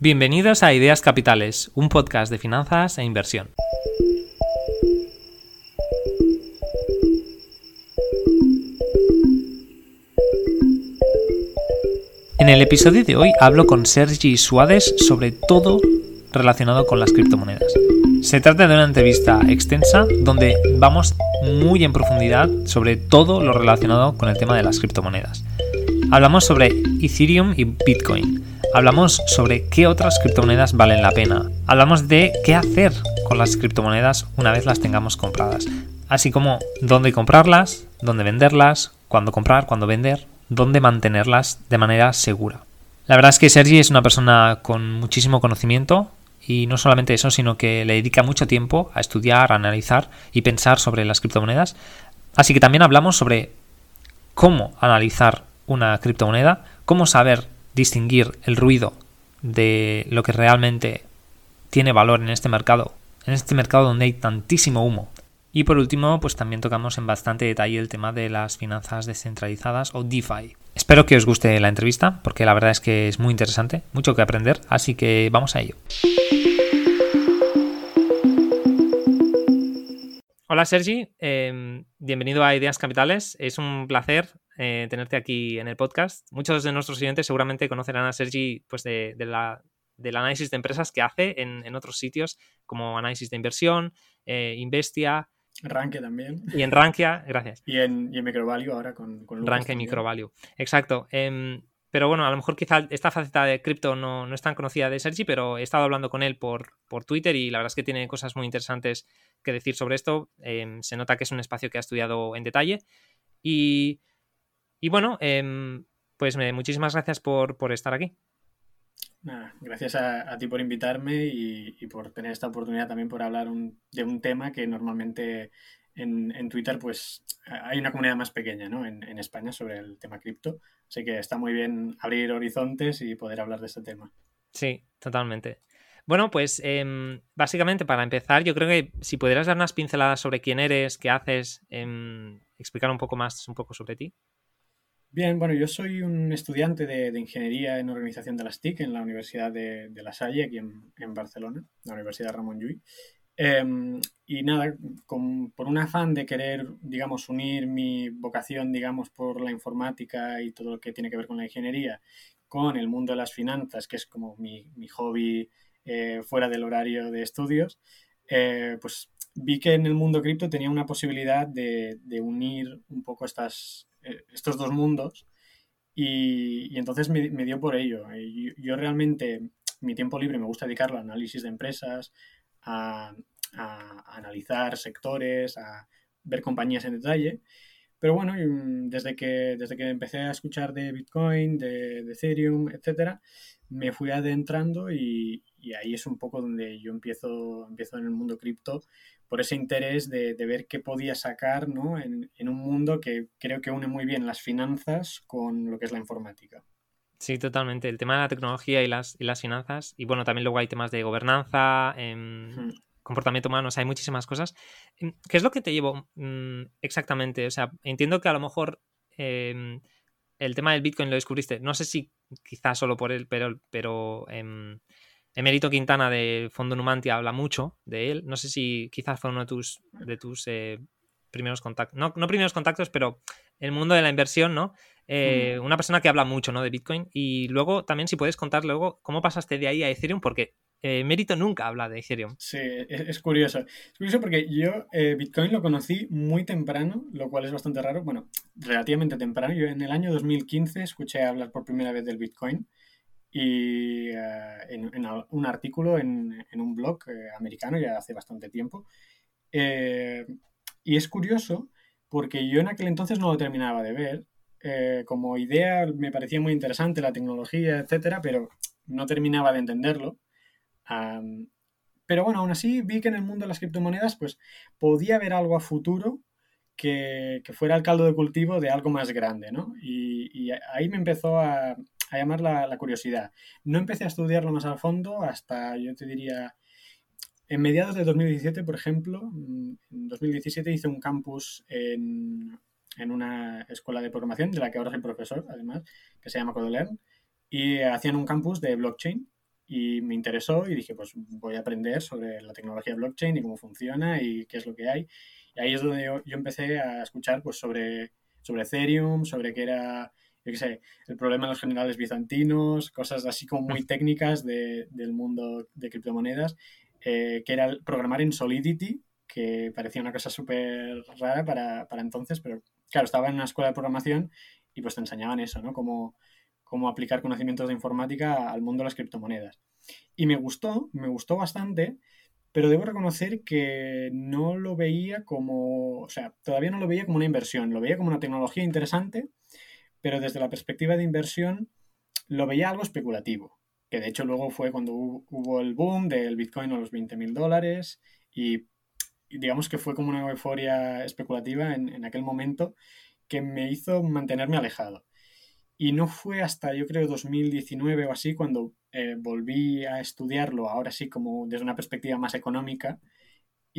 Bienvenidos a Ideas Capitales, un podcast de finanzas e inversión. En el episodio de hoy hablo con Sergi Suárez sobre todo relacionado con las criptomonedas. Se trata de una entrevista extensa donde vamos muy en profundidad sobre todo lo relacionado con el tema de las criptomonedas. Hablamos sobre Ethereum y Bitcoin Hablamos sobre qué otras criptomonedas valen la pena. Hablamos de qué hacer con las criptomonedas una vez las tengamos compradas. Así como dónde comprarlas, dónde venderlas, cuándo comprar, cuándo vender, dónde mantenerlas de manera segura. La verdad es que Sergi es una persona con muchísimo conocimiento y no solamente eso, sino que le dedica mucho tiempo a estudiar, a analizar y pensar sobre las criptomonedas. Así que también hablamos sobre cómo analizar una criptomoneda, cómo saber distinguir el ruido de lo que realmente tiene valor en este mercado, en este mercado donde hay tantísimo humo. Y por último, pues también tocamos en bastante detalle el tema de las finanzas descentralizadas o DeFi. Espero que os guste la entrevista, porque la verdad es que es muy interesante, mucho que aprender, así que vamos a ello. Hola Sergi, em, bienvenido a Ideas Capitales. Es un placer eh, tenerte aquí en el podcast. Muchos de nuestros clientes seguramente conocerán a Sergi pues, de, la, del análisis de empresas que hace en, otros sitios, como análisis de inversión, eh, Investia. Rankia también. Y en Rankia, gracias. Y en, y Microvalue ahora con, con Rankia y Microvalue. Exacto. Em, pero bueno, a lo mejor quizá esta faceta de cripto no, no, es tan conocida de Sergi, pero he estado hablando con él por, por Twitter y la verdad es que tiene cosas muy interesantes que decir sobre esto. Em, se nota que es un espacio que ha estudiado en detalle. Y y bueno, em, pues muchísimas gracias por, estar aquí. gracias a, ti por invitarme y, por tener esta oportunidad también por hablar de un tema que normalmente en, Twitter pues hay una comunidad más pequeña ¿no? en, España sobre el tema cripto. Así que está muy bien abrir horizontes y poder hablar de este tema. Sí, totalmente. Bueno, pues em, básicamente para empezar, yo creo que si pudieras dar unas pinceladas sobre quién eres, qué haces, em, explicar un poco más un poco sobre ti. Bien, bueno, yo soy un estudiante de, Ingeniería en Organización de las TIC en la Universidad de, La Salle, aquí en, Barcelona, la Universidad Ramón Llull. Em, y nada, por un afán de querer, digamos, unir mi vocación, digamos, por la informática y todo lo que tiene que ver con la ingeniería con el mundo de las finanzas, que es como mi, hobby eh, fuera del horario de estudios, eh, pues vi que en el mundo cripto tenía una posibilidad de, de unir un poco estas, eh, estos dos mundos y, entonces me, dio por ello. Yo, realmente mi tiempo libre me gusta dedicarlo a análisis de empresas, a, analizar sectores, a ver compañías en detalle. Pero bueno, desde que, desde que empecé a escuchar de Bitcoin, de, de Ethereum, etcétera, me fui adentrando y, y, ahí es un poco donde yo empiezo, empiezo en el mundo cripto por ese interés de, ver qué podía sacar ¿no? en, un mundo que creo que une muy bien las finanzas con lo que es la informática. Sí, totalmente. El tema de la tecnología y las, y las finanzas. Y bueno, también luego hay temas de gobernanza, em, comportamiento humano, o sea, hay muchísimas cosas. Em, ¿Qué es lo que te llevo mm, exactamente? O sea, entiendo que a lo mejor em, el tema del Bitcoin lo descubriste, no sé si quizás solo por él, pero, pero Emerito Quintana de Fondo Numantia habla mucho de él. No sé si quizás fue uno de tus, de tus eh, primeros contactos. No, primeros contactos, pero el mundo de la inversión, ¿no? Eh, una persona que habla mucho, ¿no? De Bitcoin. Y luego también si puedes contar luego cómo pasaste de ahí a Ethereum, porque eh, Mérito nunca habla de Ethereum. Sí, es, curioso. Es curioso porque yo Bitcoin lo conocí muy temprano, lo cual es bastante raro. Bueno, relativamente temprano. Yo en el año 2015 escuché hablar por primera vez del Bitcoin y eh, en, un artículo en, un blog eh, americano ya hace bastante tiempo. Eh, y es curioso porque yo en aquel entonces no lo terminaba de ver. como idea me parecía muy interesante la tecnología, etcétera, pero no terminaba de entenderlo. pero bueno, aún así vi que en el mundo de las criptomonedas pues podía haber algo a futuro que, fuera el caldo de cultivo de algo más grande, ¿no? y ahí me empezó a, a llamar la, curiosidad. No empecé a estudiarlo más al fondo hasta, yo te diría, en mediados de 2017, por ejemplo, mm, en 2017 hice un campus en, una escuela de programación, de la que ahora soy profesor, además, que se llama Codelearn, y hacían un campus de blockchain. y me interesó y dije, pues voy a aprender sobre la tecnología blockchain y cómo funciona y qué es lo que hay. Y ahí es donde yo, empecé a escuchar pues sobre, sobre Ethereum, sobre qué era, yo qué sé, el problema de los generales bizantinos, cosas así como muy técnicas de, del mundo de criptomonedas, eh, que era programar en Solidity, que parecía una cosa súper rara para, para entonces, pero claro, estaba en una escuela de programación y pues te enseñaban eso, ¿no? Cómo, cómo aplicar conocimientos de informática al mundo de las criptomonedas. Y me gustó, me gustó bastante, pero debo reconocer que no lo veía como, o sea, todavía no lo veía como una inversión, lo veía como una tecnología interesante, pero desde la perspectiva de inversión lo veía algo especulativo, que de hecho luego fue cuando hubo el boom del Bitcoin a los 20 mil dólares y, digamos que fue como una euforia especulativa en, aquel momento que me hizo mantenerme alejado. Y no fue hasta, yo creo, 2019 o así, cuando eh, volví a estudiarlo, ahora sí, como desde una perspectiva más económica.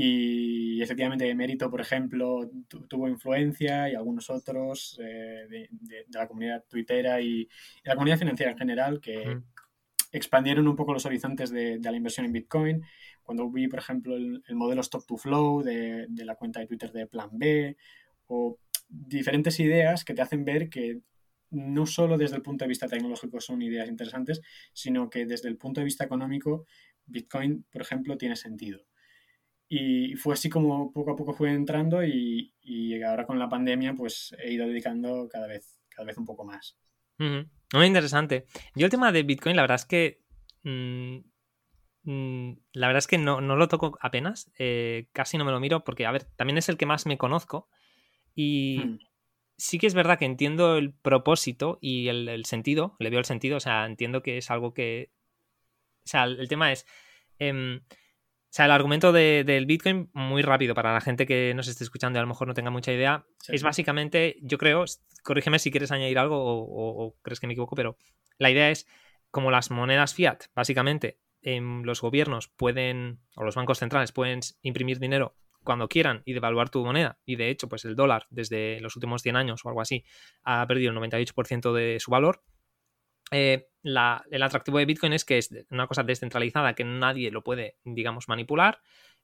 Y efectivamente, Mérito, por ejemplo, tuvo influencia y algunos otros eh, de, la comunidad tuitera y, la comunidad financiera en general que expandieron un poco los horizontes de, la inversión en Bitcoin. Cuando vi, por ejemplo, el, el modelo Stop to Flow de, de la cuenta de Twitter de Plan B o diferentes ideas que te hacen ver que no solo desde el punto de vista tecnológico son ideas interesantes, sino que desde el punto de vista económico, Bitcoin, por ejemplo, tiene sentido. Y fue así como poco a poco fue entrando y, ahora con la pandemia pues he ido dedicando cada vez, cada vez un poco más. Muy interesante. Yo el tema de Bitcoin, la verdad es que... Mm, mm, la verdad es que no, lo toco apenas, eh, casi no me lo miro porque, a ver, también es el que más me conozco y, hmm sí que es verdad que entiendo el propósito y el, sentido, le veo el sentido, o sea, entiendo que es algo que... O sea, el, tema es... Em, o sea, el argumento del Bitcoin, muy rápido para la gente que nos esté escuchando y a lo mejor no tenga mucha idea, es básicamente, yo creo, corrígeme si quieres añadir algo o, crees que me equivoco, pero la idea es como las monedas fiat, básicamente, em, los gobiernos pueden, o los bancos centrales pueden imprimir dinero cuando quieran y devaluar tu moneda. Y de hecho, pues el dólar desde los últimos 100 años o algo así ha perdido el 98% de su valor. Eh, el atractivo de Bitcoin es que es una cosa descentralizada que nadie lo puede, digamos, manipular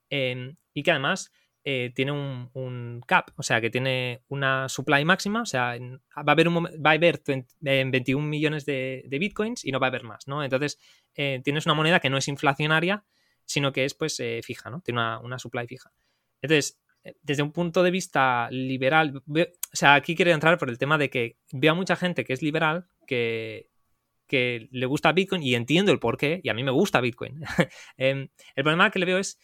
em, y que además eh, tiene un, cap, o sea, que tiene una supply máxima, o sea, va a haber, va a haber 21 millones de, Bitcoins y no va a haber más, ¿no? Entonces, eh, tienes una moneda que no es inflacionaria, sino que es, pues, fija, ¿no? Tiene una, una supply fija. Entonces, desde un punto de vista liberal, o sea, aquí quiero entrar por el tema de que veo a mucha gente que es liberal, que, que le gusta Bitcoin y entiendo el porqué, y a mí me gusta Bitcoin. Em, el problema que le veo es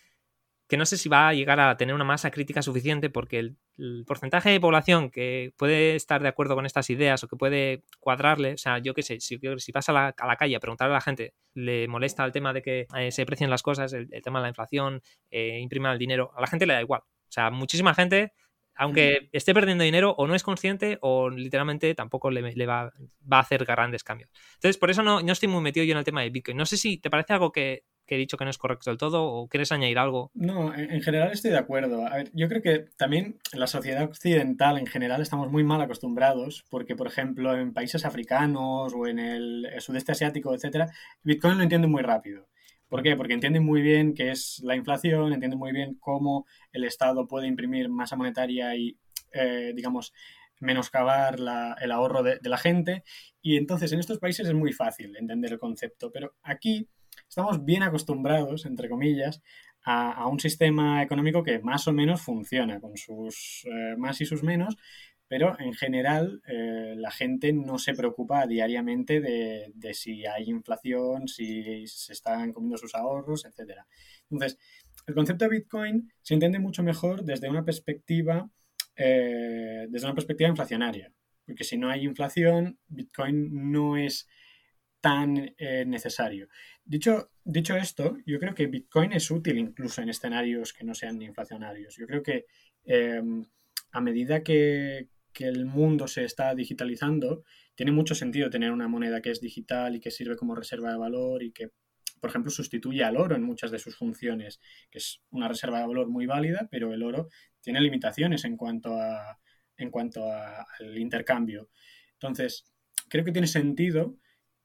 que no sé si va a llegar a tener una masa crítica suficiente porque el, porcentaje de población que puede estar de acuerdo con estas ideas o que puede cuadrarle, o sea, yo qué sé, si, si vas a la, calle a preguntarle a la gente, le molesta el tema de que eh, se aprecien las cosas, el, tema de la inflación, eh, el dinero, a la gente le da igual. O sea, muchísima gente aunque esté perdiendo dinero o no es consciente o literalmente tampoco le, va, va, a hacer grandes cambios. Entonces, por eso no, no, estoy muy metido yo en el tema de Bitcoin. No sé si te parece algo que que he dicho que no es correcto del todo o quieres añadir algo? No, en general estoy de acuerdo. A ver, yo creo que también en la sociedad occidental en general estamos muy mal acostumbrados porque, por ejemplo, en países africanos o en el sudeste asiático, etcétera, Bitcoin lo entiende muy rápido. ¿Por qué? Porque entienden muy bien qué es la inflación, entienden muy bien cómo el Estado puede imprimir masa monetaria y, eh, digamos, menoscabar el ahorro de, la gente. Y entonces en estos países es muy fácil entender el concepto. Pero aquí estamos bien acostumbrados, entre comillas, a, un sistema económico que más o menos funciona, con sus eh, más y sus menos, pero en general eh, la gente no se preocupa diariamente de, si hay inflación, si se están comiendo sus ahorros, etc. Entonces, el concepto de Bitcoin se entiende mucho mejor desde una perspectiva, eh, desde una perspectiva inflacionaria, porque si no hay inflación, Bitcoin no es tan necesario. Dicho, dicho esto, yo creo que Bitcoin es útil incluso en escenarios que no sean inflacionarios. Yo creo que em, a medida que, el mundo se está digitalizando, tiene mucho sentido tener una moneda que es digital y que sirve como reserva de valor y que, por ejemplo, sustituye al oro en muchas de sus funciones, que es una reserva de valor muy válida, pero el oro tiene limitaciones en cuanto a en cuanto al intercambio. Entonces, creo que tiene sentido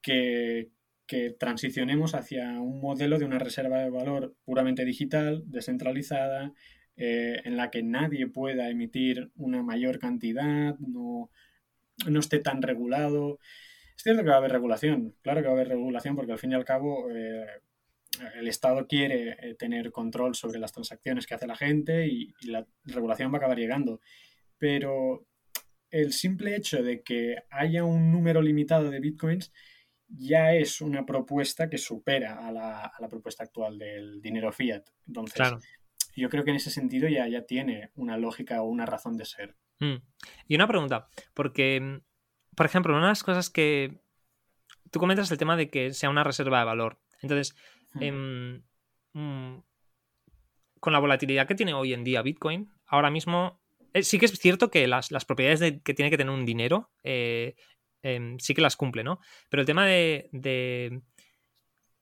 que, que transicionemos hacia un modelo de una reserva de valor puramente digital, descentralizada, eh, en la que nadie pueda emitir una mayor cantidad, no, no esté tan regulado. Es cierto que va a haber regulación, claro que va a haber regulación porque al fin y al cabo eh, el Estado quiere eh, tener control sobre las transacciones que hace la gente y, la regulación va a acabar llegando. Pero el simple hecho de que haya un número limitado de bitcoins ya es una propuesta que supera a la, propuesta actual del dinero fiat. Entonces, yo creo que en ese sentido ya, ya tiene una lógica o una razón de ser. Mm. Y una pregunta, porque, por ejemplo, una de las cosas que tú comentas el tema de que sea una reserva de valor. Entonces, Em, mm, con la volatilidad que tiene hoy en día Bitcoin, ahora mismo eh, sí que es cierto que las, propiedades que tiene que tener un dinero eh, em, sí que las cumple, ¿no? Pero el tema de, de,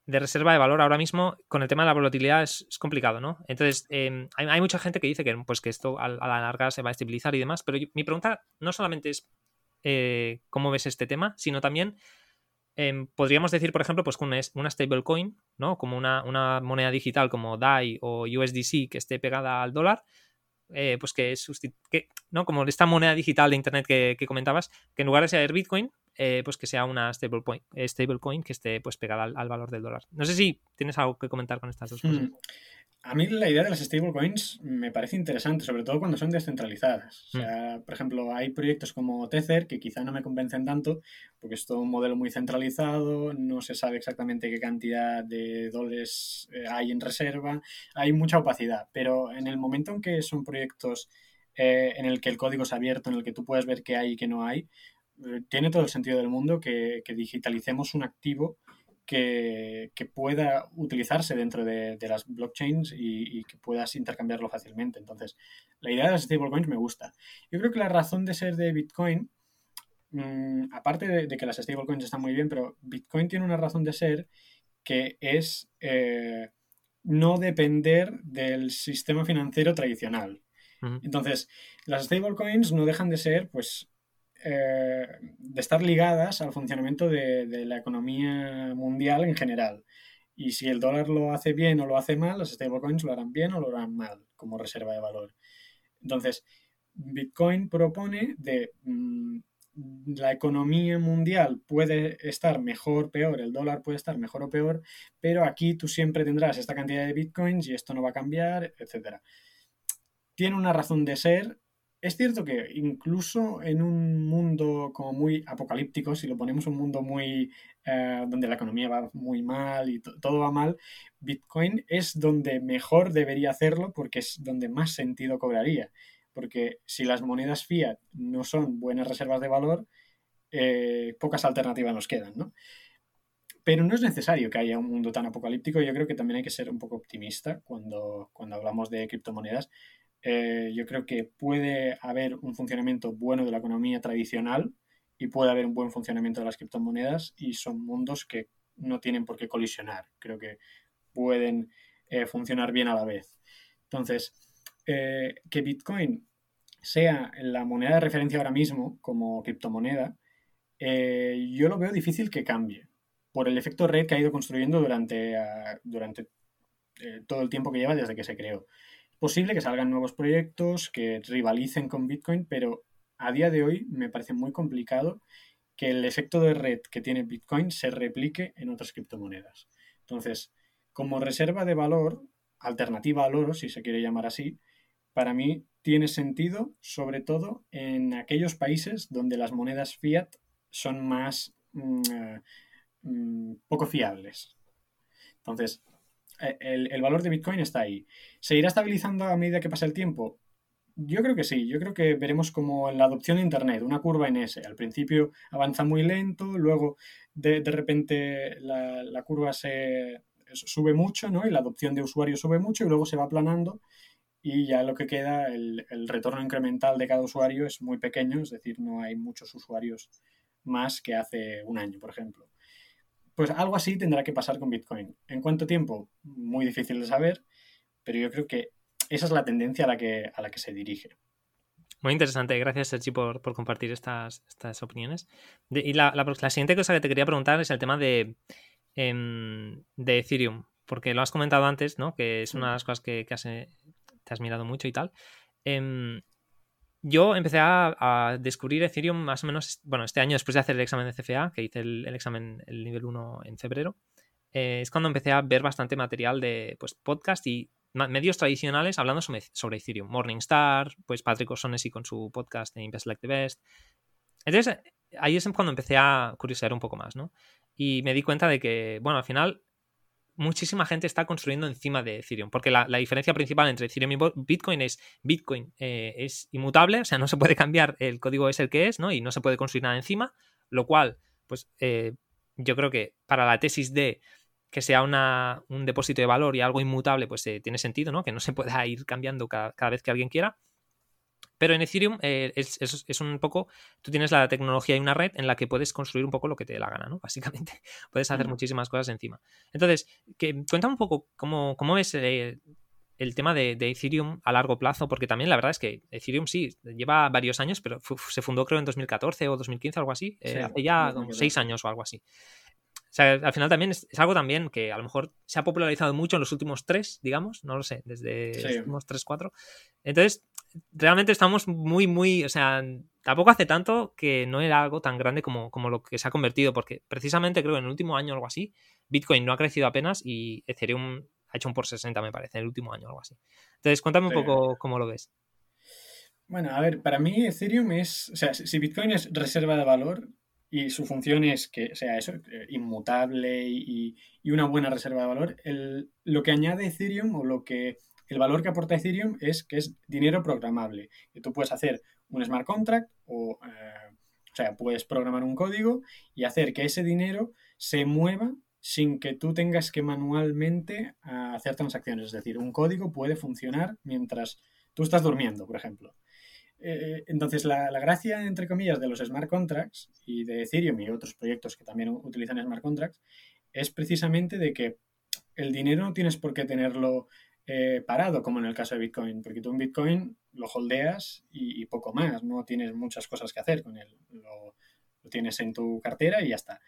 reserva de valor ahora mismo, con el tema de la volatilidad, es, complicado, ¿no? Entonces, em, hay, mucha gente que dice que, pues, que esto a, la larga se va a estabilizar y demás, pero mi pregunta no solamente es eh, cómo ves este tema, sino también Em, podríamos decir, por ejemplo, pues con una, stablecoin, ¿no? Como una, moneda digital como DAI o USDC que esté pegada al dólar, eh, pues que, es que, ¿no? Como esta moneda digital de Internet que, comentabas, que en lugar de ser Bitcoin, eh, pues que sea una stablecoin, stablecoin que esté pues pegada al, valor del dólar. No sé si tienes algo que comentar con estas dos cosas. Hmm. A mí la idea de las stablecoins me parece interesante, sobre todo cuando son descentralizadas. O mm. sea, por ejemplo, hay proyectos como Tether que quizá no me convencen tanto, porque es todo un modelo muy centralizado, no se sabe exactamente qué cantidad de dólares eh, hay en reserva, hay mucha opacidad. Pero en el momento en que son proyectos eh, en el que el código es abierto, en el que tú puedes ver qué hay y qué no hay, eh, tiene todo el sentido del mundo que, que digitalicemos un activo que, pueda utilizarse dentro de, las blockchains y, que puedas intercambiarlo fácilmente. Entonces, la idea de las stablecoins me gusta. Yo creo que la razón de ser de Bitcoin, mm, aparte de, que las stablecoins están muy bien, pero Bitcoin tiene una razón de ser que es eh, no depender del sistema financiero tradicional. Entonces, las stablecoins no dejan de ser, pues, eh, de estar ligadas al funcionamiento de, la economía mundial en general. Y si el dólar lo hace bien o lo hace mal, las stablecoins lo harán bien o lo harán mal como reserva de valor. Entonces, Bitcoin propone de mm, la economía mundial puede estar mejor, peor, el dólar puede estar mejor o peor, pero aquí tú siempre tendrás esta cantidad de bitcoins y esto no va a cambiar, etc. Tiene una razón de ser es cierto que incluso en un mundo como muy apocalíptico, si lo ponemos un mundo muy eh, donde la economía va muy mal y todo va mal, Bitcoin es donde mejor debería hacerlo porque es donde más sentido cobraría. Porque si las monedas fiat no son buenas reservas de valor, eh, pocas alternativas nos quedan, ¿no? Pero no es necesario que haya un mundo tan apocalíptico. Yo creo que también hay que ser un poco optimista cuando, cuando hablamos de criptomonedas eh, yo creo que puede haber un funcionamiento bueno de la economía tradicional y puede haber un buen funcionamiento de las criptomonedas y son mundos que no tienen por qué colisionar. Creo que pueden eh, funcionar bien a la vez. Entonces, eh, que Bitcoin sea la moneda de referencia ahora mismo como criptomoneda, yo lo veo difícil que cambie por el efecto red que ha ido construyendo durante, ah, durante todo el tiempo que lleva desde que se creó posible que salgan nuevos proyectos que rivalicen con Bitcoin, pero a día de hoy me parece muy complicado que el efecto de red que tiene Bitcoin se replique en otras criptomonedas. Entonces, como reserva de valor, alternativa al oro, si se quiere llamar así, para mí tiene sentido, sobre todo en aquellos países donde las monedas fiat son más mm, eh, mm, poco fiables. Entonces, eh, el, valor de Bitcoin está ahí. ¿Se irá estabilizando a medida que pasa el tiempo? Yo creo que sí, yo creo que veremos como en la adopción de Internet, una curva en S. Al principio avanza muy lento, luego de, repente la, curva se sube mucho, ¿no? Y la adopción de usuarios sube mucho y luego se va aplanando y ya lo que queda, el, el retorno incremental de cada usuario es muy pequeño, es decir, no hay muchos usuarios más que hace un año, por ejemplo. Pues algo así tendrá que pasar con Bitcoin. ¿En cuánto tiempo? Muy difícil de saber, pero yo creo que esa es la tendencia a la que, a la que se dirige. Muy interesante, gracias Sergi por, compartir estas, estas opiniones. y la, la, siguiente cosa que te quería preguntar es el tema de em, de Ethereum, porque lo has comentado antes, ¿no? Que es una de las cosas que, has, eh, te has mirado mucho y tal. Em, yo empecé a, descubrir Ethereum más o menos, bueno, este año después de hacer el examen de CFA, que hice el, examen, el nivel 1 en febrero, eh, es cuando empecé a ver bastante material de pues, podcast y medios tradicionales hablando sobre, sobre Ethereum. Morningstar, pues Patrick O'Shaughnessy con su podcast de Invest Like the Best. Entonces, ahí es cuando empecé a curiosear un poco más, ¿no? Y me di cuenta de que, bueno, al final muchísima gente está construyendo encima de Ethereum, porque la, diferencia principal entre Ethereum y Bitcoin es Bitcoin eh, es inmutable, o sea, no se puede cambiar, el código es el que es, ¿no? Y no se puede construir nada encima, lo cual, pues eh, yo creo que para la tesis de que sea una, un depósito de valor y algo inmutable, pues eh, tiene sentido, ¿no? Que no se pueda ir cambiando cada, cada vez que alguien quiera. Pero en Ethereum eh, es, un poco, tú tienes la tecnología y una red en la que puedes construir un poco lo que te dé la gana, ¿no? Básicamente, puedes hacer muchísimas cosas encima. Entonces, que, cuéntame un poco cómo, cómo ves eh, el tema de, Ethereum a largo plazo, porque también la verdad es que Ethereum sí, lleva varios años, pero se fundó creo en 2014 o 2015, algo así, eh, hace ya seis años o algo así. O sea, al final también es, algo también que a lo mejor se ha popularizado mucho en los últimos tres, digamos, no lo sé, desde los últimos tres, cuatro. Entonces, realmente estamos muy, muy, o sea, tampoco hace tanto que no era algo tan grande como, como lo que se ha convertido, porque precisamente creo en el último año o algo así, Bitcoin no ha crecido apenas y Ethereum ha hecho un por 60, me parece, en el último año o algo así. Entonces, cuéntame un poco cómo lo ves. Bueno, a ver, para mí Ethereum es, o sea, si Bitcoin es reserva de valor, y su función es que sea eso, eh, inmutable y, una buena reserva de valor. lo que añade Ethereum o lo que el valor que aporta Ethereum es que es dinero programable. Que tú puedes hacer un smart contract o, eh, o sea, puedes programar un código y hacer que ese dinero se mueva sin que tú tengas que manualmente hacer transacciones. Es decir, un código puede funcionar mientras tú estás durmiendo, por ejemplo. Eh, entonces, la, gracia, entre comillas, de los smart contracts y de Ethereum y otros proyectos que también utilizan smart contracts es precisamente de que el dinero no tienes por qué tenerlo eh, parado, como en el caso de Bitcoin, porque tú en Bitcoin lo holdeas y, poco más, no tienes muchas cosas que hacer con él, lo, tienes en tu cartera y ya está.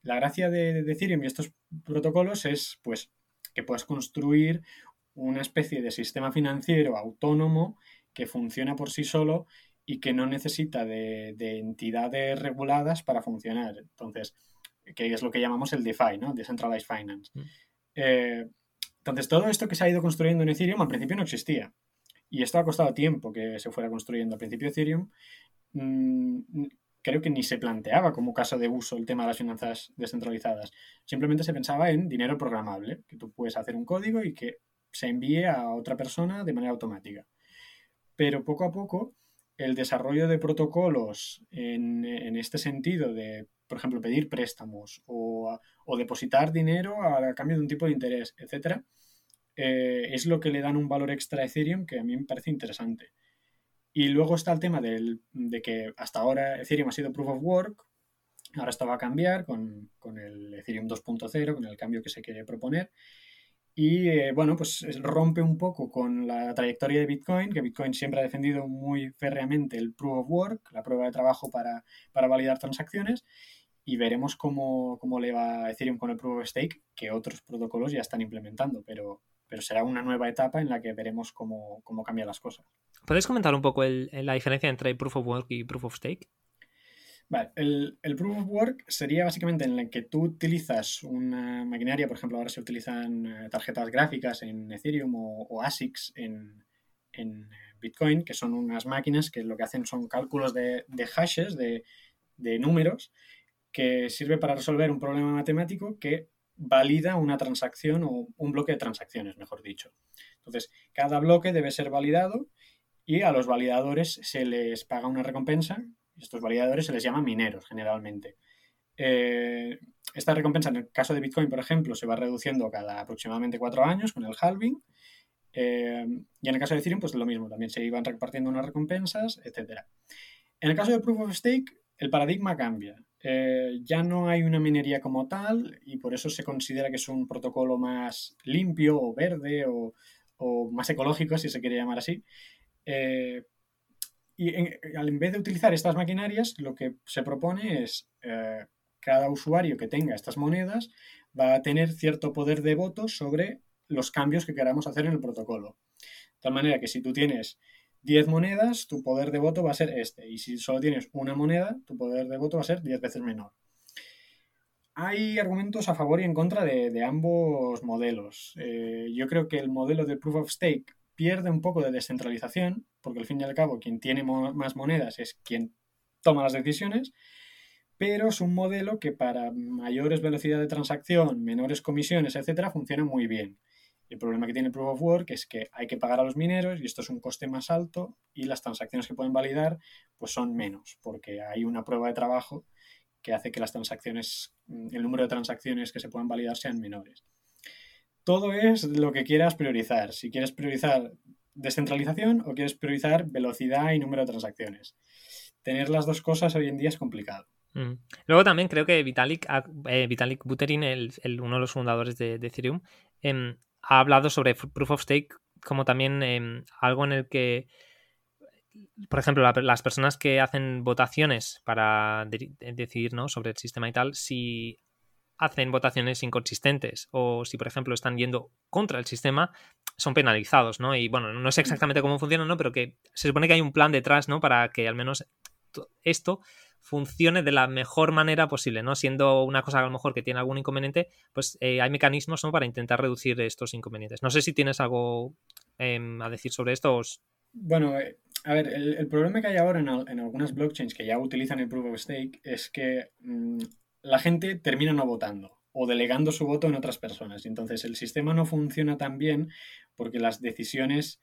La gracia de, Ethereum y estos protocolos es, pues, que puedas construir una especie de sistema financiero autónomo que funciona por sí solo y que no necesita de, entidades reguladas para funcionar. Entonces, que es lo que llamamos el DeFi, ¿no? Decentralized Finance. Mm. Eh, entonces, todo esto que se ha ido construyendo en Ethereum al principio no existía. Y esto ha costado tiempo que se fuera construyendo. Al principio Ethereum mm, creo que ni se planteaba como caso de uso el tema de las finanzas descentralizadas. Simplemente se pensaba en dinero programable, que tú puedes hacer un código y que se envíe a otra persona de manera automática pero poco a poco el desarrollo de protocolos en, este sentido de, por ejemplo, pedir préstamos o, depositar dinero a, cambio de un tipo de interés, etcétera, eh, es lo que le dan un valor extra a Ethereum que a mí me parece interesante. Y luego está el tema de que hasta ahora Ethereum ha sido proof of work, ahora esto va a cambiar con, con el Ethereum 2.0, con el cambio que se quiere proponer. Y eh, bueno, pues rompe un poco con la trayectoria de Bitcoin, que Bitcoin siempre ha defendido muy férreamente el proof of work, la prueba de trabajo para, validar transacciones, y veremos cómo, le va Ethereum con el proof of stake, que otros protocolos ya están implementando, pero, pero será una nueva etapa en la que veremos cómo, cómo cambian las cosas. ¿Puedes comentar un poco la diferencia entre proof of work y proof of stake? El, Proof of Work sería básicamente en el que tú utilizas una maquinaria, por ejemplo, ahora se utilizan eh, tarjetas gráficas en Ethereum o, ASICs en, Bitcoin, que son unas máquinas que lo que hacen son cálculos de, hashes, de, números, que sirve para resolver un problema matemático que valida una transacción o un bloque de transacciones, mejor dicho. Entonces, cada bloque debe ser validado y a los validadores se les paga una recompensa estos validadores se les llama mineros generalmente. Eh, esta recompensa en el caso de Bitcoin, por ejemplo, se va reduciendo cada aproximadamente cuatro años con el halving. Eh, y en el caso de Ethereum, pues lo mismo, también se iban repartiendo unas recompensas, etc. En el caso de Proof of Stake, el paradigma cambia. Eh, ya no hay una minería como tal y por eso se considera que es un protocolo más limpio o verde o, más ecológico, si se quiere llamar así. Y en, vez de utilizar estas maquinarias, lo que se propone es eh, cada usuario que tenga estas monedas va a tener cierto poder de voto sobre los cambios que queramos hacer en el protocolo. De tal manera que si tú tienes 10 monedas, tu poder de voto va a ser este. Y si solo tienes una moneda, tu poder de voto va a ser 10 veces menor. Hay argumentos a favor y en contra de, ambos modelos. Eh, yo creo que el modelo de Proof of Stake pierde un poco de descentralización, porque al fin y al cabo quien tiene más monedas es quien toma las decisiones, pero es un modelo que para mayores velocidades de transacción, menores comisiones, etcétera, funciona muy bien. El problema que tiene Proof of Work es que hay que pagar a los mineros y esto es un coste más alto y las transacciones que pueden validar pues son menos, porque hay una prueba de trabajo que hace que las transacciones, mm, el número de transacciones que se puedan validar sean menores. Todo es lo que quieras priorizar. Si quieres priorizar descentralización o quieres priorizar velocidad y número de transacciones. Tener las dos cosas hoy en día es complicado. Mm. Luego también creo que Vitalik, eh, Vitalik Buterin, el, uno de los fundadores de, Ethereum, em, ha hablado sobre Proof of Stake como también em, algo en el que por ejemplo, las personas que hacen votaciones para decidir ¿no? sobre el sistema y tal, si hacen votaciones inconsistentes o si, por ejemplo, están yendo contra el sistema, son penalizados, ¿no? Y bueno, no sé exactamente cómo funciona, ¿no? Pero que se supone que hay un plan detrás, ¿no? Para que al menos esto funcione de la mejor manera posible, ¿no? Siendo una cosa a lo mejor que tiene algún inconveniente, pues eh, hay mecanismos, ¿no? Para intentar reducir estos inconvenientes. No sé si tienes algo em, a decir sobre esto. Bueno, eh, a ver, el, problema que hay ahora en, algunas blockchains que ya utilizan el Proof of Stake es que mm, la gente termina no votando o delegando su voto en otras personas. Entonces el sistema no funciona tan bien porque las decisiones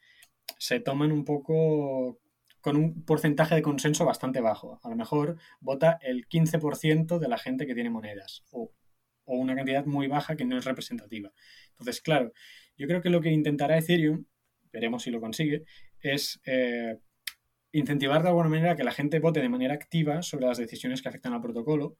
se toman un poco con un porcentaje de consenso bastante bajo. A lo mejor vota el 15% de la gente que tiene monedas o, una cantidad muy baja que no es representativa. Entonces, claro, yo creo que lo que intentará Ethereum, veremos si lo consigue, es eh, incentivar de alguna manera que la gente vote de manera activa sobre las decisiones que afectan al protocolo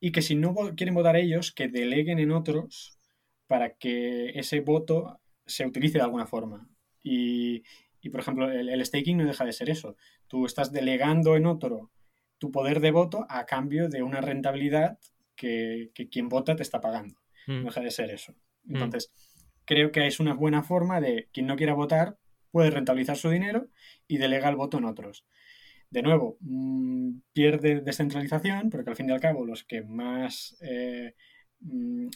y que si no quieren votar ellos, que deleguen en otros para que ese voto se utilice de alguna forma. Y, por ejemplo, el, staking no deja de ser eso. Tú estás delegando en otro tu poder de voto a cambio de una rentabilidad que, quien vota te está pagando. No mm. deja de ser eso. Mm. Entonces, creo que es una buena forma de quien no quiera votar puede rentabilizar su dinero y delega el voto en otros de nuevo, mm, pierde descentralización, porque al fin y al cabo los que más, eh, mm,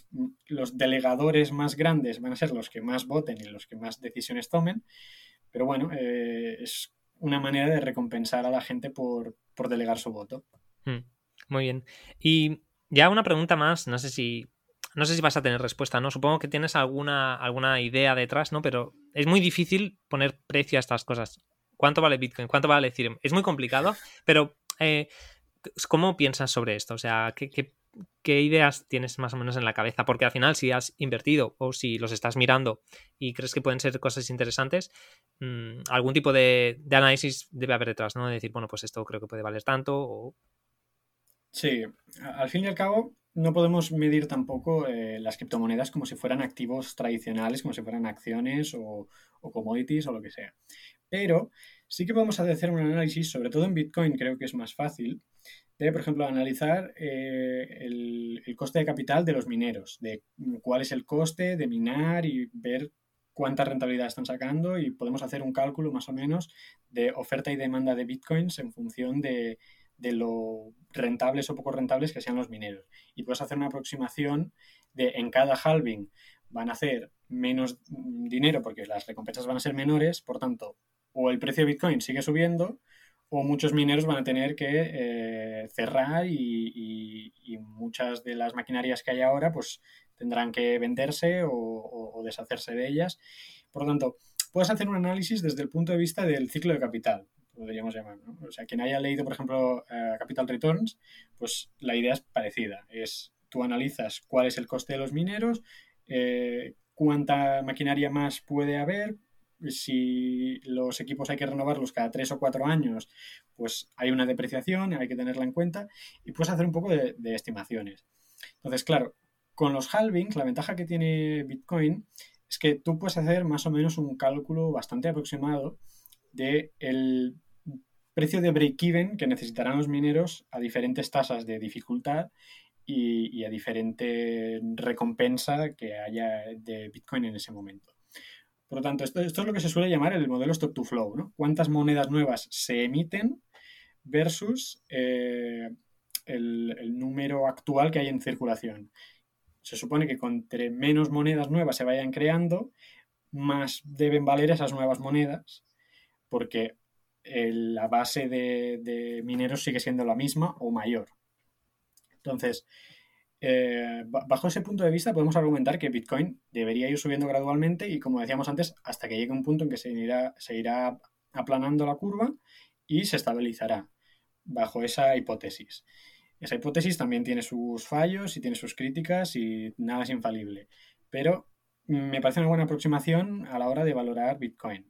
los delegadores más grandes van a ser los que más voten y los que más decisiones tomen, pero bueno, eh, es una manera de recompensar a la gente por, delegar su voto. Hmm, muy bien. Y ya una pregunta más, no sé si no sé si vas a tener respuesta, ¿no? Supongo que tienes alguna, alguna idea detrás, ¿no? Pero es muy difícil poner precio a estas cosas. ¿Cuánto vale Bitcoin? ¿Cuánto vale Ethereum? Es muy complicado, pero eh, ¿cómo piensas sobre esto? O sea, ¿qué, ideas tienes más o menos en la cabeza? Porque al final, si has invertido o si los estás mirando y crees que pueden ser cosas interesantes, mm, algún tipo de, análisis debe haber detrás, ¿no? De decir, bueno, pues esto creo que puede valer tanto Sí, al fin y al cabo, no podemos medir tampoco eh, las criptomonedas como si fueran activos tradicionales, como si fueran acciones o, o, commodities o lo que sea. Pero sí que podemos hacer un análisis, sobre todo en Bitcoin creo que es más fácil, de, por ejemplo, analizar eh, el, coste de capital de los mineros, de cuál es el coste de minar y ver cuánta rentabilidad están sacando y podemos hacer un cálculo más o menos de oferta y demanda de bitcoins en función de, de lo rentables o poco rentables que sean los mineros. Y puedes hacer una aproximación de en cada halving van a hacer menos dinero porque las recompensas van a ser menores, por tanto, o el precio de Bitcoin sigue subiendo o muchos mineros van a tener que eh, cerrar y, muchas de las maquinarias que hay ahora pues tendrán que venderse o, deshacerse de ellas. Por lo tanto, puedes hacer un análisis desde el punto de vista del ciclo de capital, podríamos llamar. O sea, quien haya leído, por ejemplo, eh, Capital Returns, pues la idea es parecida. Es tú analizas cuál es el coste de los mineros, eh, cuánta maquinaria más puede haber, si los equipos hay que renovarlos cada tres o cuatro años, pues hay una depreciación, hay que tenerla en cuenta y puedes hacer un poco de, estimaciones. Entonces, claro, con los halvings, la ventaja que tiene Bitcoin es que tú puedes hacer más o menos un cálculo bastante aproximado de el precio de break-even que necesitarán los mineros a diferentes tasas de dificultad y, a diferente recompensa que haya de Bitcoin en ese momento. Por lo tanto, esto, es lo que se suele llamar el modelo stock to flow, ¿no? Cuántas monedas nuevas se emiten versus eh, el, número actual que hay en circulación. Se supone que entre menos monedas nuevas se vayan creando, más deben valer esas nuevas monedas, porque la base de, mineros sigue siendo la misma o mayor. Entonces, eh, bajo ese punto de vista podemos argumentar que Bitcoin debería ir subiendo gradualmente y, como decíamos antes, hasta que llegue un punto en que se irá, se irá aplanando la curva y se estabilizará bajo esa hipótesis. Esa hipótesis también tiene sus fallos y tiene sus críticas y nada es infalible. Pero me parece una buena aproximación a la hora de valorar Bitcoin.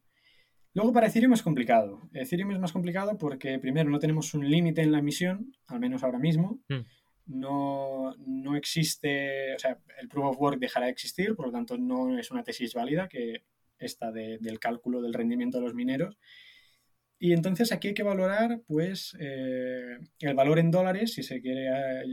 Luego para Ethereum es complicado. Ethereum es más complicado porque primero no tenemos un límite en la emisión, al menos ahora mismo. Mm. No, no, existe, o sea, el proof of work dejará de existir, por lo tanto no es una tesis válida que esta del cálculo del rendimiento de los mineros. Y entonces aquí hay que valorar pues eh, el valor en dólares, si se quiere eh,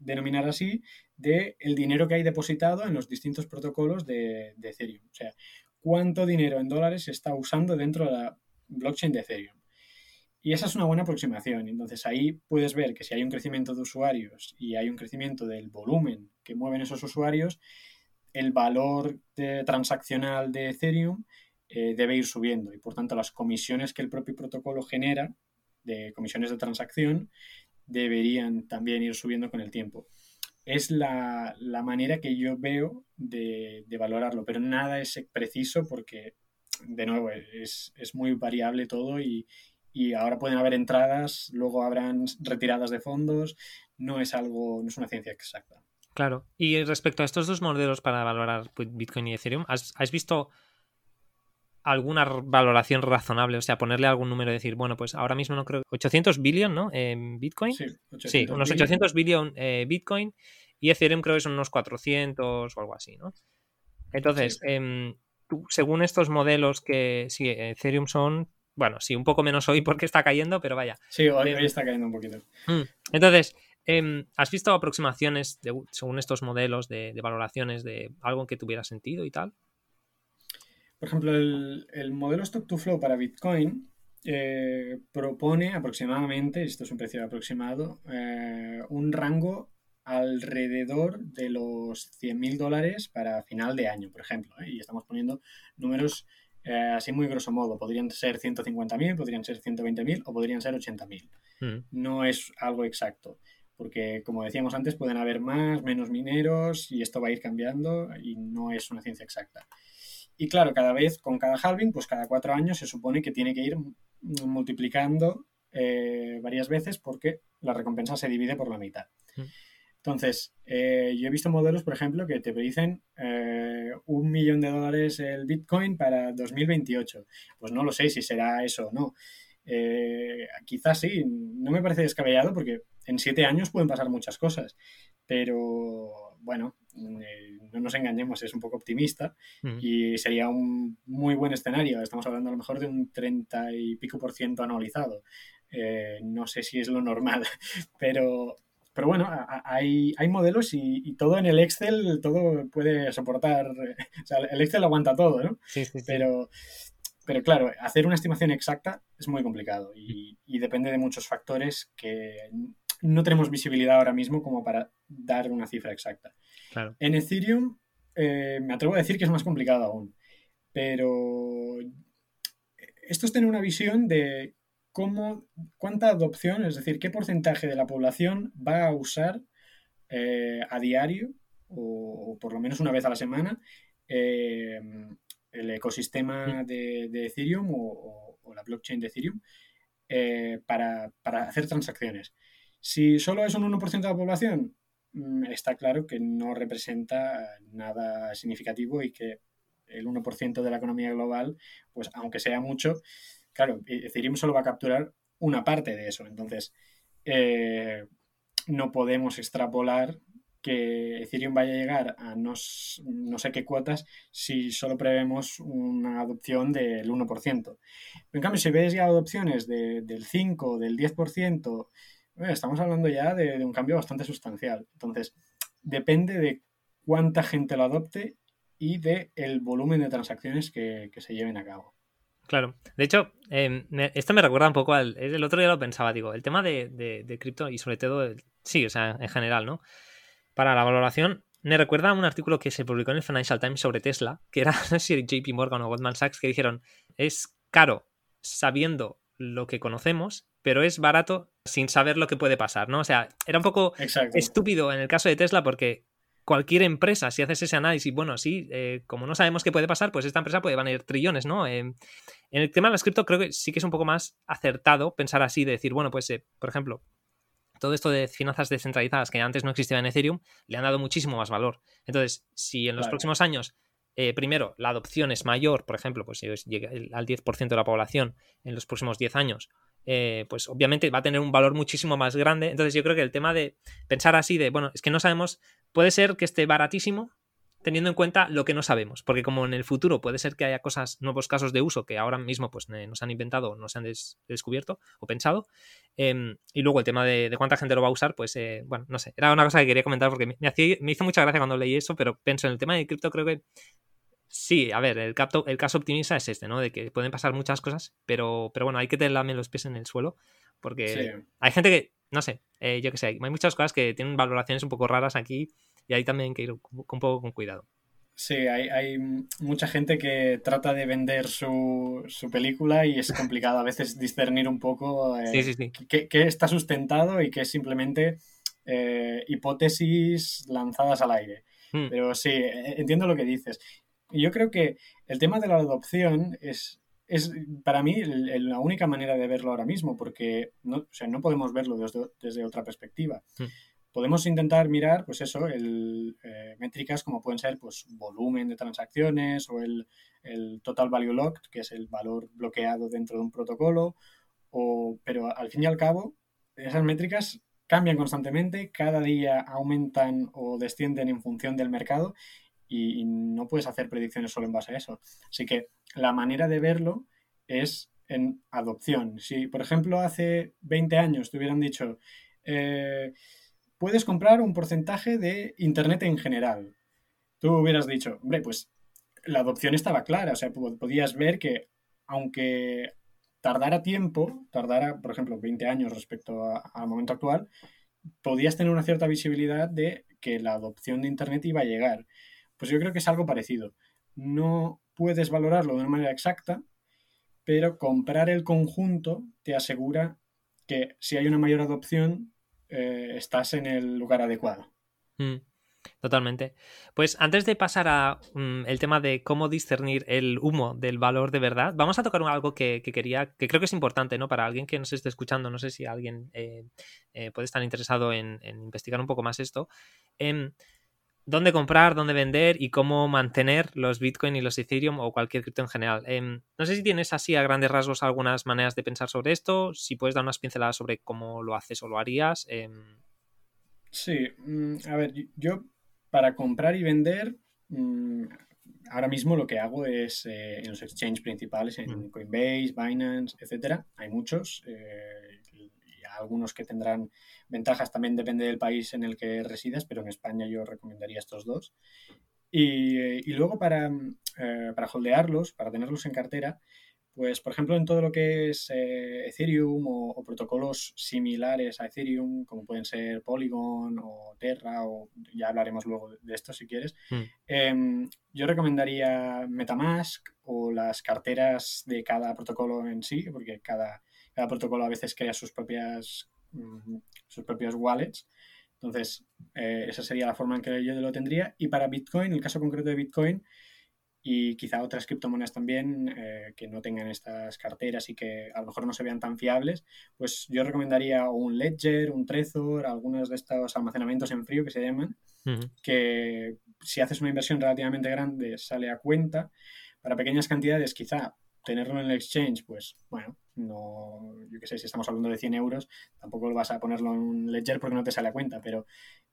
denominar así, del el dinero que hay depositado en los distintos protocolos de, de, Ethereum. O sea, cuánto dinero en dólares se está usando dentro de la blockchain de Ethereum. Y esa es una buena aproximación. Entonces ahí puedes ver que si hay un crecimiento de usuarios y hay un crecimiento del volumen que mueven esos usuarios, el valor transaccional de Ethereum eh, debe ir subiendo y por tanto las comisiones que el propio protocolo genera de comisiones de transacción deberían también ir subiendo con el tiempo. Es la, manera que yo veo de, valorarlo, pero nada es preciso porque, de nuevo, es, muy variable todo y, y, ahora pueden haber entradas, luego habrán retiradas de fondos, no es algo, no es una ciencia exacta. Claro, y respecto a estos dos modelos para valorar Bitcoin y Ethereum, ¿has, has visto alguna valoración razonable, o sea, ponerle algún número y decir, bueno, pues ahora mismo no creo, 800 billion, ¿no? En Bitcoin. Sí, unos 800 billion eh, Bitcoin y Ethereum creo que son unos 400 o algo así, ¿no? Entonces, em, según estos modelos que sí, Ethereum son, bueno, sí, un poco menos hoy porque está cayendo, pero vaya. Sí, hoy, em, está cayendo un poquito. Mm, entonces, em, ¿has visto aproximaciones según estos modelos de, de valoraciones de algo que tuviera sentido y tal? Por ejemplo, el, modelo Stock to Flow para Bitcoin eh, propone aproximadamente, esto es un precio aproximado, eh, un rango alrededor de los 100.000 dólares para final de año, por ejemplo. ¿eh? Y estamos poniendo números así muy grosso modo. Podrían ser 150.000, podrían ser 120.000 o podrían ser 80.000. Mm. No es algo exacto porque como decíamos antes pueden haber más, menos mineros y esto va a ir cambiando y no es una ciencia exacta. Y claro, cada vez, con cada halving, pues cada cuatro años se supone que tiene que ir multiplicando eh, varias veces porque la recompensa se divide por la mitad. Mm. Entonces, eh, yo he visto modelos, por ejemplo, que te dicen eh, un millón de dólares el Bitcoin para 2028. Pues no lo sé si será eso o no. quizás sí, no me parece descabellado porque en siete años pueden pasar muchas cosas, pero bueno, eh, no nos engañemos, es un poco optimista mm. y sería un muy buen escenario. Estamos hablando a lo mejor de un 30 y pico por ciento anualizado. Eh, no sé si es lo normal, pero, pero bueno, hay, hay modelos y, todo en el Excel, todo puede soportar, o sea, el Excel aguanta todo, ¿no? Sí, sí, Pero, pero claro, hacer una estimación exacta es muy complicado y, y depende de muchos factores que no tenemos visibilidad ahora mismo como para dar una cifra exacta. En Ethereum eh, me atrevo a decir que es más complicado aún, pero esto es tener una visión de cómo, cuánta adopción, es decir, qué porcentaje de la población va a usar eh, a diario o, por lo menos una vez a la semana eh, el ecosistema de, Ethereum o, la blockchain de Ethereum para, para hacer transacciones. Si solo es un 1% de la población, mm, está claro que no representa nada significativo y que el 1% de la economía global, pues aunque sea mucho, claro, e-, Ethereum solo va a capturar una parte de eso. Entonces, eh, no podemos extrapolar que Ethereum vaya a llegar a no, sé qué cuotas si solo prevemos una adopción del 1%. en cambio, si ves ya adopciones del 5, del 10%, eh, estamos hablando ya de, un cambio bastante sustancial. Entonces, depende de cuánta gente lo adopte y de el volumen de transacciones que, se lleven a cabo. Claro. De hecho, em, esto me recuerda un poco al. El otro día lo pensaba, digo, el tema de, de cripto y sobre todo, sí, o sea, en general, ¿no? Para la valoración, me recuerda a un artículo que se publicó en el Financial Times sobre Tesla, que era, no sé si JP Morgan o Goldman Sachs, que dijeron, es caro sabiendo lo que conocemos, pero es barato sin saber lo que puede pasar, ¿no? O sea, era un poco estúpido en el caso de Tesla porque cualquier empresa, si haces ese análisis, bueno, sí, eh, como no sabemos qué puede pasar, pues esta empresa puede valer trillones, ¿no? Eh, en el tema de las cripto creo que sí que es un poco más acertado pensar así, de decir, bueno, pues, eh, por ejemplo, todo esto de finanzas descentralizadas que antes no existía en Ethereum, le han dado muchísimo más valor. Entonces, si en los próximos años, primero, la adopción es mayor, por ejemplo, pues si llega al 10% de la población en los próximos 10 años, eh, pues obviamente va a tener un valor muchísimo más grande. Entonces yo creo que el tema de pensar así de, bueno, es que no sabemos, puede ser que esté baratísimo, teniendo en cuenta lo que no sabemos, porque como en el futuro puede ser que haya cosas, nuevos casos de uso que ahora mismo pues no se han inventado, no se han descubierto o pensado, em, y luego el tema de, cuánta gente lo va a usar, pues eh, bueno, no sé, era una cosa que quería comentar porque me, me hizo mucha gracia cuando leí eso, pero pienso en el tema de cripto creo que sí, a ver, el, el caso optimista es este, ¿no? De que pueden pasar muchas cosas, pero, pero bueno, hay que tener los pies en el suelo, porque hay gente que, no sé, eh, yo qué sé, hay muchas cosas que tienen valoraciones un poco raras aquí y ahí también hay que ir un, poco con cuidado. Sí, hay, mucha gente que trata de vender su, película y es complicado a veces discernir un poco eh, Qué, está sustentado y qué es simplemente eh, hipótesis lanzadas al aire. Hmm. Pero sí, e, entiendo lo que dices. Yo creo que el tema de la adopción es, es para mí la única manera de verlo ahora mismo, porque no, o sea, no podemos verlo desde, desde otra perspectiva. Hmm podemos intentar mirar, pues eso, el, eh, métricas como pueden ser, pues, volumen de transacciones o el, total value locked, que es el valor bloqueado dentro de un protocolo, o, pero al fin y al cabo, esas métricas cambian constantemente, cada día aumentan o descienden en función del mercado y, no puedes hacer predicciones solo en base a eso. Así que la manera de verlo es en adopción. Si, por ejemplo, hace 20 años te hubieran dicho, eh, puedes comprar un porcentaje de Internet en general. Tú hubieras dicho, hombre, pues la adopción estaba clara, o sea, podías ver que aunque tardara tiempo, tardara, por ejemplo, 20 años respecto al momento actual, podías tener una cierta visibilidad de que la adopción de Internet iba a llegar. Pues yo creo que es algo parecido. No puedes valorarlo de una manera exacta, pero comprar el conjunto te asegura que si hay una mayor adopción, eh, estás en el lugar adecuado. Mm, totalmente. Pues antes de pasar a mm, el tema de cómo discernir el humo del valor de verdad, vamos a tocar algo que, quería, que creo que es importante, ¿no? Para alguien que nos esté escuchando, no sé si alguien eh, eh, puede estar interesado en, investigar un poco más esto. Em, dónde comprar, dónde vender y cómo mantener los Bitcoin y los Ethereum o cualquier cripto en general. Em, no sé si tienes así a grandes rasgos algunas maneras de pensar sobre esto, si puedes dar unas pinceladas sobre cómo lo haces o lo harías. Em. Sí, mm, a ver, yo para comprar y vender, mm, ahora mismo lo que hago es eh, en los exchanges principales, en mm. Coinbase, Binance, etcétera, hay muchos. Eh, algunos que tendrán ventajas, también depende del país en el que residas, pero en España yo recomendaría estos dos. Y, luego para, eh, para holdearlos, para tenerlos en cartera, pues por ejemplo en todo lo que es eh, Ethereum o, protocolos similares a Ethereum, como pueden ser Polygon o Terra, o ya hablaremos luego de esto si quieres, hmm. em, yo recomendaría Metamask o las carteras de cada protocolo en sí, porque cada, cada protocolo a veces crea sus propias, mm, sus propios wallets. Entonces, eh, esa sería la forma en que yo lo tendría. Y para Bitcoin, el caso concreto de Bitcoin, y quizá otras criptomonedas también eh, que no tengan estas carteras y que a lo mejor no se vean tan fiables, pues yo recomendaría un Ledger, un Trezor, algunos de estos almacenamientos en frío que se llaman, que si haces una inversión relativamente grande sale a cuenta. Para pequeñas cantidades quizá tenerlo en el exchange, pues bueno, no, yo qué sé, si estamos hablando de 100 euros, tampoco lo vas a ponerlo en un ledger porque no te sale a cuenta, pero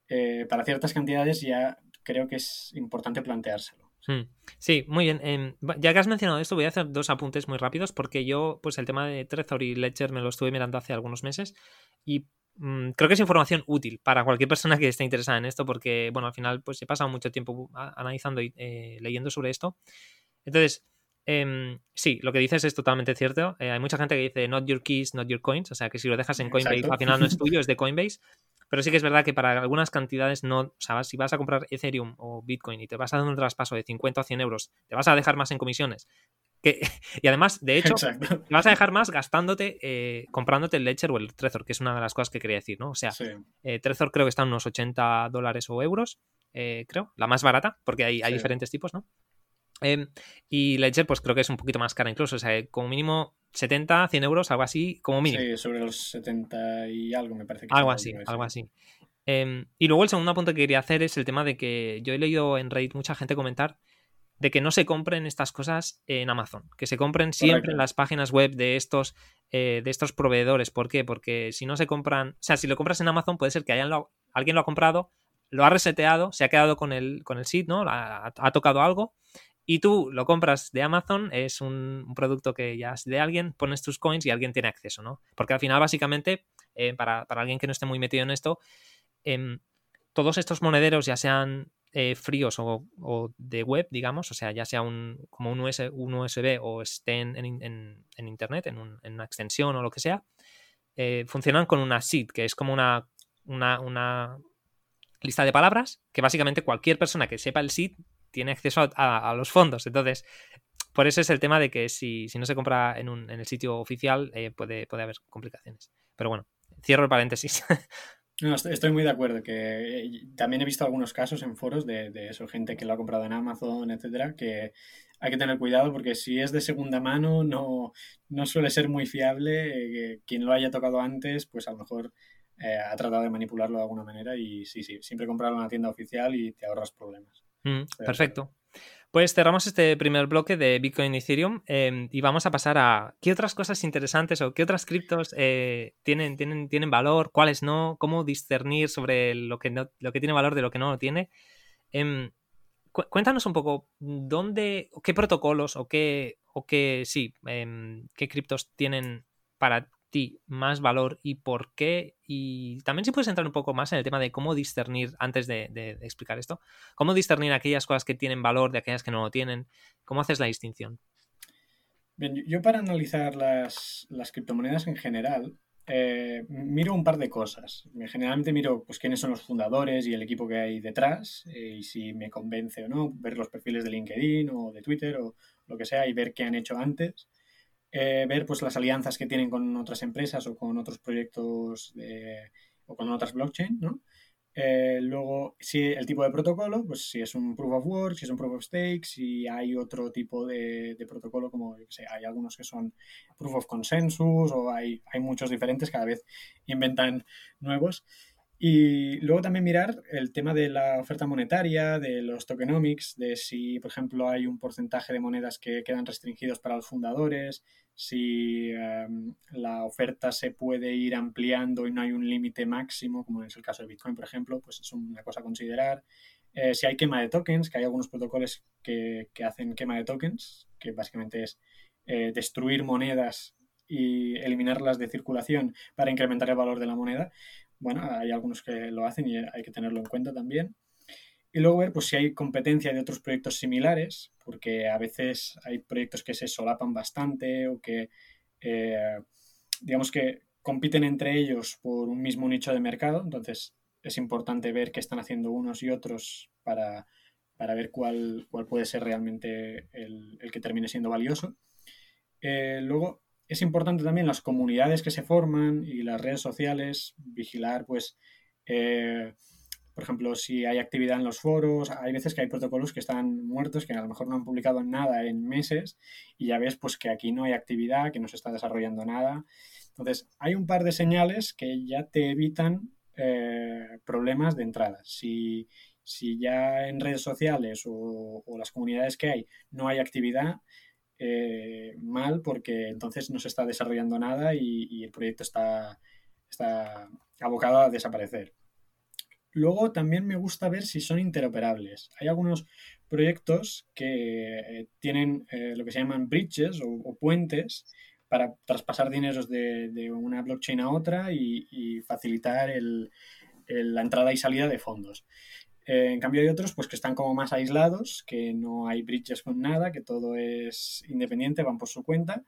eh, para ciertas cantidades ya creo que es importante planteárselo. Hmm. Sí, muy bien. Em, ya que has mencionado esto, voy a hacer dos apuntes muy rápidos porque yo, pues el tema de Trezor y Ledger me lo estuve mirando hace algunos meses y mm, creo que es información útil para cualquier persona que esté interesada en esto, porque, bueno, al final, pues he pasado mucho tiempo analizando y eh, leyendo sobre esto. Entonces, em, sí, lo que dices es totalmente cierto. Eh, hay mucha gente que dice not your keys, not your coins, o sea, que si lo dejas en Coinbase, al final no es tuyo, es de Coinbase. Pero sí que es verdad que para algunas cantidades no, o sea, si vas a comprar Ethereum o Bitcoin y te vas a dar un traspaso de 50 a 100 euros, te vas a dejar más en comisiones. Que, y además, de hecho, te vas a dejar más gastándote, eh, comprándote el Ledger o el Trezor, que es una de las cosas que quería decir, ¿no? O sea, eh, Trezor creo que está en unos 80 dólares o euros, eh, creo, la más barata, porque hay, hay diferentes tipos, ¿no? Em, y Ledger, pues creo que es un poquito más cara incluso, o sea, como mínimo 70, 100 euros, algo así, como mínimo. Sí, sobre los 70 y algo, me parece que Algo así, algo así. Em, y luego el segundo punto que quería hacer es el tema de que yo he leído en Reddit mucha gente comentar de que no se compren estas cosas en Amazon, que se compren siempre en las páginas web de estos, eh, de estos proveedores. ¿Por qué? Porque si no se compran, o sea, si lo compras en Amazon puede ser que hayan alguien lo ha comprado, lo ha reseteado, se ha quedado con el, con el seed, ¿no? Ha, ha, tocado algo y tú lo compras de Amazon, es un, producto que ya es de alguien, pones tus coins y alguien tiene acceso, ¿no? Porque al final, básicamente, eh, para, alguien que no esté muy metido en esto, em, todos estos monederos, ya sean eh, fríos o, de web, digamos, o sea, ya sea un, como un, USB o estén en, Internet, en, una extensión o lo que sea, eh, funcionan con una seed, que es como una, una, una lista de palabras que básicamente cualquier persona que sepa el seed tiene acceso a, los fondos. Entonces, por eso es el tema de que si, no se compra en, un, en el sitio oficial eh, puede, puede haber complicaciones. Pero bueno, cierro el paréntesis. No, estoy muy de acuerdo, que eh, también he visto algunos casos en foros de, eso, gente que lo ha comprado en Amazon, etcétera, que hay que tener cuidado porque si es de segunda mano no, no suele ser muy fiable. Eh, quien lo haya tocado antes, pues a lo mejor ha tratado de manipularlo de alguna manera y sí, sí, siempre comprarlo en una tienda oficial y te ahorras problemas. Mm, perfecto. Pues cerramos este primer bloque de Bitcoin y Ethereum em, y vamos a pasar a qué otras cosas interesantes o qué otras criptos eh, tienen, tienen, tienen valor, cuáles no, cómo discernir sobre lo que, no, lo que tiene valor de lo que no lo tiene. Em, cuéntanos un poco dónde, qué protocolos o qué, o qué, sí, em, qué criptos tienen para más valor y por qué. Y también si puedes entrar un poco más en el tema de cómo discernir, antes de, explicar esto, cómo discernir aquellas cosas que tienen valor de aquellas que no lo tienen. ¿Cómo haces la distinción? Bien, yo para analizar las, criptomonedas en general, eh, miro un par de cosas. Generalmente miro pues, quiénes son los fundadores y el equipo que hay detrás eh, y si me convence o no, ver los perfiles de LinkedIn o de Twitter o lo que sea y ver qué han hecho antes. Eh, ver pues, las alianzas que tienen con otras empresas o con otros proyectos o con otras blockchain, ¿no? Eh, luego, si el tipo de protocolo, pues si es un proof of work, si es un proof of stake, si hay otro tipo de, protocolo, como hay algunos que son proof of consensus o hay, hay muchos diferentes, cada vez inventan nuevos. Y luego también mirar el tema de la oferta monetaria, de los tokenomics, de si, por ejemplo, hay un porcentaje de monedas que quedan restringidos para los fundadores, si em, la oferta se puede ir ampliando y no hay un límite máximo, como es el caso de Bitcoin, por ejemplo, pues es una cosa a considerar. Eh, si hay quema de tokens, que hay algunos protocolos que, hacen quema de tokens, que básicamente es eh, destruir monedas y eliminarlas de circulación para incrementar el valor de la moneda, bueno, hay algunos que lo hacen y hay que tenerlo en cuenta también. Y luego ver pues, si hay competencia de otros proyectos similares, porque a veces hay proyectos que se solapan bastante o que, eh, digamos que compiten entre ellos por un mismo nicho de mercado. Entonces es importante ver qué están haciendo unos y otros para, ver cuál, cuál, puede ser realmente el, que termine siendo valioso. Eh, luego, es importante también las comunidades que se forman y las redes sociales, vigilar, pues, eh, por ejemplo, si hay actividad en los foros, hay veces que hay protocolos que están muertos, que a lo mejor no han publicado nada en meses y ya ves pues que aquí no hay actividad, que no se está desarrollando nada. Entonces, hay un par de señales que ya te evitan eh, problemas de entrada. Si, ya en redes sociales o las comunidades que hay no hay actividad, eh, mal porque entonces no se está desarrollando nada y, el proyecto está, está abocado a desaparecer. Luego también me gusta ver si son interoperables. Hay algunos proyectos que eh, tienen eh, lo que se llaman bridges o, puentes para traspasar dineros de, una blockchain a otra y, facilitar la entrada y salida de fondos. Eh, en cambio hay otros pues que están como más aislados, que no hay bridges con nada, que todo es independiente, van por su cuenta.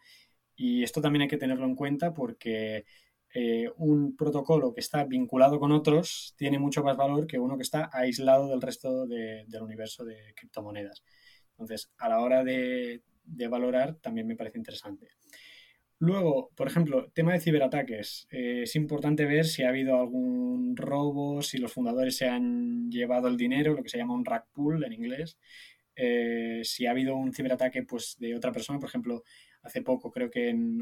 Y esto también hay que tenerlo en cuenta porque eh, un protocolo que está vinculado con otros tiene mucho más valor que uno que está aislado del resto del universo de criptomonedas. Entonces, a la hora de, valorar, también me parece interesante. Luego, por ejemplo, tema de ciberataques. Eh, es importante ver si ha habido algún robo, si los fundadores se han llevado el dinero, lo que se llama un rack pool en inglés. Eh, si ha habido un ciberataque pues, de otra persona, por ejemplo, hace poco creo que en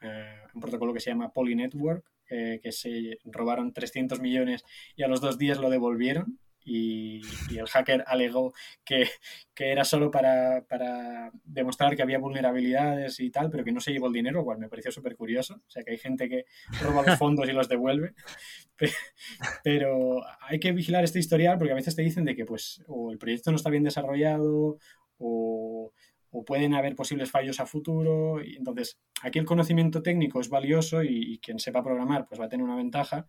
eh, un protocolo que se llama Poly Network, que se robaron 300 millones y a los dos días lo devolvieron y, el hacker alegó que, era solo para, demostrar que había vulnerabilidades y tal, pero que no se llevó el dinero, cual me pareció súper curioso. O sea, que hay gente que roba los fondos y los devuelve. Pero hay que vigilar este historial porque a veces te dicen de que pues o el proyecto no está bien desarrollado o, pueden haber posibles fallos a futuro. Y entonces, aquí el conocimiento técnico es valioso y, y quien sepa programar pues va a tener una ventaja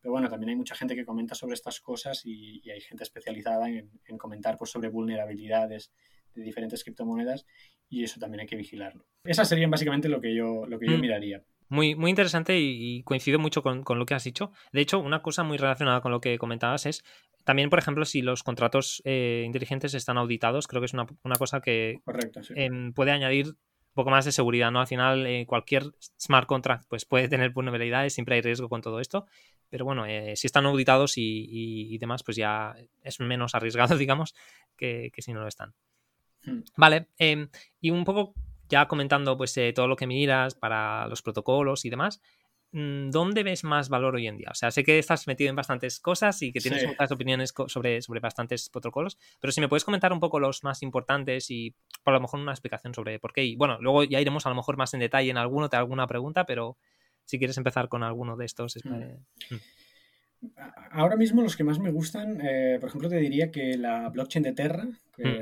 pero bueno, también hay mucha gente que comenta sobre estas cosas y, hay gente especializada en, comentar pues, sobre vulnerabilidades de diferentes criptomonedas y eso también hay que vigilarlo. Esas serían básicamente lo que yo, lo que yo mm. miraría. Muy, muy interesante y, coincido mucho con, lo que has dicho. De hecho, una cosa muy relacionada con lo que comentabas es también, por ejemplo, si los contratos eh, inteligentes están auditados, creo que es una, cosa que puede añadir un poco más de seguridad, ¿no? Al final, eh, cualquier smart contract pues, puede tener vulnerabilidades, siempre hay riesgo con todo esto, pero bueno, eh, si están auditados y, demás, pues ya es menos arriesgado, digamos, que, si no lo están. Hmm. Vale, em, y un poco ya comentando pues eh, todo lo que miras para los protocolos y demás, Mm, ¿dónde ves más valor hoy en día? O sea, sé que estás metido en bastantes cosas y que tienes muchas opiniones sobre, sobre bastantes protocolos, pero si me puedes comentar un poco los más importantes y por lo mejor una explicación sobre por qué. Y bueno, luego ya iremos a lo mejor más en detalle en alguno, te alguna pregunta, pero si quieres empezar con alguno de estos. Mm. Mm. Ahora mismo los que más me gustan, eh, por ejemplo, te diría que la blockchain de Terra,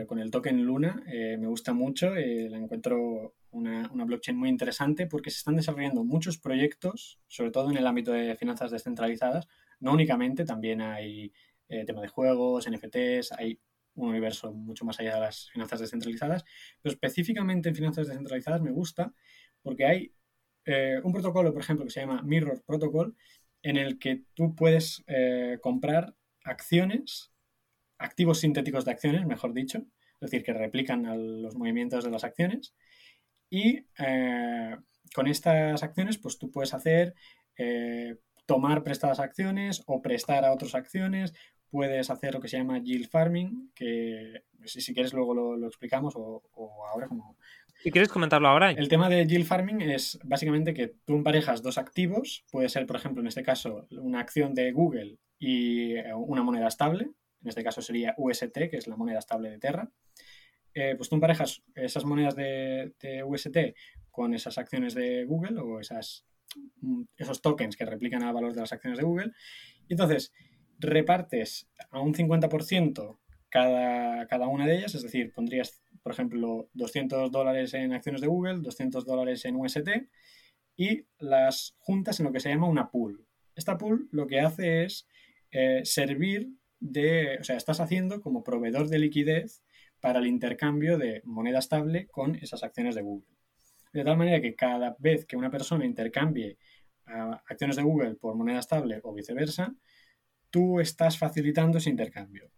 con el token Luna, eh, me gusta mucho, eh, la encuentro una, blockchain muy interesante porque se están desarrollando muchos proyectos, sobre todo en el ámbito de finanzas descentralizadas. No únicamente, también hay eh, tema de juegos, NFTs, hay un universo mucho más allá de las finanzas descentralizadas, pero específicamente en finanzas descentralizadas me gusta porque hay eh, un protocolo, por ejemplo, que se llama Mirror Protocol, en el que tú puedes eh, comprar acciones, activos sintéticos de acciones, mejor dicho, es decir, que replican los movimientos de las acciones, y eh, con estas acciones, pues tú puedes hacer tomar prestadas acciones o prestar a otras acciones. Puedes hacer lo que se llama yield farming, que si, quieres luego lo, explicamos o, ahora como... Si quieres comentarlo ahora. El tema de yield farming es básicamente que tú emparejas dos activos. Puede ser, por ejemplo, en este caso, una acción de Google y eh, una moneda estable. En este caso sería UST, que es la moneda estable de Terra. Eh, pues tú emparejas esas monedas de, UST con esas acciones de Google o esas, mm, esos tokens que replican al valor de las acciones de Google. Y entonces repartes a un 50% cada, cada una de ellas, es decir, pondrías, por ejemplo, 200 dólares en acciones de Google, 200 dólares en UST y las juntas en lo que se llama una pool. Esta pool lo que hace es eh, servir de, o sea, estás haciendo como proveedor de liquidez para el intercambio de moneda estable con esas acciones de Google. De tal manera que cada vez que una persona intercambie acciones de Google por moneda estable o viceversa, tú estás facilitando ese intercambio.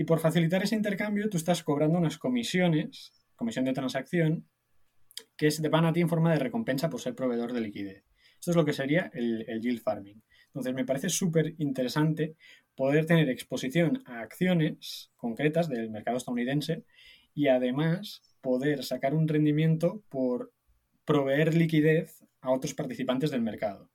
Y por facilitar ese intercambio, tú estás cobrando unas comisiones, comisión de transacción, que se te van a ti en forma de recompensa por ser proveedor de liquidez. Esto es lo que sería el, el yield farming. Entonces, me parece súper interesante poder tener exposición a acciones concretas del mercado estadounidense y además poder sacar un rendimiento por proveer liquidez a otros participantes del mercado.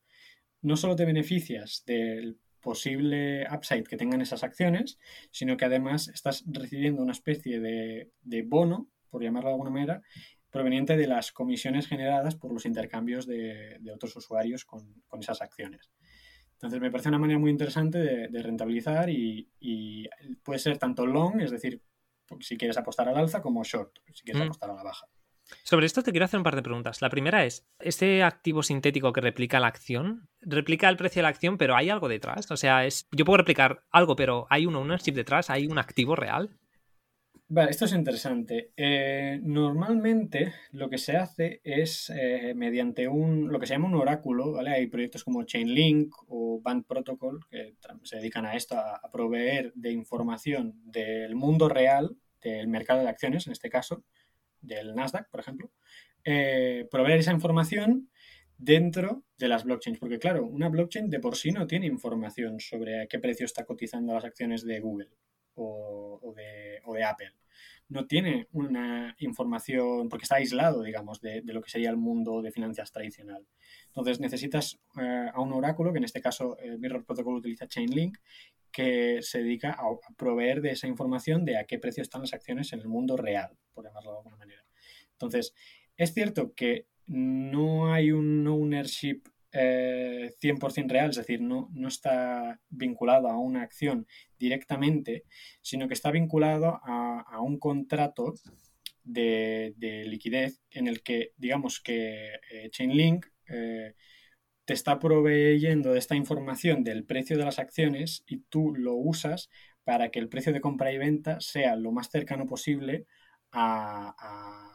No solo te beneficias del posible upside que tengan esas acciones, sino que además estás recibiendo una especie de, bono, por llamarlo de alguna manera, proveniente de las comisiones generadas por los intercambios de, otros usuarios con esas acciones. Entonces me parece una manera muy interesante de, rentabilizar y, puede ser tanto long, es decir, si quieres apostar al alza, como short, si quieres mm. apostar a la baja. Sobre esto te quiero hacer un par de preguntas. La primera es, ¿este activo sintético que replica la acción, replica el precio de la acción, pero hay algo detrás? O sea, es, yo puedo replicar algo, pero ¿hay un ownership detrás? ¿Hay un activo real? Vale, esto es interesante. Eh, normalmente lo que se hace es eh, mediante un, lo que se llama un oráculo, ¿vale? Hay proyectos como Chainlink o Band Protocol que se dedican a esto, a, proveer de información del mundo real, del mercado de acciones en este caso, del Nasdaq, por ejemplo, eh, proveer esa información dentro de las blockchains. Porque claro, una blockchain de por sí no tiene información sobre a qué precio está cotizando las acciones de Google o, de, Apple. No tiene una información, porque está aislado, digamos, de, lo que sería el mundo de finanzas tradicional. Entonces necesitas eh, a un oráculo, que en este caso eh, Mirror Protocol utiliza Chainlink, que se dedica a, proveer de esa información de a qué precio están las acciones en el mundo real, por llamarlo de alguna manera. Entonces, es cierto que no hay un ownership 100% eh, real, es decir, no, no está vinculado a una acción directamente, sino que está vinculado a, un contrato de, liquidez en el que, digamos que eh, Chainlink eh, te está proveyendo de esta información del precio de las acciones y tú lo usas para que el precio de compra y venta sea lo más cercano posible a a,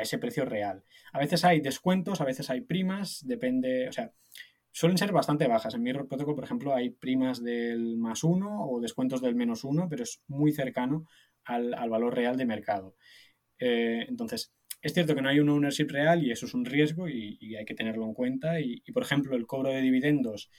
ese precio real. A veces hay descuentos, a veces hay primas, depende, o sea, suelen ser bastante bajas. En Mirror Protocol, por ejemplo, hay primas del más uno o descuentos del menos uno, pero es muy cercano al, valor real de mercado. Eh, entonces, es cierto que no hay un ownership real y eso es un riesgo y, hay que tenerlo en cuenta. Y, por ejemplo, el cobro de dividendos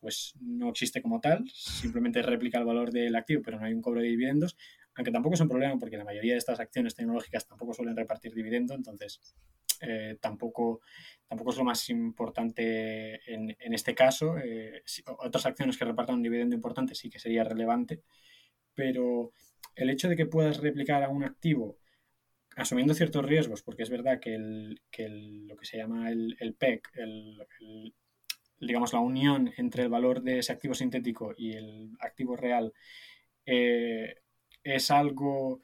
pues no existe como tal, simplemente replica el valor del activo, pero no hay un cobro de dividendos aunque tampoco es un problema porque la mayoría de estas acciones tecnológicas tampoco suelen repartir dividendo, entonces eh, tampoco, tampoco es lo más importante en, este caso. Eh, otras acciones que repartan un dividendo importante sí que sería relevante, pero el hecho de que puedas replicar a un activo asumiendo ciertos riesgos, porque es verdad que, lo que se llama el, PEC, digamos la unión entre el valor de ese activo sintético y el activo real, eh, es algo,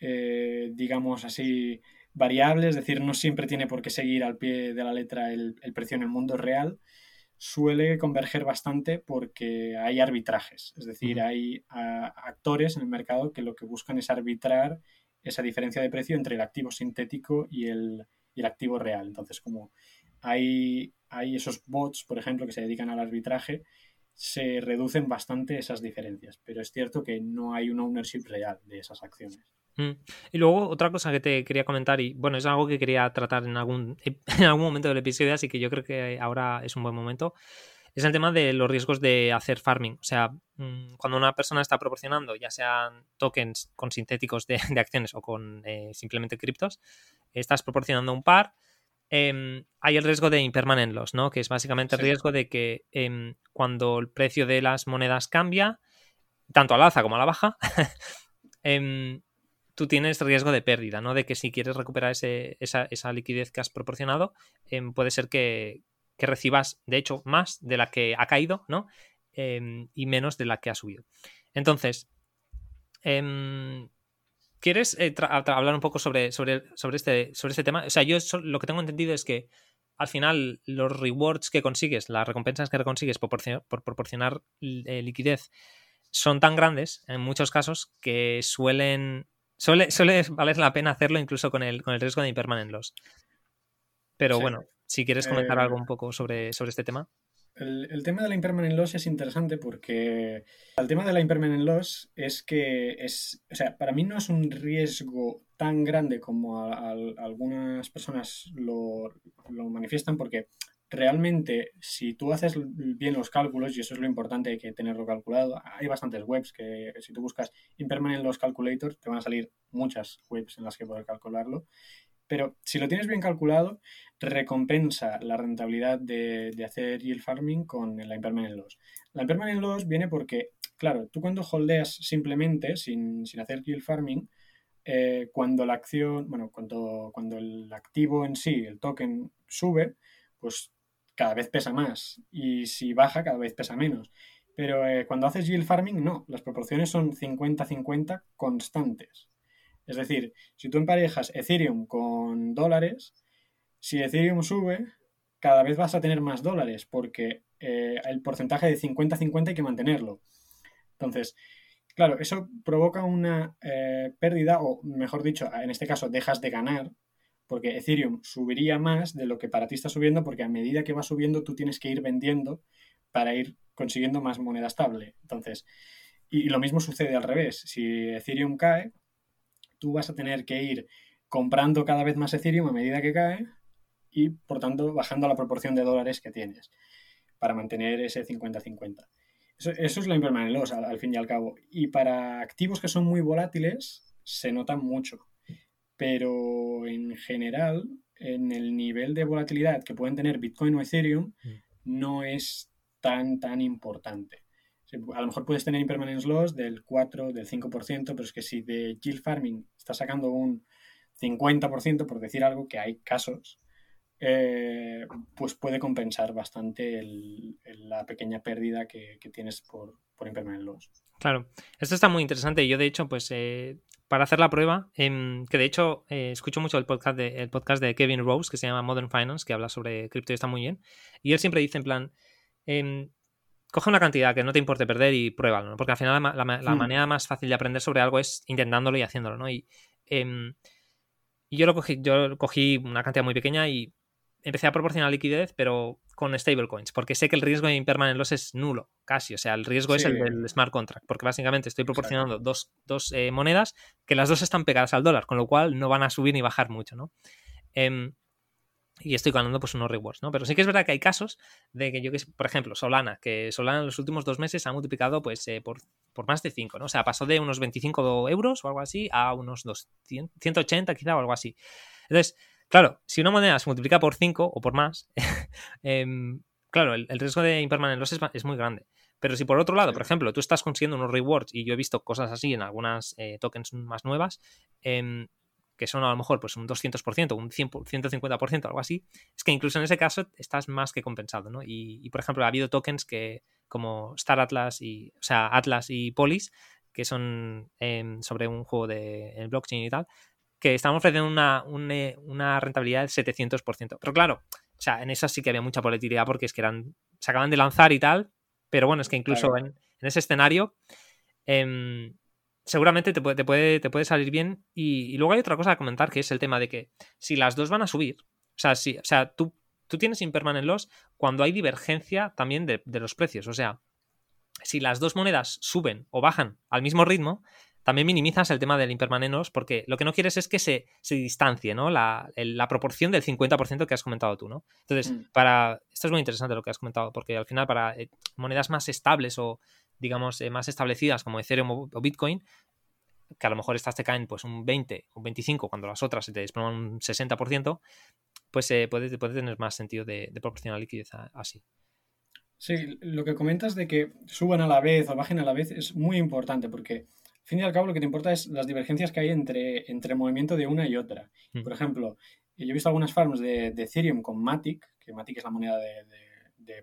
eh, digamos así, variable, es decir, no siempre tiene por qué seguir al pie de la letra el, precio en el mundo real, suele converger bastante porque hay arbitrajes, es decir, hay actores en el mercado que lo que buscan es arbitrar esa diferencia de precio entre el activo sintético y el, y el activo real. Entonces, como hay, hay esos bots, por ejemplo, que se dedican al arbitraje, se reducen bastante esas diferencias, pero es cierto que no hay un ownership real de esas acciones. Mm. Y luego otra cosa que te quería comentar, y bueno, es algo que quería tratar en algún, en algún momento del episodio, así que yo creo que ahora es un buen momento, es el tema de los riesgos de hacer farming. O sea, mm, cuando una persona está proporcionando, ya sean tokens con sintéticos de, acciones o con eh, simplemente criptos, estás proporcionando un par Em, hay el riesgo de impermanent loss, ¿no? Que es básicamente el riesgo de que em, cuando el precio de las monedas cambia, tanto al alza como a la baja, em, tú tienes riesgo de pérdida, ¿no? De que si quieres recuperar esa, liquidez que has proporcionado, puede ser que, que, recibas, de hecho, más de la que ha caído, ¿no? y menos de la que ha subido. Entonces, ¿Quieres eh, hablar un poco sobre, sobre, sobre, este, sobre este tema? O sea, yo lo que tengo entendido es que al final los rewards que consigues, las recompensas que consigues por, proporcionar eh, liquidez son tan grandes en muchos casos que suelen suele, suele valer la pena hacerlo incluso con el, con el riesgo de impermanent loss. Pero bueno, si quieres comentar algo eh, un poco sobre, sobre este tema. El, tema de la impermanent loss es interesante porque el tema de la impermanent loss es que es, o sea, para mí no es un riesgo tan grande como algunas personas lo, manifiestan porque realmente si tú haces bien los cálculos, y eso es lo importante, hay que tenerlo calculado, hay bastantes webs que si tú buscas impermanent loss calculator te van a salir muchas webs en las que poder calcularlo pero si lo tienes bien calculado, recompensa la rentabilidad de, hacer yield farming con la impermanent loss. La impermanent loss viene porque, claro, tú cuando holdeas simplemente, sin, hacer yield farming, eh, cuando la acción, bueno, cuando, cuando el activo en sí, el token, sube, pues cada vez pesa más. Y si baja, cada vez pesa menos. Pero eh, cuando haces yield farming, no, las proporciones son 50-50 constantes. Es decir, si tú emparejas Ethereum con dólares, si Ethereum sube, cada vez vas a tener más dólares porque eh, el porcentaje de 50-50 hay que mantenerlo. Entonces, claro, eso provoca una eh, pérdida, o mejor dicho, en este caso dejas de ganar, porque Ethereum subiría más de lo que para ti está subiendo, porque a medida que va subiendo tú tienes que ir vendiendo para ir consiguiendo más moneda estable. Entonces, y, lo mismo sucede al revés. Si Ethereum cae, tú vas a tener que ir comprando cada vez más Ethereum a medida que cae y, por tanto, bajando la proporción de dólares que tienes para mantener ese 50-50. Eso, es la impermanent loss, al, fin y al cabo. Y para activos que son muy volátiles, se nota mucho. Pero en general, en el nivel de volatilidad que pueden tener Bitcoin o Ethereum, mm. no es tan, tan importante. A lo mejor puedes tener impermanence loss del 4, del 5%, pero es que si de yield farming estás sacando un 50%, por decir algo, que hay casos, eh, pues puede compensar bastante la pequeña pérdida que, tienes por, por impermanent loss. Claro, esto está muy interesante. Yo, de hecho, pues eh, para hacer la prueba, em, que de hecho eh, escucho mucho el podcast, de, el podcast de Kevin Rose, que se llama Modern Finance, que habla sobre cripto y está muy bien. Y él siempre dice en plan, em, coge una cantidad que no te importe perder y pruébalo, ¿no? Porque al final la, hmm. manera más fácil de aprender sobre algo es intentándolo y haciéndolo, ¿no? Y, em, yo lo cogí, yo cogí una cantidad muy pequeña y empecé a proporcionar liquidez, pero con stablecoins, porque sé que el riesgo de impermanent loss es nulo, casi. O sea, el riesgo es el del smart contract, porque básicamente estoy proporcionando dos, eh, monedas que las dos están pegadas al dólar, con lo cual no van a subir ni bajar mucho, ¿no? Em, y estoy ganando pues unos rewards, ¿no? Pero sí que es verdad que hay casos de que yo que por ejemplo, Solana, que Solana en los últimos dos meses ha multiplicado pues eh, por, por, más de 5, ¿no? O sea, pasó de unos 25 euros o algo así a unos 200, 180 quizá o algo así. Entonces, Claro, si una moneda se multiplica por 5 o por más, em, claro, el, riesgo de impermanent loss es, muy grande. Pero si por otro lado, por ejemplo, tú estás consiguiendo unos rewards, y yo he visto cosas así en algunas eh, tokens más nuevas, em, que son a lo mejor pues un 200%, un 100, 150%, algo así, es que incluso en ese caso estás más que compensado, ¿no? Y, por ejemplo, ha habido tokens que, como Star Atlas y, o sea, Atlas y Polis, que son em, sobre un juego de blockchain y tal, que estaban ofreciendo una, una, rentabilidad del 700%. Pero claro, o sea, en esas sí que había mucha volatilidad porque es que eran, se acaban de lanzar y tal, pero bueno, es que incluso en, ese escenario em, seguramente te puede, te, puede, te puede salir bien. Y, luego hay otra cosa a comentar que es el tema de que si las dos van a subir, o sea, si, o sea tú, tú tienes impermanent loss cuando hay divergencia también de, de los precios. O sea, si las dos monedas suben o bajan al mismo ritmo, también minimizas el tema del impermanenos porque lo que no quieres es que se, distancie, ¿no? La, proporción del 50% que has comentado tú, ¿no? Entonces, mm. para. Esto es muy interesante lo que has comentado, porque al final, para eh, monedas más estables o, digamos, eh, más establecidas como Ethereum o, Bitcoin, que a lo mejor estas te caen pues un 20 o un 25 cuando las otras se te desploman un 60%, pues eh, puede, puede, tener más sentido de, de proporcionar liquidez así. Sí, lo que comentas de que suban a la vez o bajen a la vez es muy importante porque fin y al cabo lo que te importa es las divergencias que hay entre, entre movimiento de una y otra. Mm. Por ejemplo, yo he visto algunas farms de, Ethereum con Matic, que Matic es la moneda de,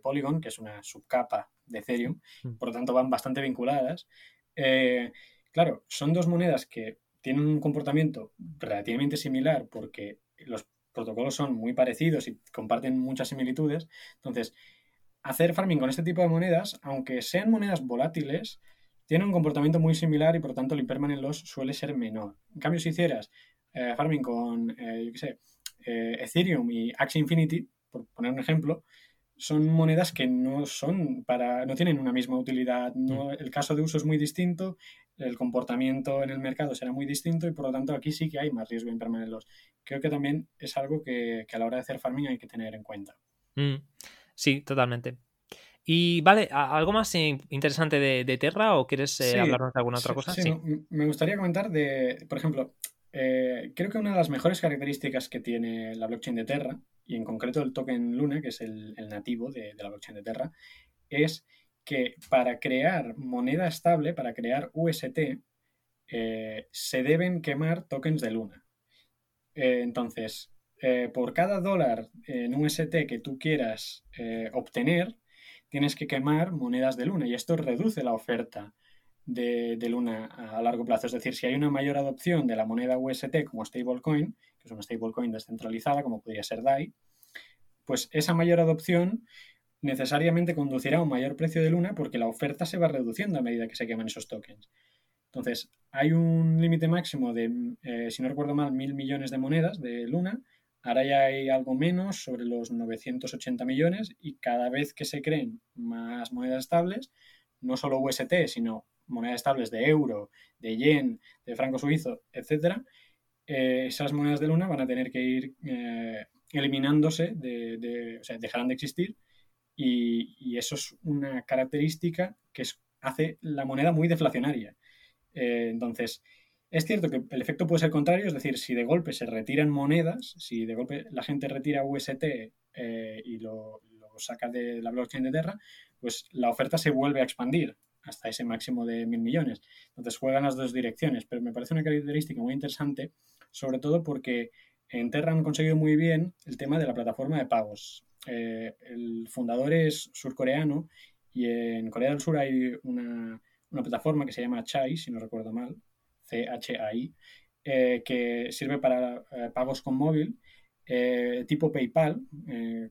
Polygon, que es una subcapa de Ethereum, mm. por lo tanto van bastante vinculadas. Eh, claro, son dos monedas que tienen un comportamiento relativamente similar porque los protocolos son muy parecidos y comparten muchas similitudes. Entonces, hacer farming con este tipo de monedas, aunque sean monedas volátiles, tiene un comportamiento muy similar y por lo tanto el impermanent loss suele ser menor. En cambio, si hicieras eh, farming con, eh, yo qué sé, eh, Ethereum y Axie Infinity, por poner un ejemplo, son monedas que no son para, no tienen una misma utilidad. No, mm. el caso de uso es muy distinto, el comportamiento en el mercado será muy distinto y por lo tanto aquí sí que hay más riesgo de impermanent loss. Creo que también es algo que, a la hora de hacer farming hay que tener en cuenta. Mm. Sí, totalmente. Y vale, ¿algo más interesante de, Terra o quieres eh, hablarnos de alguna otra cosa? Sí, me gustaría comentar de, por ejemplo, eh, creo que una de las mejores características que tiene la blockchain de Terra, y en concreto el token Luna, que es el, nativo de, la blockchain de Terra, es que para crear moneda estable, para crear UST, eh, se deben quemar tokens de Luna. entonces, por cada dólar en UST que tú quieras obtener, tienes que quemar monedas de luna y esto reduce la oferta de, Luna a largo plazo. Es decir, si hay una mayor adopción de la moneda UST como stablecoin, que es una stablecoin descentralizada, como podría ser DAI, pues esa mayor adopción necesariamente conducirá a un mayor precio de Luna porque la oferta se va reduciendo a medida que se queman esos tokens. Entonces, hay un límite máximo de, eh, si no recuerdo mal, mil millones de monedas de Luna. Ahora ya hay algo menos, sobre los 980 millones, y cada vez que se creen más monedas estables, no solo UST, sino monedas estables de euro, de yen, de franco suizo, etcétera, eh, esas monedas de Luna van a tener que ir eh, eliminándose, de, o sea, dejarán de existir, y, eso es una característica que hace la moneda muy deflacionaria. Eh, entonces, es cierto que el efecto puede ser contrario, es decir, si de golpe se retiran monedas, si de golpe la gente retira UST y lo, lo, saca de la blockchain de Terra, pues la oferta se vuelve a expandir hasta ese máximo de mil millones. Entonces juegan las dos direcciones, pero me parece una característica muy interesante, sobre todo porque en Terra han conseguido muy bien el tema de la plataforma de pagos. Eh, el fundador es surcoreano y en Corea del Sur hay una, plataforma que se llama Chai, si no recuerdo mal, C-H-A-I, eh, que sirve para eh, pagos con móvil tipo PayPal,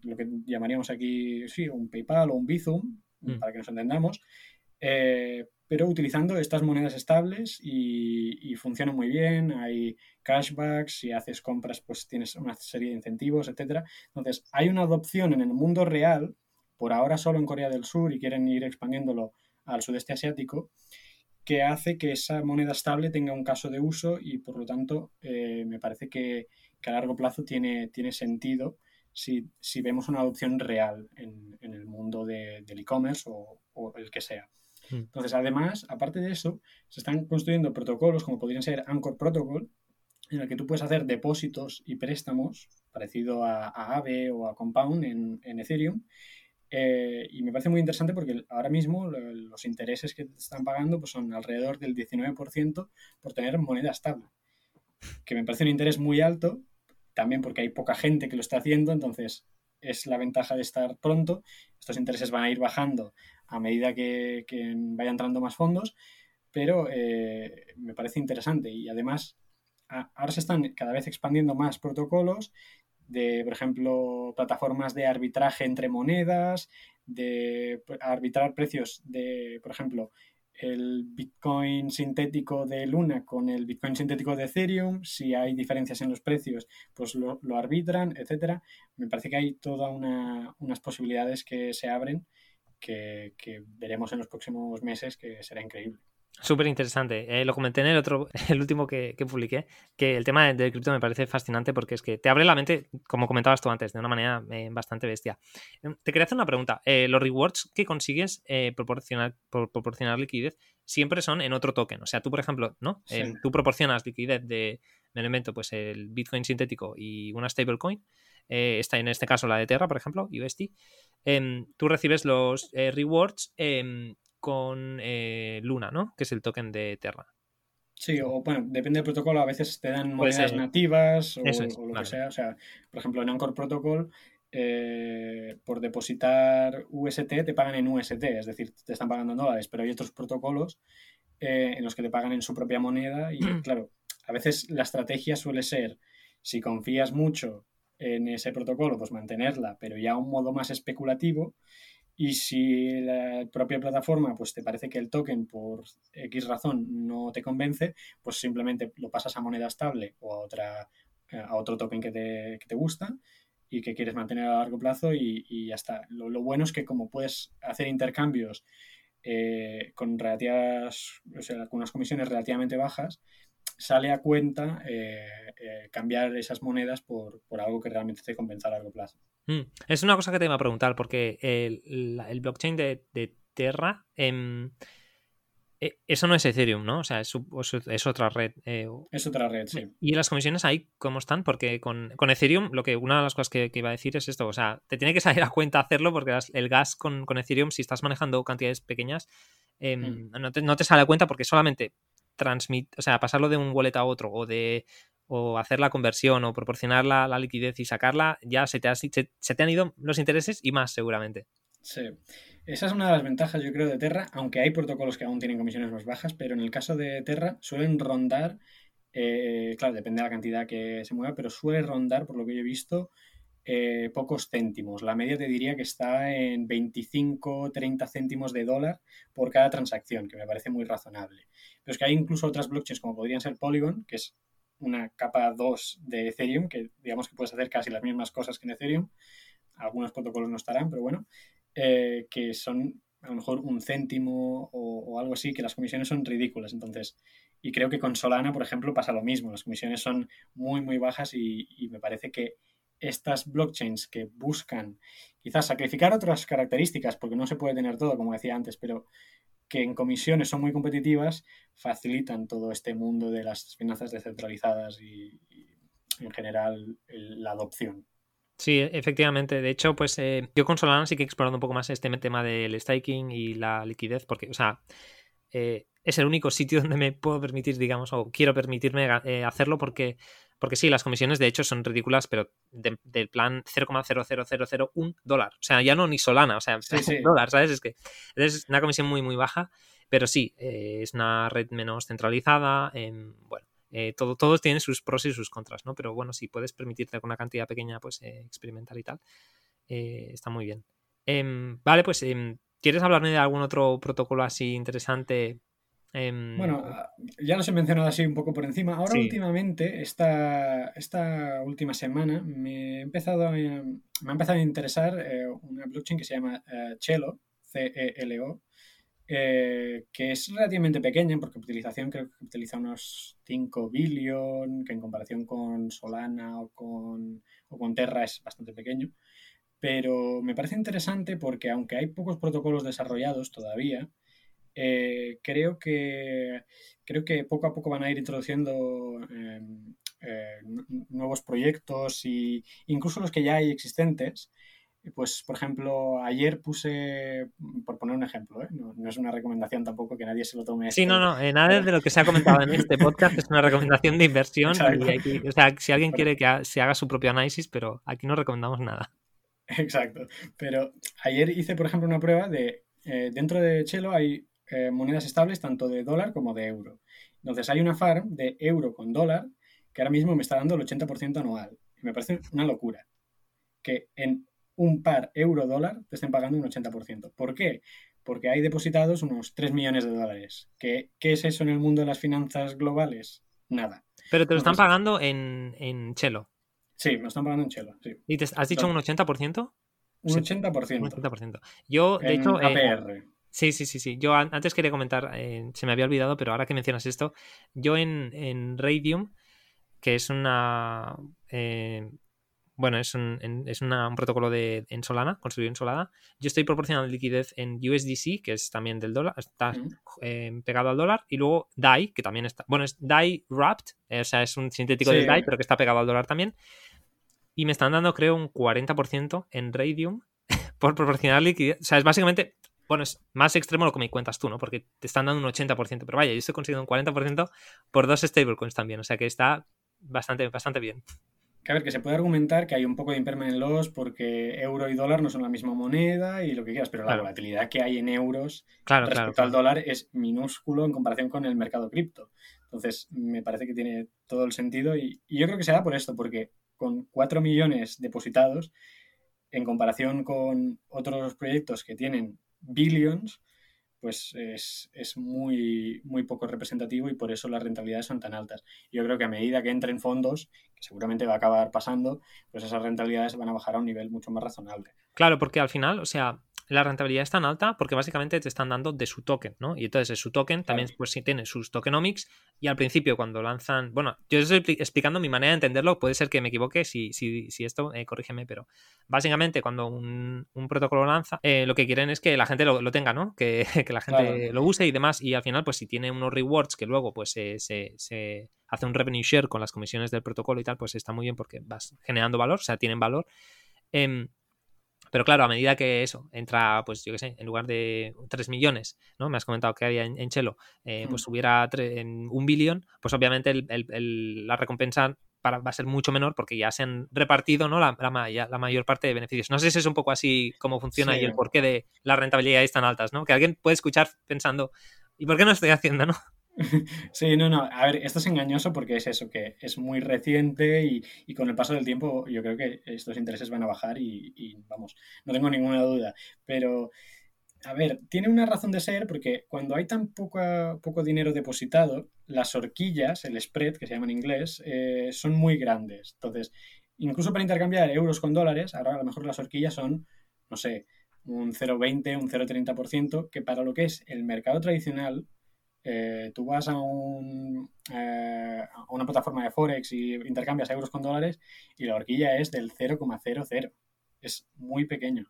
lo que llamaríamos aquí, sí, un PayPal o un Bizum, mm. para que nos entendamos, eh, pero utilizando estas monedas estables y, funciona muy bien. Hay cashbacks, si haces compras, pues tienes una serie de incentivos, etc. Entonces, hay una adopción en el mundo real, por ahora solo en Corea del Sur y quieren ir expandiéndolo al sudeste asiático, que hace que esa moneda estable tenga un caso de uso y por lo tanto eh, me parece que, a largo plazo tiene, tiene sentido si, vemos una adopción real en, el mundo del e-commerce o el que sea. Mm. Entonces, además, aparte de eso, se están construyendo protocolos como podrían ser Anchor Protocol, en el que tú puedes hacer depósitos y préstamos, parecido a, a Aave o a Compound en, Ethereum. Eh, y me parece muy interesante porque ahora mismo los intereses que te están pagando pues son alrededor del 19% por tener moneda estable, que me parece un interés muy alto, también porque hay poca gente que lo está haciendo, entonces es la ventaja de estar pronto. Estos intereses van a ir bajando a medida que, vaya entrando más fondos, pero eh, me parece interesante y además ahora se están cada vez expandiendo más protocolos de, por ejemplo, plataformas de arbitraje entre monedas, de arbitrar precios de, por ejemplo, el Bitcoin sintético de Luna con el Bitcoin sintético de Ethereum, si hay diferencias en los precios, pues lo, arbitran, etcétera. Me parece que hay todas unas posibilidades que se abren que, veremos en los próximos meses que será increíble. Súper interesante. Eh, lo comenté en el otro, el último que, publiqué, que el tema del cripto me parece fascinante porque es que te abre la mente, como comentabas tú antes, de una manera eh, bastante bestia. Em, te quería hacer una pregunta. Eh, los rewards que consigues proporcionar, por, proporcionar liquidez siempre son en otro token. O sea, tú, por ejemplo, ¿no? Em, tú proporcionas liquidez de, me elemento, pues el Bitcoin sintético y una stablecoin. Está en este caso la de Terra, por ejemplo, UST. Em, tú recibes los eh, rewards em, con eh, Luna, ¿no? Que es el token de Terra. Sí, o bueno, depende del protocolo, a veces te dan monedas nativas o, lo que sea. O sea, por ejemplo, en Anchor Protocol, eh, por depositar UST te pagan en UST, es decir, te están pagando en dólares, pero hay otros protocolos en los que te pagan en su propia moneda y claro, a veces la estrategia suele ser, si confías mucho en ese protocolo, pues mantenerla, pero ya a un modo más especulativo. Y si la propia plataforma pues te parece que el token por X razón no te convence, pues simplemente lo pasas a moneda estable o a, otra, a otro token que te, que te gusta y que quieres mantener a largo plazo y, ya está. Lo, bueno es que como puedes hacer intercambios eh, con relativas, o sea, con unas comisiones relativamente bajas, sale a cuenta eh, eh, cambiar esas monedas por, algo que realmente te compensa a largo plazo. Mm, es una cosa que te iba a preguntar, porque el, blockchain de, Terra, em, eh, eso no es Ethereum, ¿no? O sea, es, otra red. es otra red, sí. ¿Y las comisiones ahí cómo están? Porque con, Ethereum, lo que una de las cosas que, iba a decir es esto, o sea, te tiene que salir a cuenta hacerlo porque el gas con, Ethereum, si estás manejando cantidades pequeñas, em, mm. no, te, no, te, sale a cuenta porque solamente transmit, o sea, pasarlo de un wallet a otro o de o hacer la conversión o proporcionar la, liquidez y sacarla, ya se te, se, te han ido los intereses y más seguramente. Sí. Esa es una de las ventajas, yo creo, de Terra, aunque hay protocolos que aún tienen comisiones más bajas, pero en el caso de Terra suelen rondar, eh, claro, depende de la cantidad que se mueva, pero suele rondar, por lo que yo he visto, eh, pocos céntimos. La media te diría que está en 25, 30 céntimos de dólar por cada transacción, que me parece muy razonable. Pero es que hay incluso otras blockchains como podrían ser Polygon, que es una capa 2 de Ethereum, que digamos que puedes hacer casi las mismas cosas que en Ethereum. Algunos protocolos no estarán, pero bueno, eh, que son a lo mejor un céntimo o, algo así, que las comisiones son ridículas. Entonces, y creo que con Solana, por ejemplo, pasa lo mismo. Las comisiones son muy, muy bajas y me parece que estas blockchains que buscan quizás sacrificar otras características, porque no se puede tener todo, como decía antes, pero que en comisiones son muy competitivas, facilitan todo este mundo de las finanzas descentralizadas y, en general la adopción. Sí, efectivamente. De hecho, pues eh, yo con Solana sí que he explorado un poco más este tema del staking y la liquidez, porque, o sea, eh, es el único sitio donde me puedo permitir, digamos, o quiero permitirme eh, hacerlo porque porque sí, las comisiones de hecho son ridículas, pero del plan 0,00001 dólar. O sea, ya no ni Solana, o sea, sí, dólar, ¿sabes? Es que es una comisión muy, muy baja, pero sí, eh, es una red menos centralizada. bueno, eh, todo, todos tienen sus pros y sus contras, ¿no? Pero bueno, si puedes permitirte con una cantidad pequeña, pues eh, experimentar y tal, está muy bien. Em, vale, pues, em, ¿quieres hablarme de algún otro protocolo así interesante Em, bueno, ah, ya los he mencionado así un poco por encima. Ahora últimamente, esta, esta última semana, me, he empezado me ha empezado a interesar eh, una blockchain que se llama uh, Celo, C-E-L-O, eh, que es relativamente pequeña, porque utilización creo que utiliza unos 5 billion, que en comparación con Solana o con, o con Terra es bastante pequeño. Pero me parece interesante porque aunque hay pocos protocolos desarrollados todavía, eh, creo, que, creo que poco a poco van a ir introduciendo em, eh, nuevos proyectos e incluso los que ya hay existentes. Pues, por ejemplo, ayer puse, por poner un ejemplo, ¿eh? no, es una recomendación tampoco que nadie se lo tome. Sí, no, no, nada de lo que se ha comentado en este podcast es una recomendación de inversión. o sea, si alguien quiere que se haga su propio análisis, pero aquí no recomendamos nada. Exacto. Pero ayer hice, por ejemplo, una prueba de, dentro de Chelo hay eh, monedas estables tanto de dólar como de euro. Entonces hay una farm de euro con dólar que ahora mismo me está dando el 80% anual. Y me parece una locura que en un par euro-dólar te estén pagando un 80%. ¿Por qué? Porque hay depositados unos 3 millones de dólares. ¿Qué, es eso en el mundo de las finanzas globales? Nada. Pero te lo están pagando en, en chelo. Sí, me lo están pagando en chelo. ¿Y te has dicho un 80%? Un 80%. Un 80%. Yo, de hecho. Eh, Sí, sí, sí, sí. Yo antes quería comentar, eh, se me había olvidado, pero ahora que mencionas esto, yo en, en Radium, que es una... Eh, bueno, es, un, es un protocolo de, en Solana, construido en Solana. Yo estoy proporcionando liquidez en USDC, que es también del dólar, está eh, pegado al dólar, y luego DAI, que también está, bueno, es DAI wrapped, o sea, es un sintético de DAI, pero que está pegado al dólar también. Y me están dando, creo, un 40% en Radium por proporcionar liquidez. O sea, es básicamente bueno, es más extremo lo que me cuentas tú, ¿no? Porque te están dando un 80%, pero vaya, yo estoy consiguiendo un 40% por dos stablecoins también, o sea que está bastante, bastante bien. Que a ver, que se puede argumentar que hay un poco de impermanent loss porque euro y dólar no son la misma moneda y lo que quieras, pero la volatilidad que hay en euros respecto al dólar es minúsculo en comparación con el mercado cripto. Entonces, me parece que tiene todo el sentido y, y yo creo que será por esto, porque con 4 millones depositados, en comparación con otros proyectos que tienen billions, pues es, muy, muy poco representativo y por eso las rentabilidades son tan altas. Yo creo que a medida que entren fondos, que seguramente va a acabar pasando, pues esas rentabilidades van a bajar a un nivel mucho más razonable. Claro, porque al final, o sea, la rentabilidad es tan alta porque básicamente te están dando de su token, ¿no? Y entonces su token también pues sí tiene sus tokenomics y al principio cuando lanzan, bueno, yo estoy explicando mi manera de entenderlo, puede ser que me equivoque si, si, si esto, eh, corrígeme, pero básicamente cuando un, protocolo lanza, eh, lo que quieren es que la gente lo, tenga, ¿no? Que, la gente lo use y demás y al final pues si tiene unos rewards que luego pues se, se, hace un revenue share con las comisiones del protocolo y tal, pues está muy bien porque vas generando valor, o sea, tienen valor. Pero claro, a medida que eso entra, pues yo qué sé, en lugar de 3 millones, ¿no? Me has comentado que había en, Chelo, eh, pues mm. hubiera en un billón, pues obviamente la recompensa va a ser mucho menor porque ya se han repartido ¿no? la, la, mayor parte de beneficios. No sé si es un poco así cómo funciona y el porqué de las rentabilidades tan altas, ¿no? Que alguien puede escuchar pensando, ¿y por qué no estoy haciendo, no? Sí, no, no. A ver, esto es engañoso porque es eso, que es muy reciente y, con el paso del tiempo yo creo que estos intereses van a bajar y, y, vamos, no tengo ninguna duda. Pero a ver, tiene una razón de ser porque cuando hay tan poco, poco dinero depositado, las horquillas, el spread, que se llama en inglés, eh, son muy grandes. Entonces, incluso para intercambiar euros con dólares, ahora a lo mejor las horquillas son, no sé, un 0,20, un 0,30%, que para lo que es el mercado tradicional, eh, tú vas a, un, eh, a una plataforma de Forex y intercambias euros con dólares y la horquilla es del 0,00. Es muy pequeño.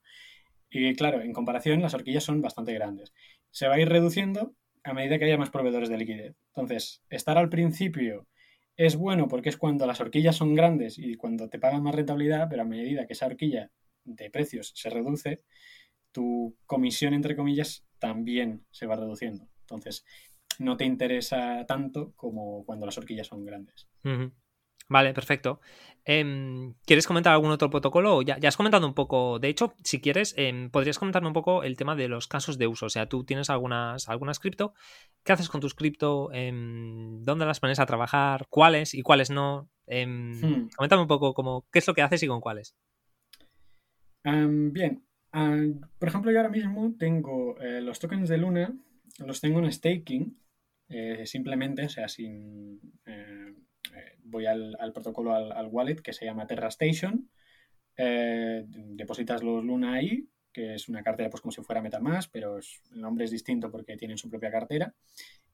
Y claro, en comparación, las horquillas son bastante grandes. Se va a ir reduciendo a medida que haya más proveedores de liquidez. Entonces, estar al principio es bueno porque es cuando las horquillas son grandes y cuando te pagan más rentabilidad, pero a medida que esa horquilla de precios se reduce, tu comisión, entre comillas, también se va reduciendo. Entonces, no te interesa tanto como cuando las horquillas son grandes. Vale, perfecto. Em, ¿Quieres comentar algún otro protocolo? Ya, ya has comentado un poco, de hecho, si quieres, em, podrías comentarme un poco el tema de los casos de uso. O sea, tú tienes algunas, algunas cripto, ¿qué haces con tus cripto? Em, ¿Dónde las pones a trabajar? ¿Cuáles y cuáles no? Hmm. Coméntame un poco cómo, qué es lo que haces y con cuáles. bien, por ejemplo, yo ahora mismo tengo eh, los tokens de Luna, los tengo en staking, eh, simplemente, o sea, sin eh, voy al, protocolo, al, wallet que se llama TerraStation. Eh, depositas los Luna ahí, que es una cartera pues como si fuera MetaMask, pero el nombre es distinto porque tienen su propia cartera.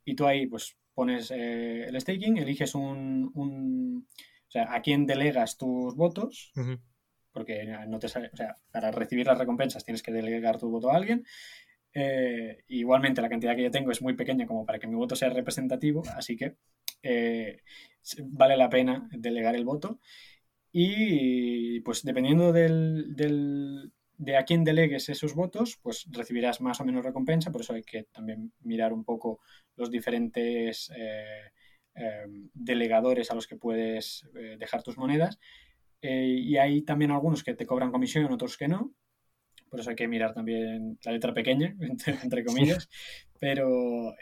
Y tú ahí pues pones eh, el staking, eliges un, o sea, a quién delegas tus votos, porque no te sale, o sea, para recibir las recompensas tienes que delegar tu voto a alguien. Eh, igualmente la cantidad que yo tengo es muy pequeña como para que mi voto sea representativo, así que eh, vale la pena delegar el voto. Y pues dependiendo del, de a quién delegues esos votos, pues recibirás más o menos recompensa. Por eso hay que también mirar un poco los diferentes eh, delegadores a los que puedes dejar tus monedas. y hay también algunos que te cobran comisión, otros que no. Por eso hay que mirar también la letra pequeña, entre, comillas. Pero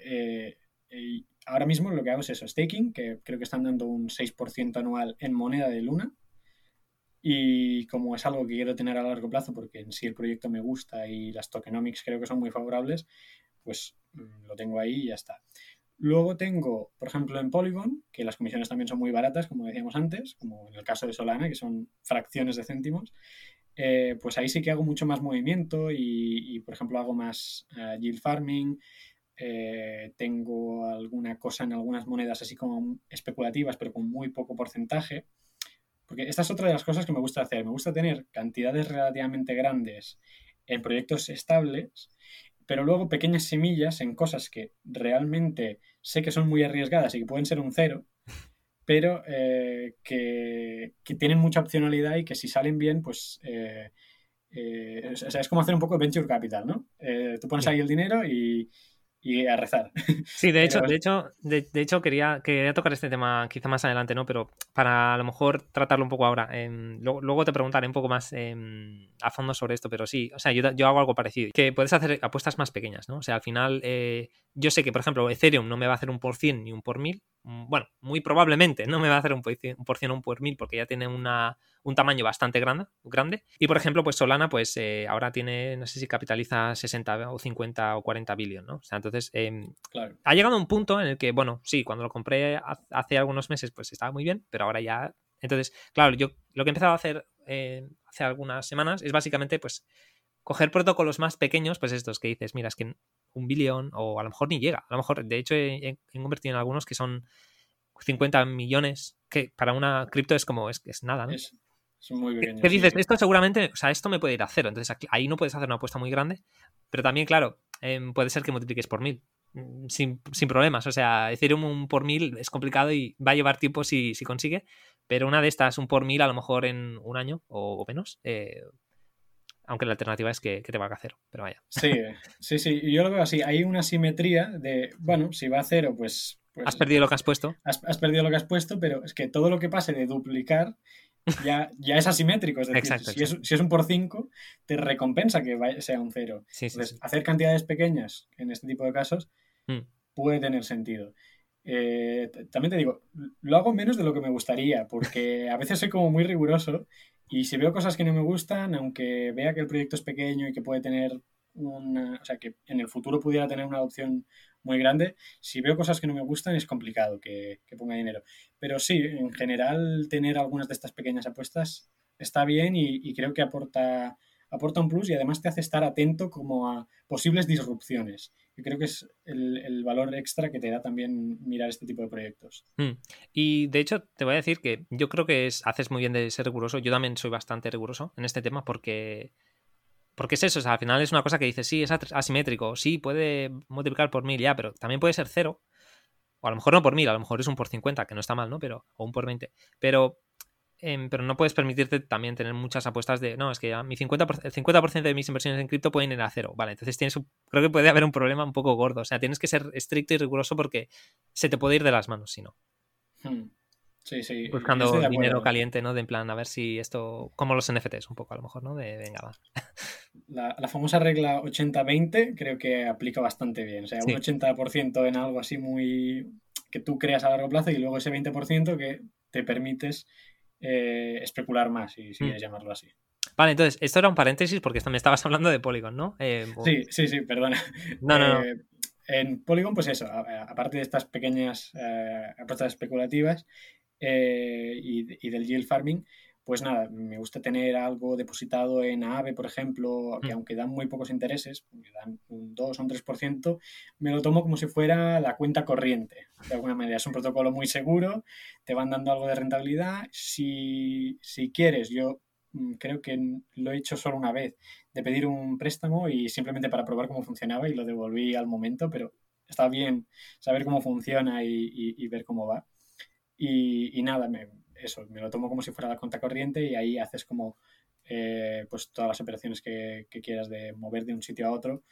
ahora mismo lo que hago es eso, staking, que creo que están dando un 6% anual en moneda de Luna. Y como es algo que quiero tener a largo plazo, porque en sí el proyecto me gusta y las tokenomics creo que son muy favorables, pues mm, lo tengo ahí y ya está. Luego tengo, por ejemplo, en Polygon, que las comisiones también son muy baratas, como decíamos antes, como en el caso de Solana, que son fracciones de céntimos. Eh, pues ahí sí que hago mucho más movimiento y, por ejemplo, hago más uh, yield farming, eh, tengo alguna cosa en algunas monedas así como especulativas, pero con muy poco porcentaje. Porque esta es otra de las cosas que me gusta hacer. Me gusta tener cantidades relativamente grandes en proyectos estables, pero luego pequeñas semillas en cosas que realmente sé que son muy arriesgadas y que pueden ser un cero, pero eh, que, tienen mucha opcionalidad y que si salen bien, pues eh, es, como hacer un poco de venture capital, ¿no? tú pones ahí el dinero y, y a rezar. Sí, de hecho, de hecho, de, hecho quería, quería tocar este tema quizá más adelante, ¿no? Pero para a lo mejor tratarlo un poco ahora. Em, luego, te preguntaré un poco más em, a fondo sobre esto, pero sí, o sea, yo, yo, hago algo parecido. Que puedes hacer apuestas más pequeñas, ¿no? O sea, al final, eh, yo sé que, por ejemplo, Ethereum no me va a hacer un por cien ni un por mil. Mm, bueno, muy probablemente no me va a hacer un por cien, o un por mil porque ya tiene una, un tamaño bastante grande, grande. Y por ejemplo, pues Solana, pues eh, ahora tiene, no sé si capitaliza 60 o 50 o 40 billones, ¿no? O sea, entonces em, ha llegado a un punto en el que, bueno, sí, cuando lo compré hace algunos meses, pues estaba muy bien, pero ahora ya. Entonces, claro, yo lo que he empezado a hacer eh, hace algunas semanas es básicamente, pues, coger protocolos más pequeños, pues estos que dices, mira, es que un billón o a lo mejor ni llega. A lo mejor, de hecho, he, convertido en algunos que son 50 millones, que para una cripto es como, es, es nada, ¿no? Son muy pequeños. ¿Qué dices? Esto seguramente, o sea, esto me puede ir a cero. Entonces ahí no puedes hacer una apuesta muy grande. Pero también, claro, em, puede ser que multipliques por mil. Mm, sin, problemas. O sea, Ethereum un por mil es complicado y va a llevar tiempo si, si consigue. Pero una de estas, un por mil, a lo mejor en un año o, menos. Eh, aunque la alternativa es que, te va a cero, pero vaya. Sí, sí, sí. Yo lo veo así. Hay una simetría de, bueno, si va a cero, pues pues, has perdido lo que has puesto. Has, perdido lo que has puesto, pero es que todo lo que pase de duplicar ya, ya es asimétrico. Es decir, si, Es, un por 5, te recompensa que sea un 0. hacer cantidades pequeñas en este tipo de casos mm. puede tener sentido. Eh, también te digo, lo hago menos de lo que me gustaría, porque a veces soy como muy riguroso y si veo cosas que no me gustan, aunque vea que el proyecto es pequeño y que puede tener una, o sea, que en el futuro pudiera tener una adopción muy grande, si veo cosas que no me gustan es complicado que, ponga dinero. Pero sí, en general tener algunas de estas pequeñas apuestas está bien y, creo que aporta, aporta un plus y además te hace estar atento como a posibles disrupciones. Creo que es el, valor extra que te da también mirar este tipo de proyectos. Hmm. Y de hecho, te voy a decir que yo creo que es, haces muy bien de ser riguroso. Yo también soy bastante riguroso en este tema porque porque es eso, o sea, al final es una cosa que dice, sí, es asimétrico, sí, puede multiplicar por mil, ya, pero también puede ser cero. O a lo mejor no por mil, a lo mejor es un por 50, que no está mal, ¿no? Pero, o un por 20. Pero, em, pero no puedes permitirte también tener muchas apuestas de, no, es que mi 50%, el 50% de mis inversiones en cripto pueden ir a cero. Vale, entonces tienes creo que puede haber un problema un poco gordo. O sea, tienes que ser estricto y riguroso porque se te puede ir de las manos si no. Hmm. Sí, sí. Buscando dinero caliente, ¿no? De en plan, a ver si esto. Como los NFTs, un poco, a lo mejor, ¿no? De venga, va. La, famosa regla 80-20 creo que aplica bastante bien. O sea, un 80% en algo así muy. que tú creas a largo plazo y luego ese 20% que te permites eh, especular más, si, si mm. quieres llamarlo así. Vale, entonces, esto era un paréntesis porque me estabas hablando de Polygon, ¿no? Eh, sí, sí, sí, perdona. No, no, no. Eh, en Polygon, pues eso, aparte de estas pequeñas apuestas especulativas, eh, y, del yield farming, pues nada, me gusta tener algo depositado en AVE, por ejemplo, que mm. aunque dan muy pocos intereses, dan un 2 o un 3%, me lo tomo como si fuera la cuenta corriente. De alguna manera, es un protocolo muy seguro, te van dando algo de rentabilidad. Si, si quieres, yo mm, creo que lo he hecho solo una vez, de pedir un préstamo y simplemente para probar cómo funcionaba y lo devolví al momento, pero está bien saber cómo funciona y ver cómo va. Y, nada, me, eso, me lo tomo como si fuera la cuenta corriente y ahí haces como eh, pues todas las operaciones que, quieras de mover de un sitio a otro.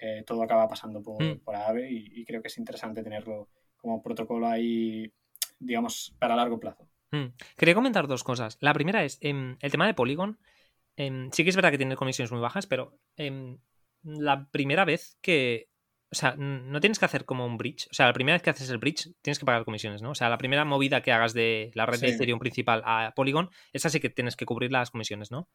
Eh, todo acaba pasando por, mm. por AVE y, creo que es interesante tenerlo como protocolo ahí, digamos, para largo plazo. Mm. Quería comentar dos cosas. La primera es em, el tema de Polygon. Em, sí que es verdad que tiene comisiones muy bajas, pero em, la primera vez que o sea, no tienes que hacer como un bridge. O sea, la primera vez que haces el bridge tienes que pagar comisiones, ¿no? O sea, la primera movida que hagas de la red de Ethereum principal a Polygon, esa sí que tienes que cubrir las comisiones, ¿no?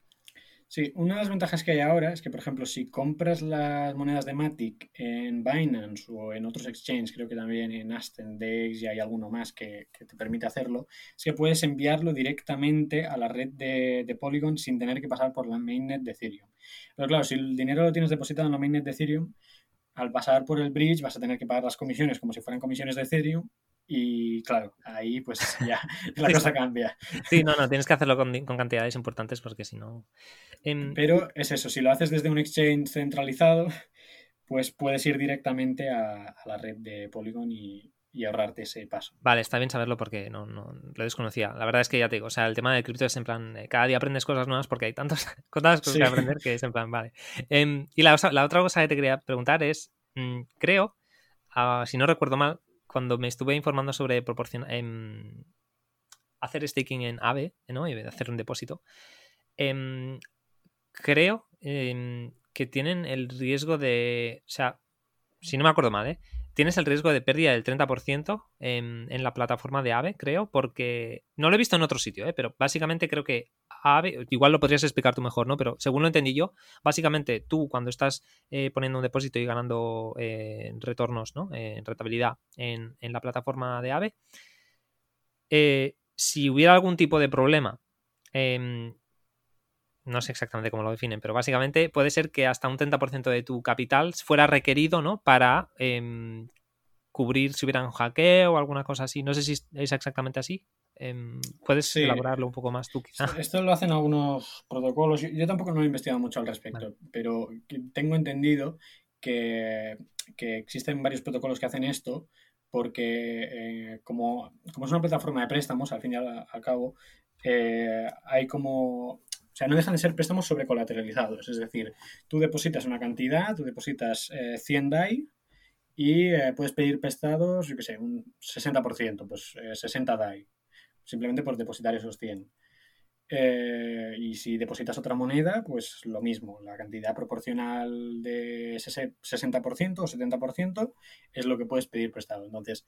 Sí, una de las ventajas que hay ahora es que, por ejemplo, si compras las monedas de Matic en Binance o en otros exchanges, creo que también en Aston, Dex y hay alguno más que, te permite hacerlo, es que puedes enviarlo directamente a la red de, de, Polygon sin tener que pasar por la mainnet de Ethereum. Pero claro, si el dinero lo tienes depositado en la mainnet de Ethereum, al pasar por el bridge vas a tener que pagar las comisiones como si fueran comisiones de Ethereum y claro, ahí pues ya la cosa cambia. Sí, no, no, tienes que hacerlo con, cantidades importantes porque si no... Em, Pero es eso, si lo haces desde un exchange centralizado, pues puedes ir directamente a la red de Polygon y, y ahorrarte ese paso. Vale, está bien saberlo porque no, no lo desconocía. La verdad es que ya te digo, o sea, el tema de cripto es en plan, eh, cada día aprendes cosas nuevas porque hay tantas cosas que aprender que es en plan, vale. Em, y la, otra cosa que te quería preguntar es, mm, creo, ah, si no recuerdo mal, cuando me estuve informando sobre proporcionar, em, hacer staking en AVE, ¿no? Y hacer un depósito, em, creo que tienen el riesgo de, o sea, si no me acuerdo mal, ¿eh? Tienes el riesgo de pérdida del 30% en, en, la plataforma de AVE, creo, porque no lo he visto en otro sitio, ¿eh? pero básicamente creo que AVE, igual lo podrías explicar tú mejor, ¿no? Pero según lo entendí yo, básicamente tú cuando estás eh, poniendo un depósito y ganando eh, retornos, ¿no? en rentabilidad en, en, la plataforma de AVE, si hubiera algún tipo de problema, em, no sé exactamente cómo lo definen, pero básicamente puede ser que hasta un 30% de tu capital fuera requerido, ¿no? Para em, cubrir si hubiera un hackeo o alguna cosa así. No sé si es exactamente así. Em, ¿Puedes elaborarlo un poco más tú quizá? Esto lo hacen algunos protocolos. Yo, tampoco no he investigado mucho al respecto, pero tengo entendido que, existen varios protocolos que hacen esto porque eh, como, como, es una plataforma de préstamos, al fin y al, cabo, eh, hay como o sea, no dejan de ser préstamos sobrecolateralizados. Es decir, tú depositas una cantidad, tú depositas 100 eh, DAI y eh, puedes pedir prestados, yo qué sé, un 60%, pues 60 DAI, simplemente por depositar esos 100. Eh, y si depositas otra moneda, pues lo mismo, la cantidad proporcional de ese 60% o 70% es lo que puedes pedir prestado. Entonces,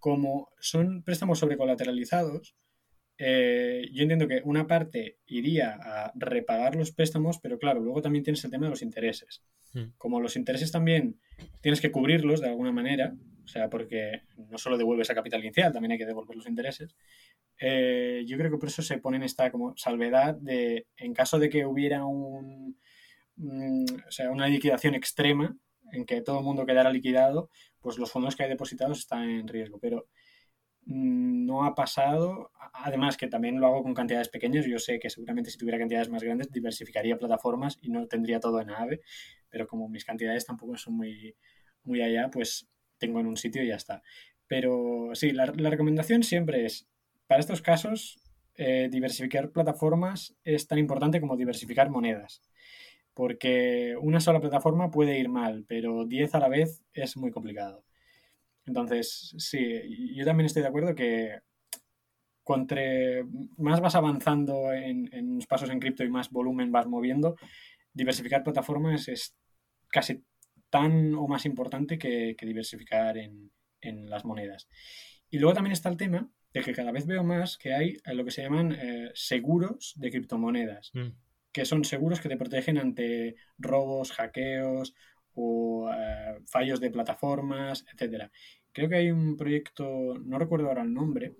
como son préstamos sobrecolateralizados, eh, yo entiendo que una parte iría a repagar los préstamos, pero claro, luego también tienes el tema de los intereses. Hmm. Como los intereses también tienes que cubrirlos de alguna manera, o sea, porque no solo devuelves a capital inicial, también hay que devolver los intereses. Eh, yo creo que por eso se pone en esta como salvedad de, en caso de que hubiera un, mm, o sea, una liquidación extrema, en que todo el mundo quedara liquidado, pues los fondos que hay depositados están en riesgo. Pero no ha pasado, además que también lo hago con cantidades pequeñas, yo sé que seguramente si tuviera cantidades más grandes diversificaría plataformas y no tendría todo en AVE, pero como mis cantidades tampoco son muy, muy allá, pues tengo en un sitio y ya está. Pero sí, la, recomendación siempre es, para estos casos, eh, diversificar plataformas es tan importante como diversificar monedas. Porque una sola plataforma puede ir mal, pero 10 a la vez es muy complicado. Entonces, sí, yo también estoy de acuerdo que cuanto más vas avanzando en, en pasos en cripto y más volumen vas moviendo, diversificar plataformas es casi tan o más importante que, diversificar en, las monedas. Y luego también está el tema de que cada vez veo más que hay eh, lo que se llaman eh, seguros de criptomonedas, mm. que son seguros que te protegen ante robos, hackeos o eh, fallos de plataformas, etc. Creo que hay un proyecto, no recuerdo ahora el nombre,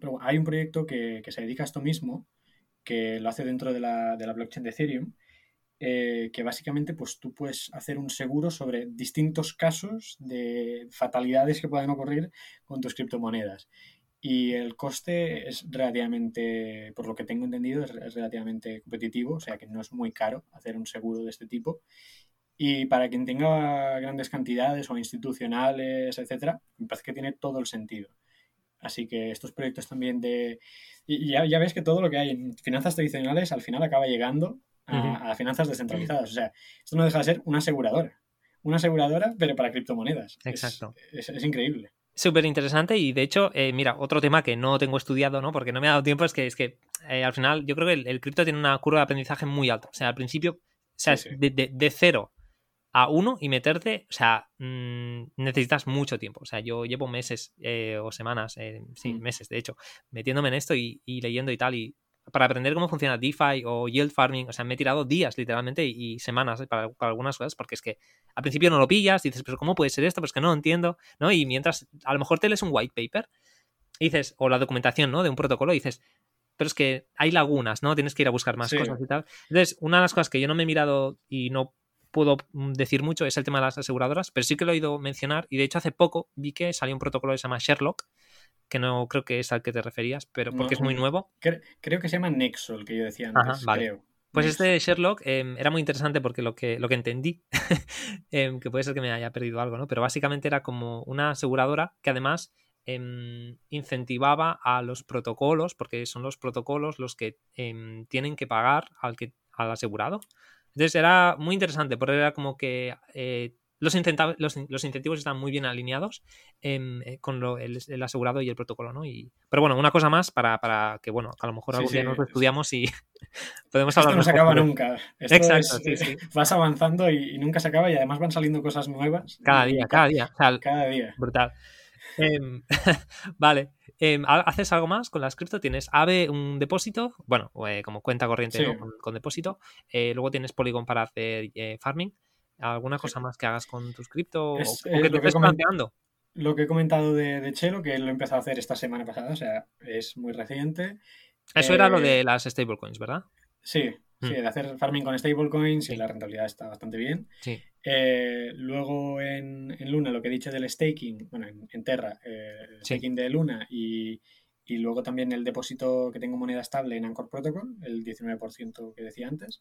pero hay un proyecto que, se dedica a esto mismo, que lo hace dentro de la, de la blockchain de Ethereum, eh, que básicamente pues tú puedes hacer un seguro sobre distintos casos de fatalidades que pueden ocurrir con tus criptomonedas. Y el coste es relativamente, por lo que tengo entendido, es relativamente competitivo, o sea que no es muy caro hacer un seguro de este tipo. Y para quien tenga grandes cantidades o institucionales, etcétera, me parece que tiene todo el sentido. Así que estos proyectos también de. Y ya, ya ves que todo lo que hay en finanzas tradicionales al final acaba llegando a, finanzas descentralizadas. O sea, esto no deja de ser una aseguradora. Una aseguradora, pero para criptomonedas. Exacto. Es, increíble. Súper interesante y de hecho, eh, mira, otro tema que no tengo estudiado, ¿no? Porque no me ha dado tiempo es que es que eh, al final yo creo que el, cripto tiene una curva de aprendizaje muy alta. O sea, al principio, o sea, De, cero a uno y meterte, o sea, mm, necesitas mucho tiempo. O sea, yo llevo meses eh, o semanas, sí, mm. meses de hecho, metiéndome en esto y, y, leyendo y tal. Y para aprender cómo funciona DeFi o Yield Farming, o sea, me he tirado días literalmente y, semanas ¿eh? para, algunas cosas, porque es que al principio no lo pillas, dices, pero ¿cómo puede ser esto? Pues que no lo entiendo, ¿no? Y mientras, a lo mejor te lees un white paper, dices, o la documentación, ¿no? De un protocolo, y dices, pero es que hay lagunas, ¿no? Tienes que ir a buscar más cosas y tal. Entonces, una de las cosas que yo no me he mirado y no puedo mm, decir mucho es el tema de las aseguradoras, pero sí que lo he oído mencionar y de hecho hace poco vi que salió un protocolo que se llama Sherlock, que no creo que es al que te referías, pero porque es muy nuevo. Creo, que se llama Nexo, el que yo decía antes, creo. Pues este Sherlock em, era muy interesante porque lo que, lo que entendí, em, que puede ser que me haya perdido algo, ¿no? Pero básicamente era como una aseguradora que además em, incentivaba a los protocolos, porque son los protocolos los que tienen que pagar al, que, al asegurado. Entonces era muy interesante, porque era como que eh, los, los, incentivos están muy bien alineados em, eh, con el, asegurado y el protocolo, ¿no? Y, pero bueno, una cosa más para, que, bueno, a lo mejor algún día nos lo estudiamos y podemos hablar. Esto no se acaba nunca. Exacto, Vas avanzando y, nunca se acaba y además van saliendo cosas nuevas. Cada día, cada día. cada día. Brutal. Em, vale. Em, ¿Haces algo más con las cripto? Tienes AVE, un depósito, bueno, eh, como cuenta corriente con, depósito. Eh, luego tienes Polygon para hacer farming. ¿Alguna cosa más que hagas con tus cripto? o, que eh, te estés planteando? Lo que he comentado de, Chelo, que lo he empezado a hacer esta semana pasada, o sea, es muy reciente. Eso era lo eh, de las stablecoins, ¿verdad? Sí, sí, mm. de hacer farming con stablecoins y la rentabilidad está bastante bien. Sí. Eh, luego en, Luna, lo que he dicho del staking, bueno, en, Terra, el staking de Luna y, y, luego también el depósito que tengo moneda estable en Anchor Protocol, el 19% que decía antes.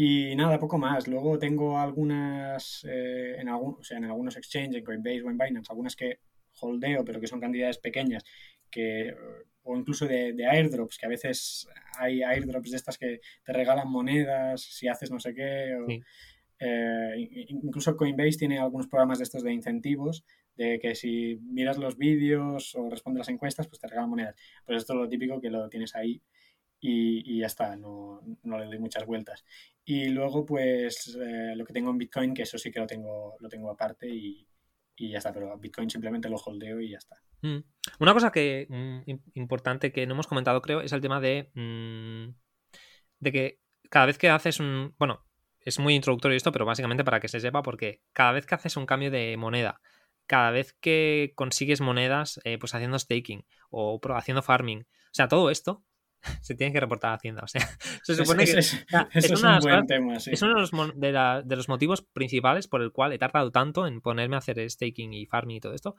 Y nada, poco más. Luego tengo algunas, eh, en, algún, o sea, en algunos exchanges, en Coinbase o en Binance, algunas que holdeo, pero que son cantidades pequeñas, que, o incluso de, airdrops, que a veces hay airdrops de estas que te regalan monedas si haces no sé qué. eh, incluso Coinbase tiene algunos programas de estos de incentivos, de que si miras los vídeos o respondes las encuestas, pues te regalan monedas. Pues esto es lo típico que lo tienes ahí y, ya está, no, le doy muchas vueltas. Y luego, pues eh, lo que tengo en Bitcoin, que eso sí que lo tengo, lo tengo aparte y, ya está, pero Bitcoin simplemente lo holdeo y ya está. Mm. Una cosa que mm, importante que no hemos comentado, creo, es el tema de, mm, de que cada vez que haces un. Bueno, es muy introductorio esto, pero básicamente para que se sepa, porque cada vez que haces un cambio de moneda, cada vez que consigues monedas, eh, pues haciendo staking o haciendo farming, o sea, todo esto se tiene que reportar a Hacienda. O sea, se supone que es, un buen tema, es uno de los, de, los, motivos principales por el cual he tardado tanto en ponerme a hacer staking y farming y todo esto.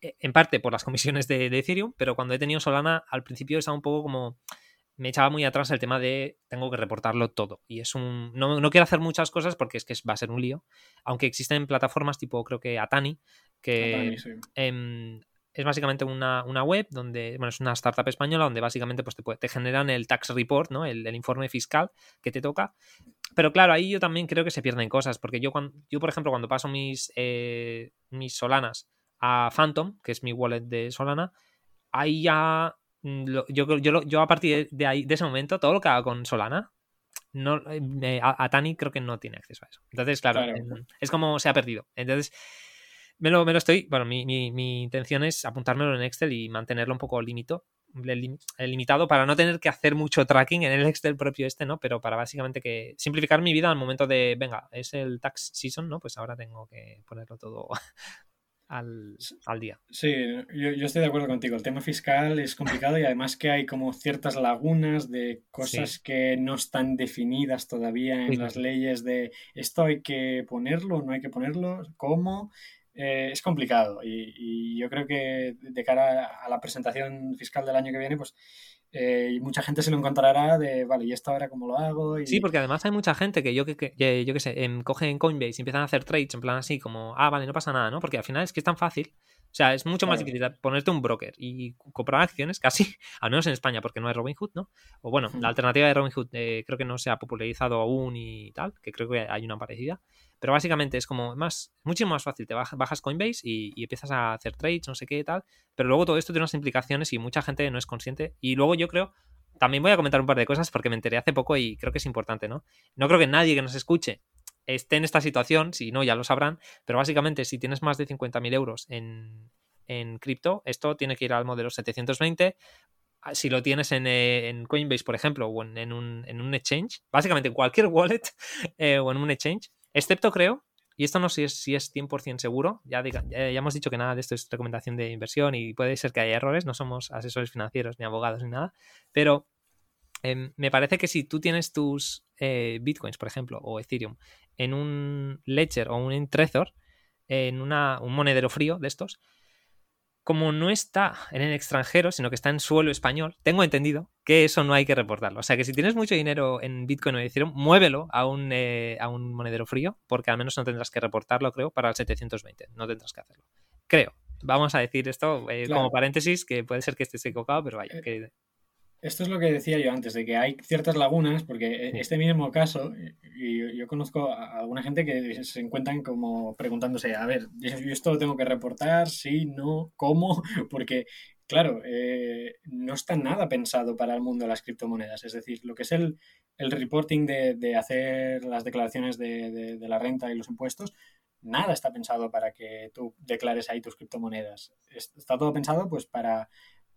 E, en parte por las comisiones de, Ethereum, pero cuando he tenido Solana, al principio estaba un poco como. Me echaba muy atrás el tema de tengo que reportarlo todo. Y es un. No, no quiero hacer muchas cosas porque es que va a ser un lío. Aunque existen plataformas tipo, creo que Atani, que em, es básicamente una, web donde, bueno, es una startup española donde básicamente pues, te, te generan el tax report, ¿no? El, informe fiscal que te toca. Pero claro, ahí yo también creo que se pierden cosas, porque yo, cuando, yo por ejemplo, cuando paso mis, eh, mis Solanas a Phantom, que es mi wallet de Solana, ahí ya, mm, yo, yo, yo a partir de, ahí, de ese momento, todo lo que haga con Solana, no, eh, a, Tani creo que no tiene acceso a eso. Entonces, claro, es como se ha perdido. Entonces, me lo, me lo estoy. Bueno, mi, mi, intención es apuntármelo en Excel y mantenerlo un poco limito, limitado para no tener que hacer mucho tracking en el Excel propio este, ¿no? Pero para básicamente que simplificar mi vida al momento de, venga, es el tax season, ¿no? Pues ahora tengo que ponerlo todo al, al, día. Sí, yo, yo, estoy de acuerdo contigo. El tema fiscal es complicado y además que hay como ciertas lagunas de cosas que no están definidas todavía en las leyes de esto hay que ponerlo, no hay que ponerlo, cómo. Eh, es complicado y, yo creo que de cara a la presentación fiscal del año que viene, pues eh, mucha gente se lo encontrará de, vale, ¿y esto ahora cómo lo hago? Y... Sí, porque además hay mucha gente que yo que, que yo que sé, en, cogen Coinbase y empiezan a hacer trades en plan así como, ah, vale, no pasa nada, ¿no? Porque al final es que es tan fácil. O sea, es mucho más difícil ponerte un broker y comprar acciones, casi, al menos en España, porque no hay Robinhood, ¿no? O bueno, la alternativa de Robinhood eh, creo que no se ha popularizado aún y tal, que creo que hay una parecida. Pero básicamente es como más, mucho más fácil. Te bajas Coinbase y, empiezas a hacer trades, no sé qué y tal. Pero luego todo esto tiene unas implicaciones y mucha gente no es consciente. Y luego yo creo, también voy a comentar un par de cosas porque me enteré hace poco y creo que es importante, ¿no? No creo que nadie que nos escuche esté en esta situación, si no, ya lo sabrán. Pero básicamente, si tienes más de 50.000 euros en, en cripto, esto tiene que ir al modelo 720 ah, si lo tienes eh, en, Coinbase, por ejemplo, o en, un, en, un, exchange, básicamente en cualquier wallet eh, o en un exchange, Excepto creo, y esto no sé si es, 100% seguro, ya, ya, hemos dicho que nada de esto es recomendación de inversión y puede ser que haya errores, no somos asesores financieros ni abogados ni nada, pero em, me parece que si tú tienes tus eh, bitcoins, por ejemplo, o Ethereum, en un Ledger o un Trezor, en una, un monedero frío de estos, como no está en el extranjero, sino que está en suelo español, tengo entendido que eso no hay que reportarlo. O sea que si tienes mucho dinero en Bitcoin o Ethereum, muévelo a un, eh, a un monedero frío, porque al menos no tendrás que reportarlo, creo, para el 720. No tendrás que hacerlo. Creo. Vamos a decir esto eh, como paréntesis, que puede ser que estés equivocado, pero vaya, eh, que esto es lo que decía yo antes, de que hay ciertas lagunas, porque e, este mismo caso, y yo conozco a alguna gente que se encuentran como preguntándose, a ver, yo esto lo tengo que reportar, sí, no, cómo, porque, claro, eh, no está nada pensado para el mundo de las criptomonedas. Es decir, lo que es el, reporting de, hacer las declaraciones de, de la renta y los impuestos, nada está pensado para que tú declares ahí tus criptomonedas. Está todo pensado pues para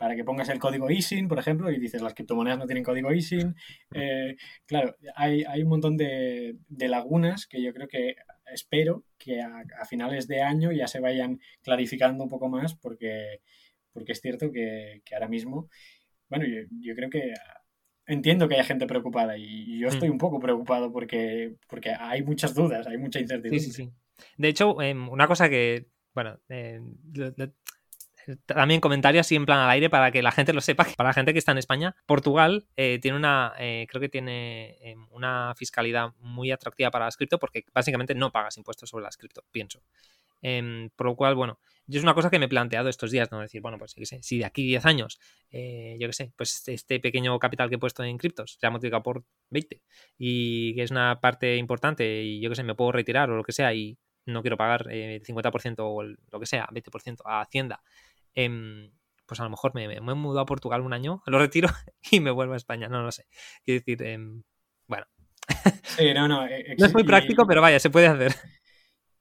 para que pongas el código ISIN, por ejemplo, y dices las criptomonedas no tienen código ISIN. Eh, claro, hay, un montón de, lagunas que yo creo que espero que a, finales de año ya se vayan clarificando un poco más porque, porque es cierto que, ahora mismo, bueno, yo, creo que entiendo que haya gente preocupada y yo estoy mm. un poco preocupado porque, porque hay muchas dudas, hay mucha incertidumbre. Sí, sí, sí. De hecho, em, una cosa que, bueno, eh, también comentarios así en plan al aire para que la gente lo sepa. Para la gente que está en España, Portugal eh, tiene una, eh, creo que tiene em, una fiscalidad muy atractiva para las cripto porque básicamente no pagas impuestos sobre las cripto, pienso. Em, por lo cual, bueno, yo es una cosa que me he planteado estos días, ¿no? Decir, bueno, pues sé, si de aquí 10 años, eh, yo qué sé, pues este, este pequeño capital que he puesto en criptos se ha multiplicado por 20 y que es una parte importante y yo qué sé, me puedo retirar o lo que sea y no quiero pagar el 50% o lo que sea, 20% a Hacienda, em, pues a lo mejor me, me, he mudado a Portugal un año, lo retiro y me vuelvo a España, no lo sé. Quiero decir, em, bueno. no, no, e, no es muy práctico, pero vaya, se puede hacer.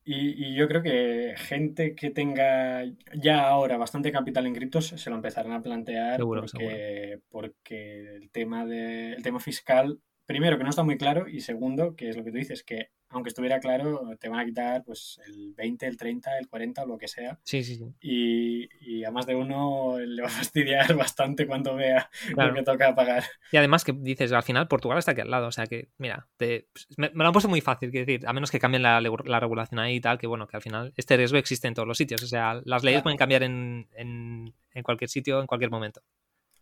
Y, yo creo que gente que tenga ya ahora bastante capital en criptos se lo empezarán a plantear porque, porque el tema de, el tema fiscal primero, que no está muy claro, y segundo, que es lo que tú dices, que aunque estuviera claro, te van a quitar pues el 20, el 30, el 40 o lo que sea. Sí, sí, sí. Y, a más de uno le va a fastidiar bastante cuando vea lo que toca pagar. Y además que dices, al final Portugal está aquí al lado, o sea que, mira, te, me, lo han puesto muy fácil, quiero decir, a menos que cambien la, regulación ahí y tal, que bueno, que al final este riesgo existe en todos los sitios, o sea, las leyes pueden cambiar en, en, en cualquier sitio, en cualquier momento.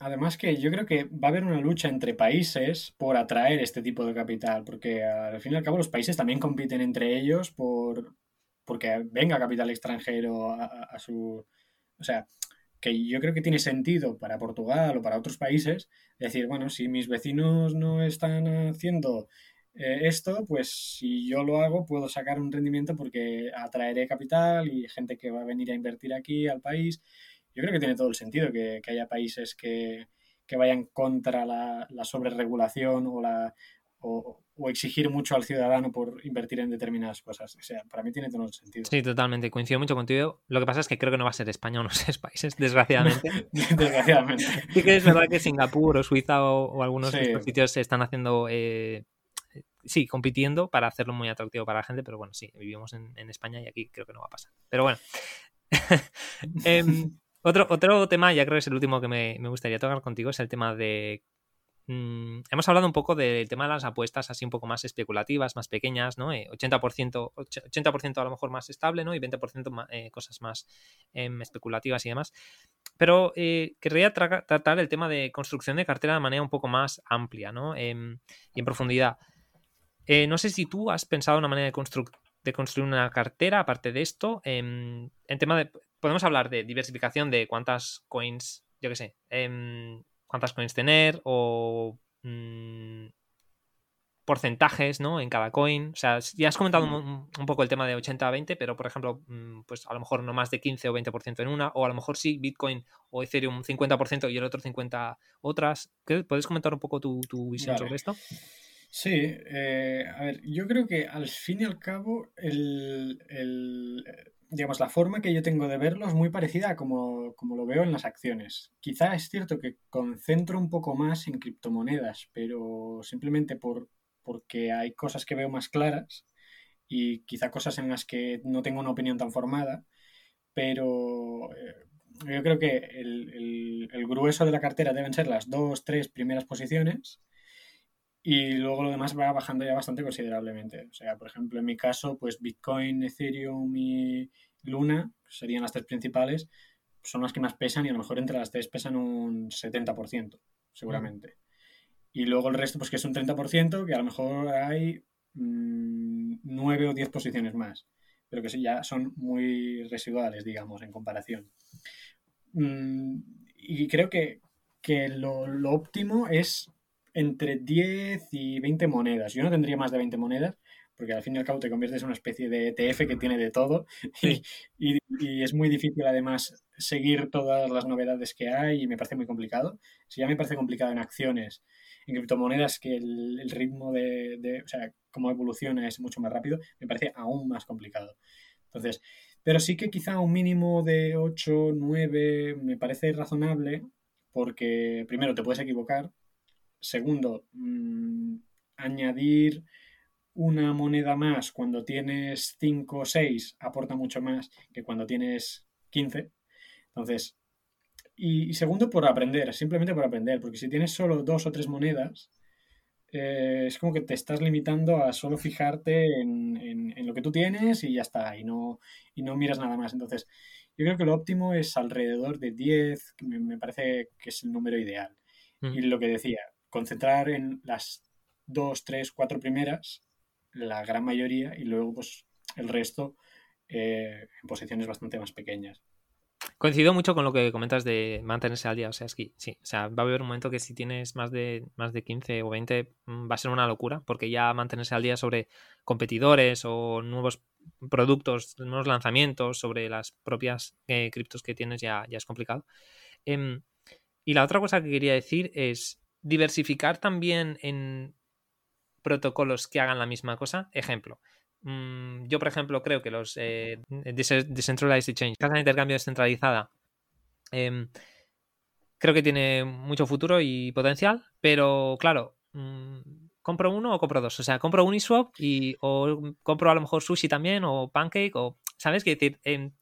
Además que yo creo que va a haber una lucha entre países por atraer este tipo de capital, porque al fin y al cabo los países también compiten entre ellos por porque venga capital extranjero a, su... O sea, que yo creo que tiene sentido para Portugal o para otros países decir, bueno, si mis vecinos no están haciendo eh, esto, pues si yo lo hago puedo sacar un rendimiento porque atraeré capital y gente que va a venir a invertir aquí al país yo creo que tiene todo el sentido que, haya países que, vayan contra la, la sobreregulación o, la, o, exigir mucho al ciudadano por invertir en determinadas cosas. O sea, para mí tiene todo el sentido. Sí, totalmente. Coincido mucho contigo. Lo que pasa es que creo que no va a ser España o no sé países, desgraciadamente. desgraciadamente. Sí que es verdad que Singapur o Suiza o, algunos de estos sitios se están haciendo... Eh, sí, compitiendo para hacerlo muy atractivo para la gente, pero bueno, sí, vivimos en, España y aquí creo que no va a pasar. Pero bueno. Em, otro, otro tema, ya creo que es el último que me, gustaría tocar contigo, es el tema de mm, hemos hablado un poco del tema de las apuestas así un poco más especulativas, más pequeñas, ¿no? 80%, eh, 80 a lo mejor más estable, ¿no? Y 20% eh, cosas más em, especulativas y demás. Pero eh, querría tratar el tema de construcción de cartera de manera un poco más amplia, ¿no? Em, y en profundidad. no sé si tú has pensado una manera de, de construir una cartera aparte de esto. Em, en tema de podemos hablar de diversificación de cuántas coins, yo qué sé, em, cuántas coins tener o mm, porcentajes, ¿no? En cada coin. O sea, ya has comentado un, poco el tema de 80-20, pero por ejemplo, mm, pues a lo mejor no más de 15 o 20% en una, o a lo mejor sí, Bitcoin o Ethereum 50% y el otro 50 otras. ¿Puedes comentar un poco tu, visión sobre esto? Sí, eh, a ver, yo creo que al fin y al cabo el, digamos, la forma que yo tengo de verlo es muy parecida a como, lo veo en las acciones. Quizá es cierto que concentro un poco más en criptomonedas, pero simplemente por, porque hay cosas que veo más claras y quizá cosas en las que no tengo una opinión tan formada, pero eh, yo creo que el, el grueso de la cartera deben ser las dos, tres primeras posiciones y luego lo demás va bajando ya bastante considerablemente. O sea, por ejemplo, en mi caso, pues Bitcoin, Ethereum y Luna serían las tres principales, son las que más pesan y a lo mejor entre las tres pesan un 70%, seguramente. Y luego el resto, pues que es un 30%, que a lo mejor hay mm, nueve o diez posiciones más, pero que ya son muy residuales, digamos, en comparación. Mm, y creo que, lo, lo óptimo es entre 10 y 20 monedas. Yo no tendría más de 20 monedas, porque al fin y al cabo te conviertes en una especie de ETF que tiene de todo y, es muy difícil además seguir todas las novedades que hay y me parece muy complicado. Si ya me parece complicado en acciones, en criptomonedas, que el, ritmo de, de, o sea, cómo evoluciona es mucho más rápido, me parece aún más complicado. Entonces, pero sí que quizá un mínimo de 8, 9 me parece razonable porque primero te puedes equivocar, Segundo, mm, añadir una moneda más cuando tienes 5 o 6 aporta mucho más que cuando tienes 15. Entonces, y, segundo, por aprender, simplemente por aprender, porque si tienes solo dos o tres monedas, eh, es como que te estás limitando a solo fijarte en, lo que tú tienes y ya está, y no, y no miras nada más. Entonces, yo creo que lo óptimo es alrededor de 10, que me, parece que es el número ideal. Y lo que decía, concentrar en las dos, tres, cuatro primeras, la gran mayoría, y luego pues el resto en posiciones bastante más pequeñas. Coincido mucho con lo que comentas de mantenerse al día. O sea, es que sí, o sea, va a haber un momento que si tienes más de, más de 15 o 20 mm, va a ser una locura, porque ya mantenerse al día sobre competidores o nuevos productos, nuevos lanzamientos, sobre las propias eh, criptos que tienes ya, ya es complicado. Em, y la otra cosa que quería decir es diversificar también en protocolos que hagan la misma cosa. Ejemplo, Mm, yo, por ejemplo, creo que los eh, Decentralized Exchange, casa de intercambio descentralizada, em, creo que tiene mucho futuro y potencial, pero claro, mm, compro uno o compro dos. O sea, compro Uniswap y o compro a lo mejor Sushi también o Pancake o, ¿sabes? qué decir,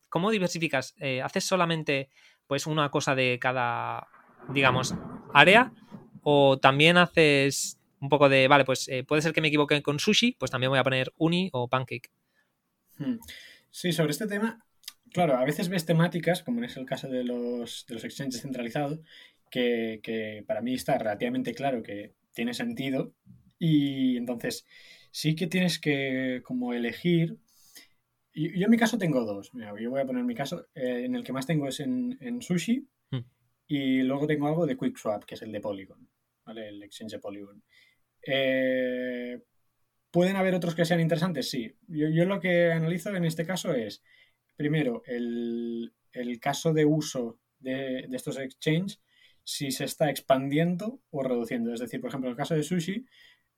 ¿cómo diversificas? Eh, ¿Haces solamente pues una cosa de cada, digamos, área? ¿O también haces un poco de, vale, pues eh, puede ser que me equivoque con sushi, pues también voy a poner uni o pancake. Hmm. Sí, sobre este tema, claro, a veces ves temáticas, como es el caso de los, de los exchanges centralizados, que, para mí está relativamente claro que tiene sentido y entonces sí que tienes que como elegir. Yo en mi caso tengo dos. yo voy a poner mi caso. Eh, en el que más tengo es en, sushi. Hmm. Y luego tengo algo de QuickSwap, que es el de Polygon. El exchange de Polygon. Eh, ¿Pueden haber otros que sean interesantes? Sí. Yo, lo que analizo en este caso es, primero, el, caso de uso de, estos exchanges, si se está expandiendo o reduciendo. Es decir, por ejemplo, en el caso de Sushi,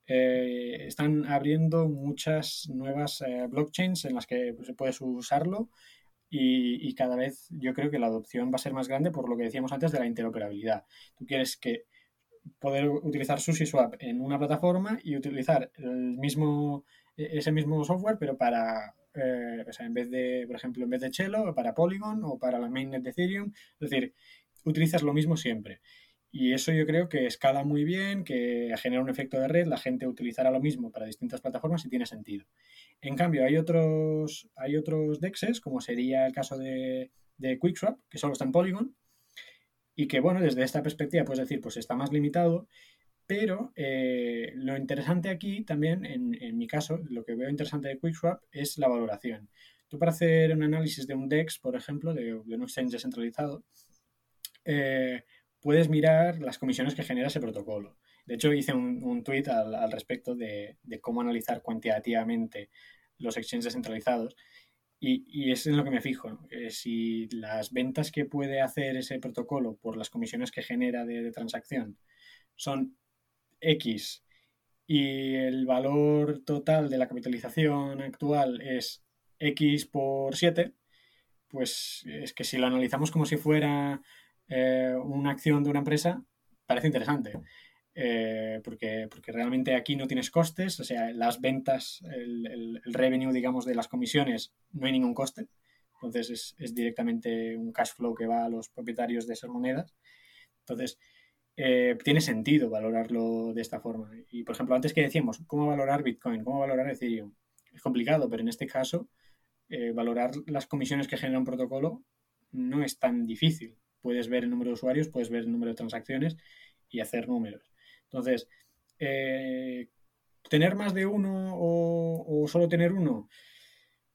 eh, están abriendo muchas nuevas eh, blockchains en las que se puede usarlo y, y, cada vez yo creo que la adopción va a ser más grande por lo que decíamos antes de la interoperabilidad. Tú quieres que poder utilizar SushiSwap en una plataforma y utilizar el mismo, e-, ese mismo software, pero para, eh, o sea, en vez de, por ejemplo, en vez de Chelo, para Polygon o para la mainnet de Ethereum. Es decir, utilizas lo mismo siempre. Y eso yo creo que escala muy bien, que genera un efecto de red, la gente utilizará lo mismo para distintas plataformas y tiene sentido. En cambio, hay otros, hay otros DEXs, como sería el caso de, de QuickSwap, que solo está en Polygon, y que, bueno, desde esta perspectiva puedes decir, pues está más limitado, pero eh, lo interesante aquí también, en, mi caso, lo que veo interesante de QuickSwap es la valoración. Tú para hacer un análisis de un DEX, por ejemplo, de, un exchange descentralizado, eh, puedes mirar las comisiones que genera ese protocolo. De hecho, hice un, un tweet al, respecto de, de, cómo analizar cuantitativamente los exchanges descentralizados y, es en lo que me fijo. Eh, si las ventas que puede hacer ese protocolo por las comisiones que genera de, transacción son X y el valor total de la capitalización actual es X por 7, pues es que si lo analizamos como si fuera eh, una acción de una empresa, parece interesante. Eh, porque, porque realmente aquí no tienes costes, o sea, las ventas, el, revenue, digamos, de las comisiones, no hay ningún coste. Entonces es, directamente un cash flow que va a los propietarios de esas monedas. Entonces, eh, tiene sentido valorarlo de esta forma. Y, por ejemplo, antes que decíamos, ¿cómo valorar Bitcoin? ¿Cómo valorar Ethereum? Es complicado, pero en este caso, eh, valorar las comisiones que genera un protocolo no es tan difícil. Puedes ver el número de usuarios, puedes ver el número de transacciones y hacer números. Entonces, eh, tener más de uno o, solo tener uno,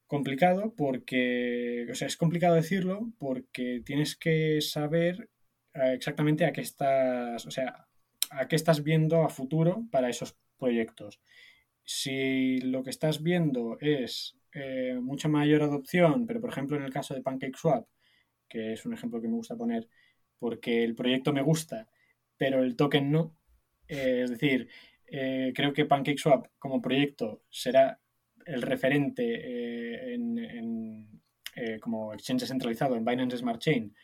complicado porque, o sea, es complicado decirlo porque tienes que saber eh, exactamente a qué estás, o sea, a qué estás viendo a futuro para esos proyectos. Si lo que estás viendo es eh, mucha mayor adopción, pero por ejemplo en el caso de PancakeSwap, que es un ejemplo que me gusta poner porque el proyecto me gusta, pero el token no, eh, es decir, eh, creo que PancakeSwap como proyecto será el referente eh, en, como exchange centralizado en Binance Smart Chain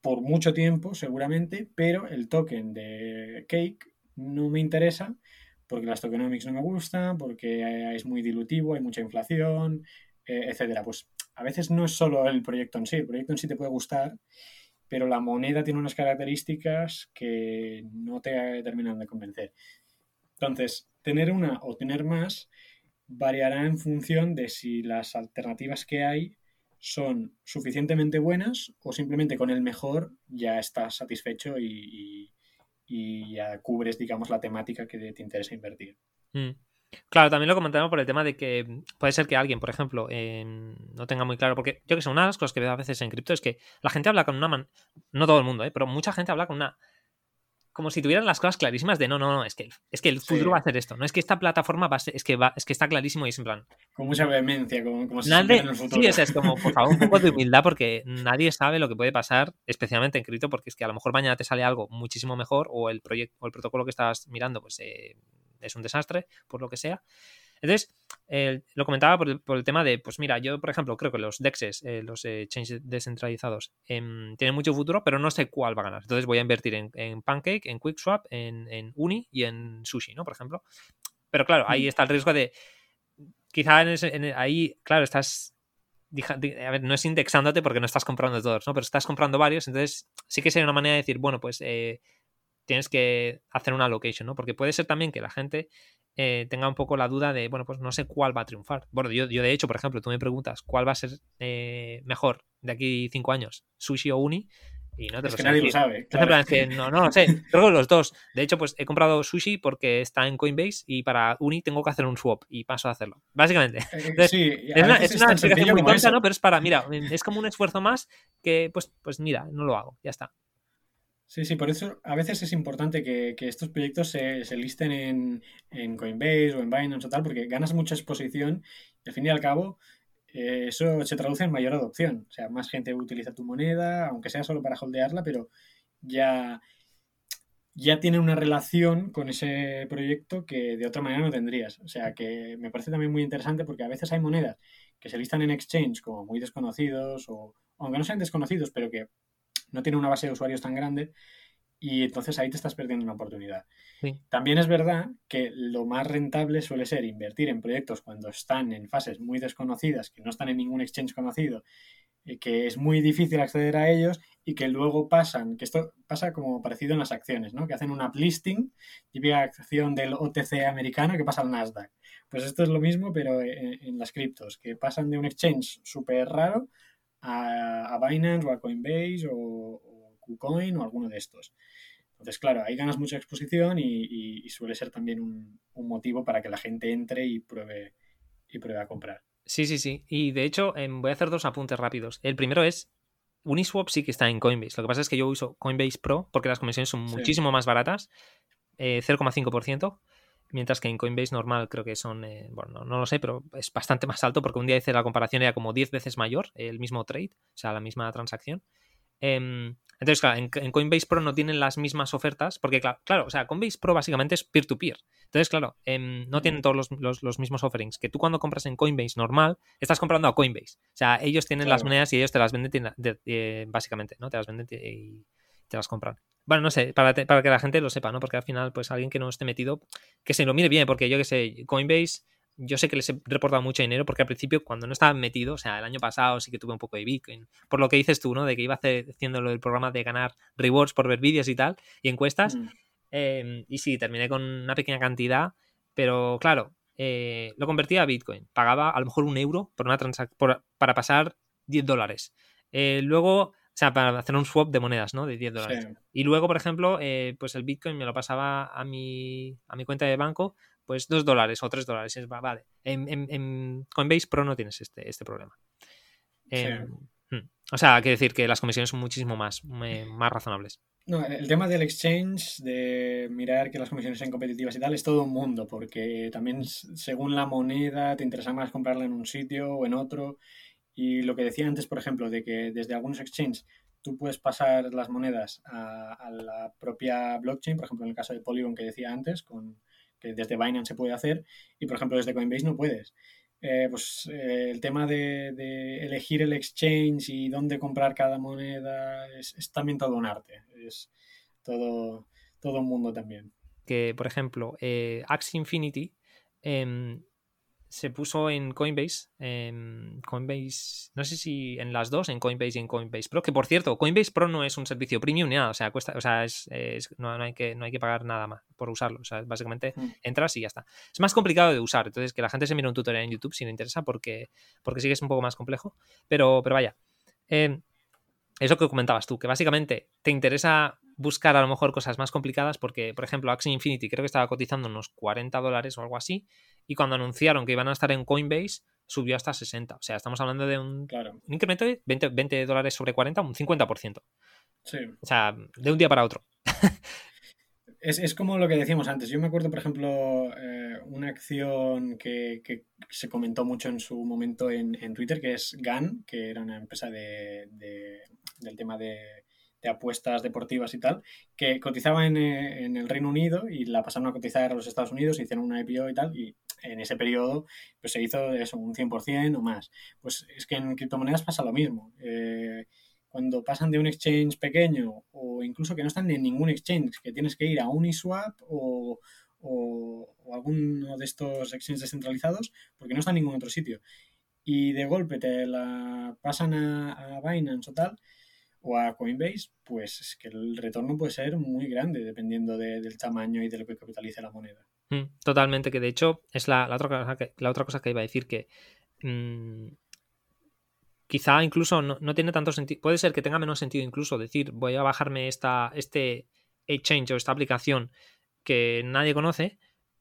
por mucho tiempo, seguramente, pero el token de Cake no me interesa porque las tokenomics no me gustan, porque es muy dilutivo, hay mucha inflación, etcétera. Pues a veces no es solo el proyecto en sí, el proyecto en sí te puede gustar pero la moneda tiene unas características que no te terminan de convencer. Entonces, tener una o tener más variará en función de si las alternativas que hay son suficientemente buenas o simplemente con el mejor ya estás satisfecho y, ya cubres, digamos, la temática que te interesa invertir. Mm. Claro, también lo comentamos por el tema de que puede ser que alguien, por ejemplo, no tenga muy claro, porque yo que sé, una de las cosas que veo a veces en cripto es que la gente habla con una man... no todo el mundo, ¿eh? pero mucha gente habla con una como si tuvieran las cosas clarísimas de no, no, no, es que, es que el futuro va a hacer esto, no es que esta plataforma va a ser, es que va, es que está clarísimo y es en plan. Con mucha vehemencia, como, como si en el futuro. Sí, es, como, por favor, un poco de humildad porque nadie sabe lo que puede pasar, especialmente en cripto, porque es que a lo mejor mañana te sale algo muchísimo mejor o el proyecto o el protocolo que estás mirando, pues eh, es un desastre, por lo que sea. Entonces, lo comentaba por el, tema de, pues mira, yo, por ejemplo, creo que los DEXs, eh, los exchanges descentralizados, em, tienen mucho futuro, pero no sé cuál va a ganar. Entonces voy a invertir en, Pancake, en QuickSwap, en, en, Uni y en Sushi, ¿no? Por ejemplo. Pero claro, ahí mm. está el riesgo de, quizá en, ahí, claro, estás a ver, no es indexándote porque no estás comprando todos, ¿no? Pero estás comprando varios, entonces sí que sería una manera de decir, bueno, pues eh, tienes que hacer una allocation, ¿no? Porque puede ser también que la gente eh, tenga un poco la duda de, bueno, pues no sé cuál va a triunfar. Bueno, yo, yo de hecho, por ejemplo, tú me preguntas cuál va a ser eh, mejor de aquí cinco años, sushi o uni, y no te es lo que nadie lo sabe. no, no lo sé. Creo que los dos. De hecho, pues he comprado sushi porque está en Coinbase y para Uni tengo que hacer un swap y paso a hacerlo. Básicamente. Eh, sí, es una, es una explicación muy tonta, ¿no? Pero es para, mira, es como un esfuerzo más que, pues, pues mira, no lo hago. Ya está. Sí, sí, por eso a veces es importante que, estos proyectos se, se listen en, Coinbase o en Binance o tal, porque ganas mucha exposición y al fin y al cabo eh, eso se traduce en mayor adopción. O sea, más gente utiliza tu moneda, aunque sea solo para holdearla, pero ya, ya tiene una relación con ese proyecto que de otra manera no tendrías. O sea, que me parece también muy interesante porque a veces hay monedas que se listan en exchange como muy desconocidos o aunque no sean desconocidos, pero que no tiene una base de usuarios tan grande y entonces ahí te estás perdiendo una oportunidad. También es verdad que lo más rentable suele ser invertir en proyectos cuando están en fases muy desconocidas, que no están en ningún exchange conocido, y que es muy difícil acceder a ellos y que luego pasan, que esto pasa como parecido en las acciones, ¿no? Que hacen un uplisting, típica acción del OTC americano que pasa al Nasdaq. Pues esto es lo mismo, pero en, en las criptos, que pasan de un exchange súper raro a, Binance o a Coinbase o, KuCoin o alguno de estos. Entonces, claro, ahí ganas mucha exposición y, suele ser también un, motivo para que la gente entre y pruebe, y pruebe a comprar. Sí, sí, sí. Y de hecho, em, voy a hacer dos apuntes rápidos. El primero es, Uniswap sí que está en Coinbase. Lo que pasa es que yo uso Coinbase Pro porque las comisiones son muchísimo más baratas, 0,5%. Mientras que en Coinbase normal creo que son, eh, bueno, no, lo sé, pero es bastante más alto porque un día hice la comparación era como 10 veces mayor el mismo trade, o sea, la misma transacción. Em, entonces, claro, en, Coinbase Pro no tienen las mismas ofertas, porque claro, o sea, Coinbase Pro básicamente es peer-to-peer. Entonces, claro, em, no tienen todos los, mismos offerings. Que tú cuando compras en Coinbase normal, estás comprando a Coinbase. O sea, ellos tienen las monedas y ellos te las venden eh, básicamente, ¿no? Te las venden y te las compran. Bueno, no sé, para, para, que la gente lo sepa, ¿no? Porque al final, pues alguien que no esté metido, que se lo mire bien, porque yo que sé, Coinbase, yo sé que les he reportado mucho dinero, porque al principio, cuando no estaba metido, o sea, el año pasado sí que tuve un poco de Bitcoin, por lo que dices tú, ¿no? De que iba haciendo lo del programa de ganar rewards por ver vídeos y tal, y encuestas. Em, y sí, terminé con una pequeña cantidad, pero claro, eh, lo convertía a Bitcoin. Pagaba a lo mejor un euro por una transacción para pasar 10 dólares. Eh, luego o sea, para hacer un swap de monedas, ¿no? De 10 dólares. Y luego, por ejemplo, eh, pues el Bitcoin me lo pasaba a mi, a mi cuenta de banco, pues 2 dólares o 3 dólares. Vale. En, Coinbase Pro no tienes este, este problema. Em, hmm. O sea, quiere decir que las comisiones son muchísimo más, más razonables. No, el tema del exchange, de mirar que las comisiones sean competitivas y tal, es todo un mundo, porque también según la moneda te interesa más comprarla en un sitio o en otro. Y lo que decía antes, por ejemplo, de que desde algunos exchanges tú puedes pasar las monedas a, la propia blockchain, por ejemplo, en el caso de Polygon que decía antes, con, que desde Binance se puede hacer, y por ejemplo desde Coinbase no puedes. Eh, pues eh, el tema de, elegir el exchange y dónde comprar cada moneda es, también todo un arte, es todo, todo un mundo también. Que, por ejemplo, eh, Axie Infinity em, se puso en Coinbase, Coinbase, no sé si en las dos, en Coinbase y en Coinbase Pro, que por cierto, Coinbase Pro no es un servicio premium ni nada, o sea, cuesta, o sea, es, no, hay que, no hay que pagar nada más por usarlo, o sea, básicamente mm. entras y ya está. Es más complicado de usar, entonces que la gente se mire un tutorial en YouTube si le interesa, porque, porque sí que es un poco más complejo, pero, pero vaya. Eh, es lo que comentabas tú, que básicamente te interesa buscar a lo mejor cosas más complicadas porque, por ejemplo, Axie Infinity creo que estaba cotizando unos 40 dólares o algo así y cuando anunciaron que iban a estar en Coinbase subió hasta 60. O sea, estamos hablando de un, un incremento de 20, 20, dólares sobre 40, un 50%. Sí. O sea, de un día para otro. Es, como lo que decíamos antes. Yo me acuerdo, por ejemplo, eh, una acción que, se comentó mucho en su momento en, Twitter, que es GAN, que era una empresa de, del tema de, apuestas deportivas y tal, que cotizaba en, en, el Reino Unido y la pasaron a cotizar a los Estados Unidos, hicieron una IPO y tal, y en ese periodo pues se hizo eso, un 100% o más. Pues es que en criptomonedas pasa lo mismo. Eh, cuando pasan de un exchange pequeño o incluso que no están en ningún exchange, que tienes que ir a Uniswap o, o, alguno de estos exchanges descentralizados porque no está en ningún otro sitio. Y de golpe te la pasan a, Binance o tal, o a Coinbase, pues es que el retorno puede ser muy grande dependiendo del tamaño y de lo que capitalice la moneda. Mm, totalmente, que de hecho es la, otra, cosa que, la otra cosa que iba a decir que mm, quizá incluso no, tiene tanto sentido, puede ser que tenga menos sentido incluso decir voy a bajarme esta, este exchange o esta aplicación que nadie conoce,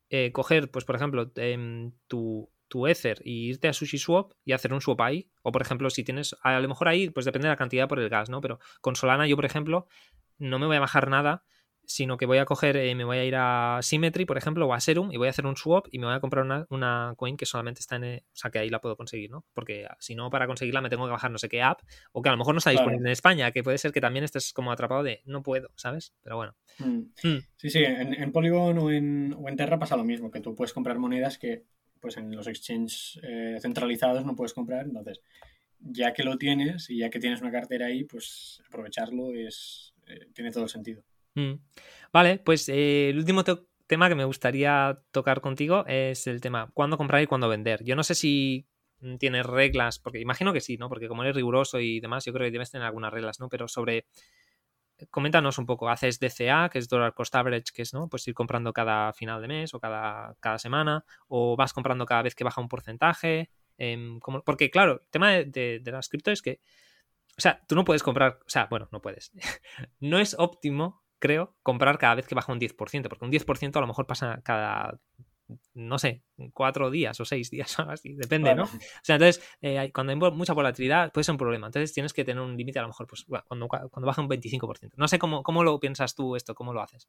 eh, coger, pues por ejemplo, em, tu, tu Ether y irte a SushiSwap y hacer un swap ahí. O por ejemplo, si tienes, a lo mejor ahí, pues depende de la cantidad por el gas, ¿no? Pero con Solana yo, por ejemplo, no me voy a bajar nada sino que voy a coger, eh, me voy a ir a Symmetry, por ejemplo, o a Serum, y voy a hacer un swap y me voy a comprar una, coin que solamente está en, o sea, que ahí la puedo conseguir, ¿no? Porque si no, para conseguirla me tengo que bajar no sé qué app, o que a lo mejor no está disponible en España, que puede ser que también estés como atrapado de no puedo, ¿sabes? Pero bueno. Mm. Mm. Sí, sí, en, Polygon o en, o en Terra pasa lo mismo, que tú puedes comprar monedas que pues en los exchanges eh, centralizados no puedes comprar, entonces ya que lo tienes y ya que tienes una cartera ahí, pues aprovecharlo es, eh, tiene todo el sentido. Mm. Vale, pues eh, el último tema que me gustaría tocar contigo es el tema cuándo comprar y cuándo vender. Yo no sé si tienes reglas, porque imagino que sí, ¿no? Porque como eres riguroso y demás, yo creo que debes tener algunas reglas, ¿no? Pero sobre coméntanos un poco, haces DCA, que es Dollar Cost Average, que es, ¿no? Pues ir comprando cada final de mes o cada, cada semana, o vas comprando cada vez que baja un porcentaje. Em, porque, claro, el tema de, de, de las cripto es que, o sea, tú no puedes comprar, o sea, bueno, no puedes. no es óptimo creo, comprar cada vez que baja un 10%, porque un 10% a lo mejor pasa cada, no sé, cuatro días o seis días o así, depende, ¿no? O sea, entonces, eh, cuando hay mucha volatilidad puede ser un problema, entonces tienes que tener un límite a lo mejor, pues cuando, cuando baja un 25%. No sé cómo, cómo lo piensas tú esto, cómo lo haces.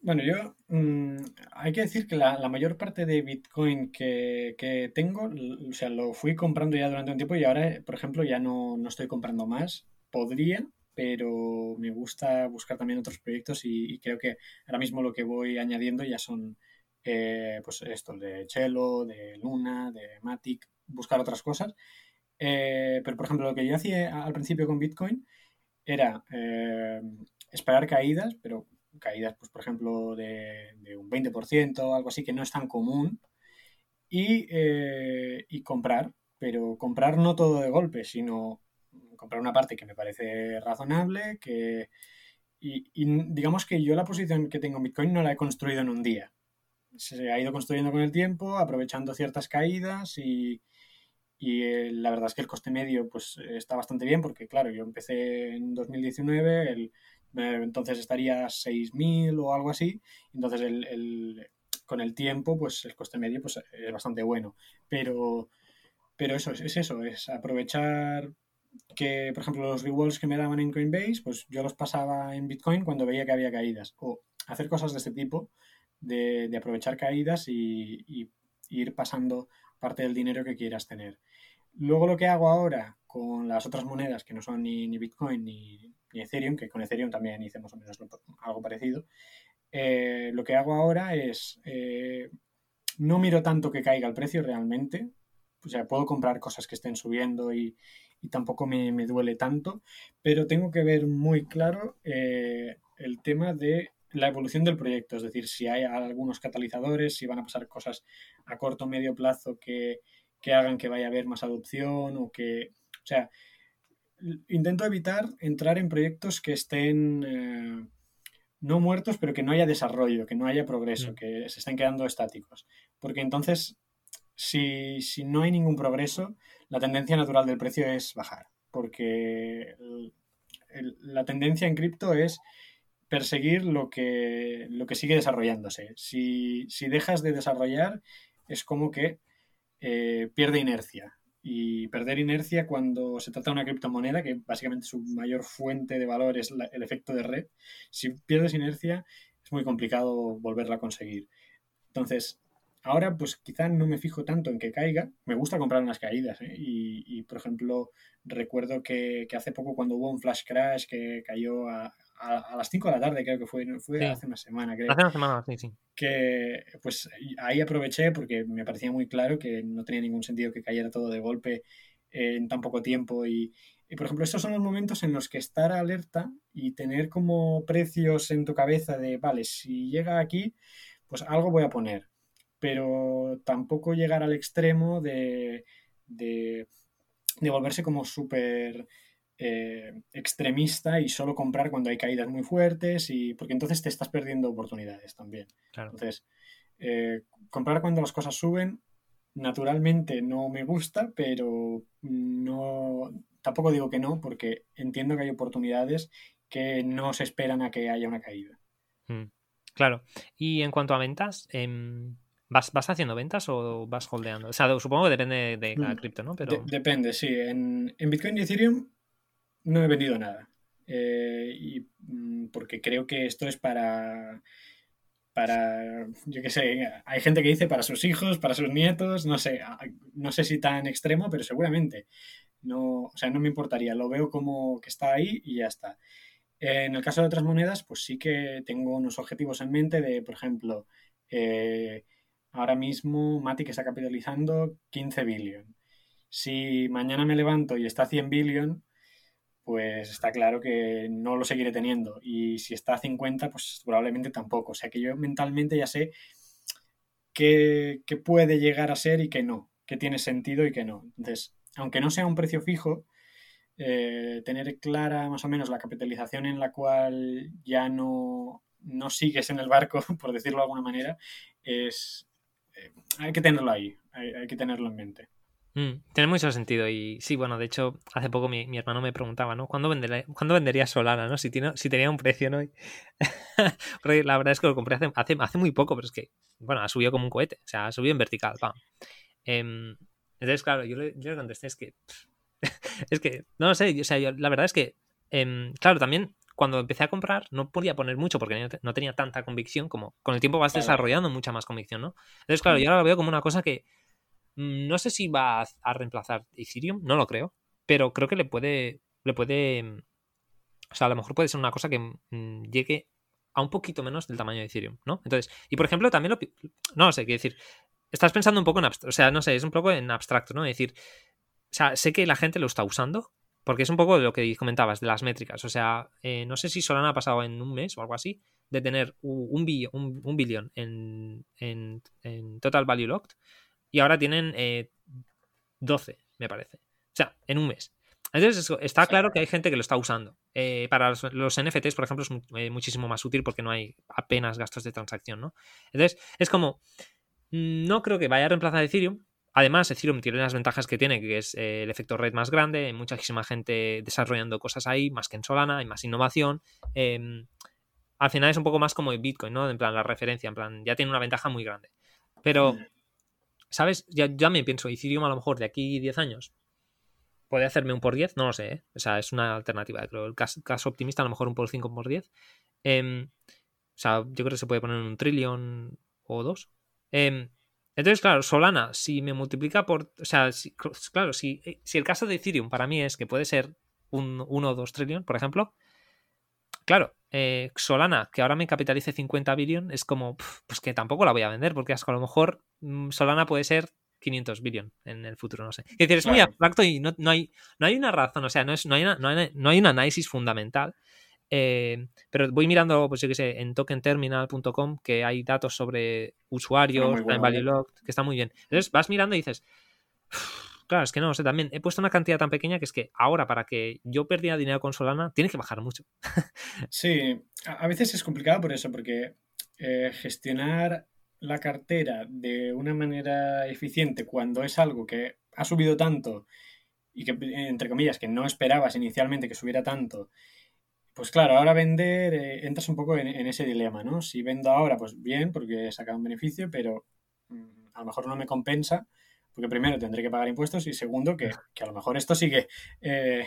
Bueno, yo mm, hay que decir que la, mayor parte de Bitcoin que, que, tengo, o sea, lo fui comprando ya durante un tiempo y ahora, por ejemplo, ya no, no estoy comprando más. Podría, pero me gusta buscar también otros proyectos y, creo que ahora mismo lo que voy añadiendo ya son eh, pues esto de Chelo, de Luna, de Matic, buscar otras cosas. Eh, pero por ejemplo lo que yo hacía al principio con Bitcoin era eh, esperar caídas, pero caídas pues por ejemplo de, de un 20%, algo así que no es tan común, y, y comprar, pero comprar no todo de golpe, sino comprar una parte que me parece razonable, que... Y, digamos que yo la posición que tengo en Bitcoin no la he construido en un día. Se ha ido construyendo con el tiempo, aprovechando ciertas caídas y, y eh, la verdad es que el coste medio pues está bastante bien porque claro, yo empecé en 2019, el, eh, entonces estaría 6.000 o algo así, entonces el, el, con el tiempo pues el coste medio pues es bastante bueno, pero, pero eso es eso, es aprovechar que, por ejemplo, los rewards que me daban en Coinbase, pues yo los pasaba en Bitcoin cuando veía que había caídas. O hacer cosas de este tipo, de, aprovechar caídas y, ir pasando parte del dinero que quieras tener. Luego lo que hago ahora con las otras monedas que no son ni, Bitcoin ni, Ethereum, que con Ethereum también hice más o menos algo parecido, eh, lo que hago ahora es, eh, no miro tanto que caiga el precio realmente, o sea, puedo comprar cosas que estén subiendo y, y tampoco me, duele tanto, pero tengo que ver muy claro eh, el tema de la evolución del proyecto, es decir, si hay algunos catalizadores, si van a pasar cosas a corto o medio plazo que, hagan que vaya a haber más adopción o que, o sea, intento evitar entrar en proyectos que estén eh, no muertos, pero que no haya desarrollo, que no haya progreso, mm. que se estén quedando estáticos, porque entonces si, si, no hay ningún progreso, la tendencia natural del precio es bajar, porque la tendencia en cripto es perseguir lo que, lo que sigue desarrollándose. Si, dejas de desarrollar, es como que eh, pierde inercia. Y perder inercia cuando se trata de una criptomoneda, que básicamente su mayor fuente de valor es el efecto de red, si pierdes inercia es muy complicado volverla a conseguir. Entonces, ahora pues quizá no me fijo tanto en que caiga, me gusta comprar unas caídas. ¿eh? Y, por ejemplo, recuerdo que, hace poco cuando hubo un flash crash que cayó a, a, las 5 de la tarde, creo que fue, fue hace una semana, creo. Hace una semana, sí, sí. Que pues ahí aproveché porque me parecía muy claro que no tenía ningún sentido que cayera todo de golpe en tan poco tiempo. Y, por ejemplo, estos son los momentos en los que estar alerta y tener como precios en tu cabeza de, vale, si llega aquí, pues algo voy a poner. Pero tampoco llegar al extremo de, de, de volverse como súper eh, extremista y solo comprar cuando hay caídas muy fuertes y porque entonces te estás perdiendo oportunidades también. Entonces, eh, comprar cuando las cosas suben naturalmente no me gusta, pero no tampoco digo que no porque entiendo que hay oportunidades que no se esperan a que haya una caída. Mm, claro. Y en cuanto a ventas, em, ¿vas, ¿vas, haciendo ventas o vas holdeando? O sea, supongo que depende de cada mm, cripto, ¿no? Pero... depende, sí. En, en Bitcoin y Ethereum no he vendido nada. Eh, y, mm, porque creo que esto es para, para, yo qué sé, hay gente que dice para sus hijos, para sus nietos, no sé, no sé si tan extremo, pero seguramente. No, o sea, no me importaría, lo veo como que está ahí y ya está. En el caso de otras monedas, pues sí que tengo unos objetivos en mente de, por ejemplo, eh, ahora mismo Matic está capitalizando 15 billion. Si mañana me levanto y está 100 billion, pues está claro que no lo seguiré teniendo. Y si está a 50, pues probablemente tampoco. O sea que yo mentalmente ya sé qué, puede llegar a ser y qué no, qué tiene sentido y qué no. Entonces, aunque no sea un precio fijo, eh, tener clara más o menos la capitalización en la cual ya no, no sigues en el barco, por decirlo de alguna manera, es... Eh, hay que tenerlo ahí, hay que tenerlo en mente. Mm, tiene mucho sentido y sí, bueno, de hecho, hace poco mi, hermano me preguntaba, ¿no? ¿Cuándo, vendería Solana, no? Si, tiene, si tenía un precio, ¿no? La verdad es que lo compré hace, hace, muy poco, pero es que, bueno, ha subido como un cohete, o sea, ha subido en vertical, em, entonces, claro, yo le, le, contesté, es que, es que, no lo sé, o sea, la verdad es que, em, claro, también cuando empecé a comprar no podía poner mucho porque no tenía tanta convicción como con el tiempo vas desarrollando mucha más convicción, ¿no? Entonces, claro, mm. yo ahora lo veo como una cosa que no sé si va a reemplazar Ethereum, no lo creo, pero creo que le puede, le puede, mm, o sea, a lo mejor puede ser una cosa que mm, llegue a un poquito menos del tamaño de Ethereum, ¿no? Entonces, y por ejemplo, también lo, no sé, quiero decir, estás pensando un poco en abstracto, o sea, no sé, es un poco en abstracto, ¿no? Es decir, o sea, sé que la gente lo está usando, porque es un poco de lo que comentabas, de las métricas, o sea, eh, no sé si Solana ha pasado en un mes o algo así, de tener un, un, billón en, en, en Total Value Locked, y ahora tienen 12, eh, me parece. O sea, en un mes. Entonces, está claro que hay gente que lo está usando. Eh, para los, NFTs, por ejemplo, es eh, muchísimo más útil porque no hay apenas gastos de transacción, ¿no? Entonces, es como, no creo que vaya a reemplazar Ethereum. Además, Ethereum tiene las ventajas que tiene, que es el efecto red más grande, hay muchísima gente desarrollando cosas ahí, más que en Solana, hay más innovación. Em, al final es un poco más como en Bitcoin, ¿no? En plan, la referencia, en plan, ya tiene una ventaja muy grande. Pero. ¿Sabes? Ya, ya me pienso, Ethereum a lo mejor de aquí 10 años puede hacerme un por 10, no lo sé, ¿eh? o sea, es una alternativa, creo. El caso, optimista a lo mejor un por 5 por 10. Em, o sea, yo creo que se puede poner un trillón o dos. Em, entonces, claro, Solana, si me multiplica por. O sea, claro, si, si, el caso de Ethereum para mí es que puede ser un 1 o 2 trillón, por ejemplo, claro, eh, Solana, que ahora me capitalice 50 billion, es como, pues que tampoco la voy a vender, porque a lo mejor mm, Solana puede ser 500 billion en el futuro, no sé. Es decir, es muy abstracto y no, hay, no hay una razón, o sea, no, es, no, hay, una, no, hay, un análisis fundamental. Eh, pero voy mirando, pues yo qué sé, en tokenterminal.com que hay datos sobre usuarios, time value locked, que está muy bien. Entonces vas mirando y dices, Claro, es que no, o sé, también he puesto una cantidad tan pequeña que es que ahora para que yo perdiera dinero con Solana tiene que bajar mucho. sí, a veces es complicado por eso, porque eh, gestionar la cartera de una manera eficiente cuando es algo que ha subido tanto y que, entre comillas, que no esperabas inicialmente que subiera tanto pues claro, ahora vender, eh, entras un poco en, ese dilema, ¿no? Si vendo ahora, pues bien, porque he sacado un beneficio, pero mm, a lo mejor no me compensa, porque primero tendré que pagar impuestos y segundo que, a lo mejor esto sigue, eh,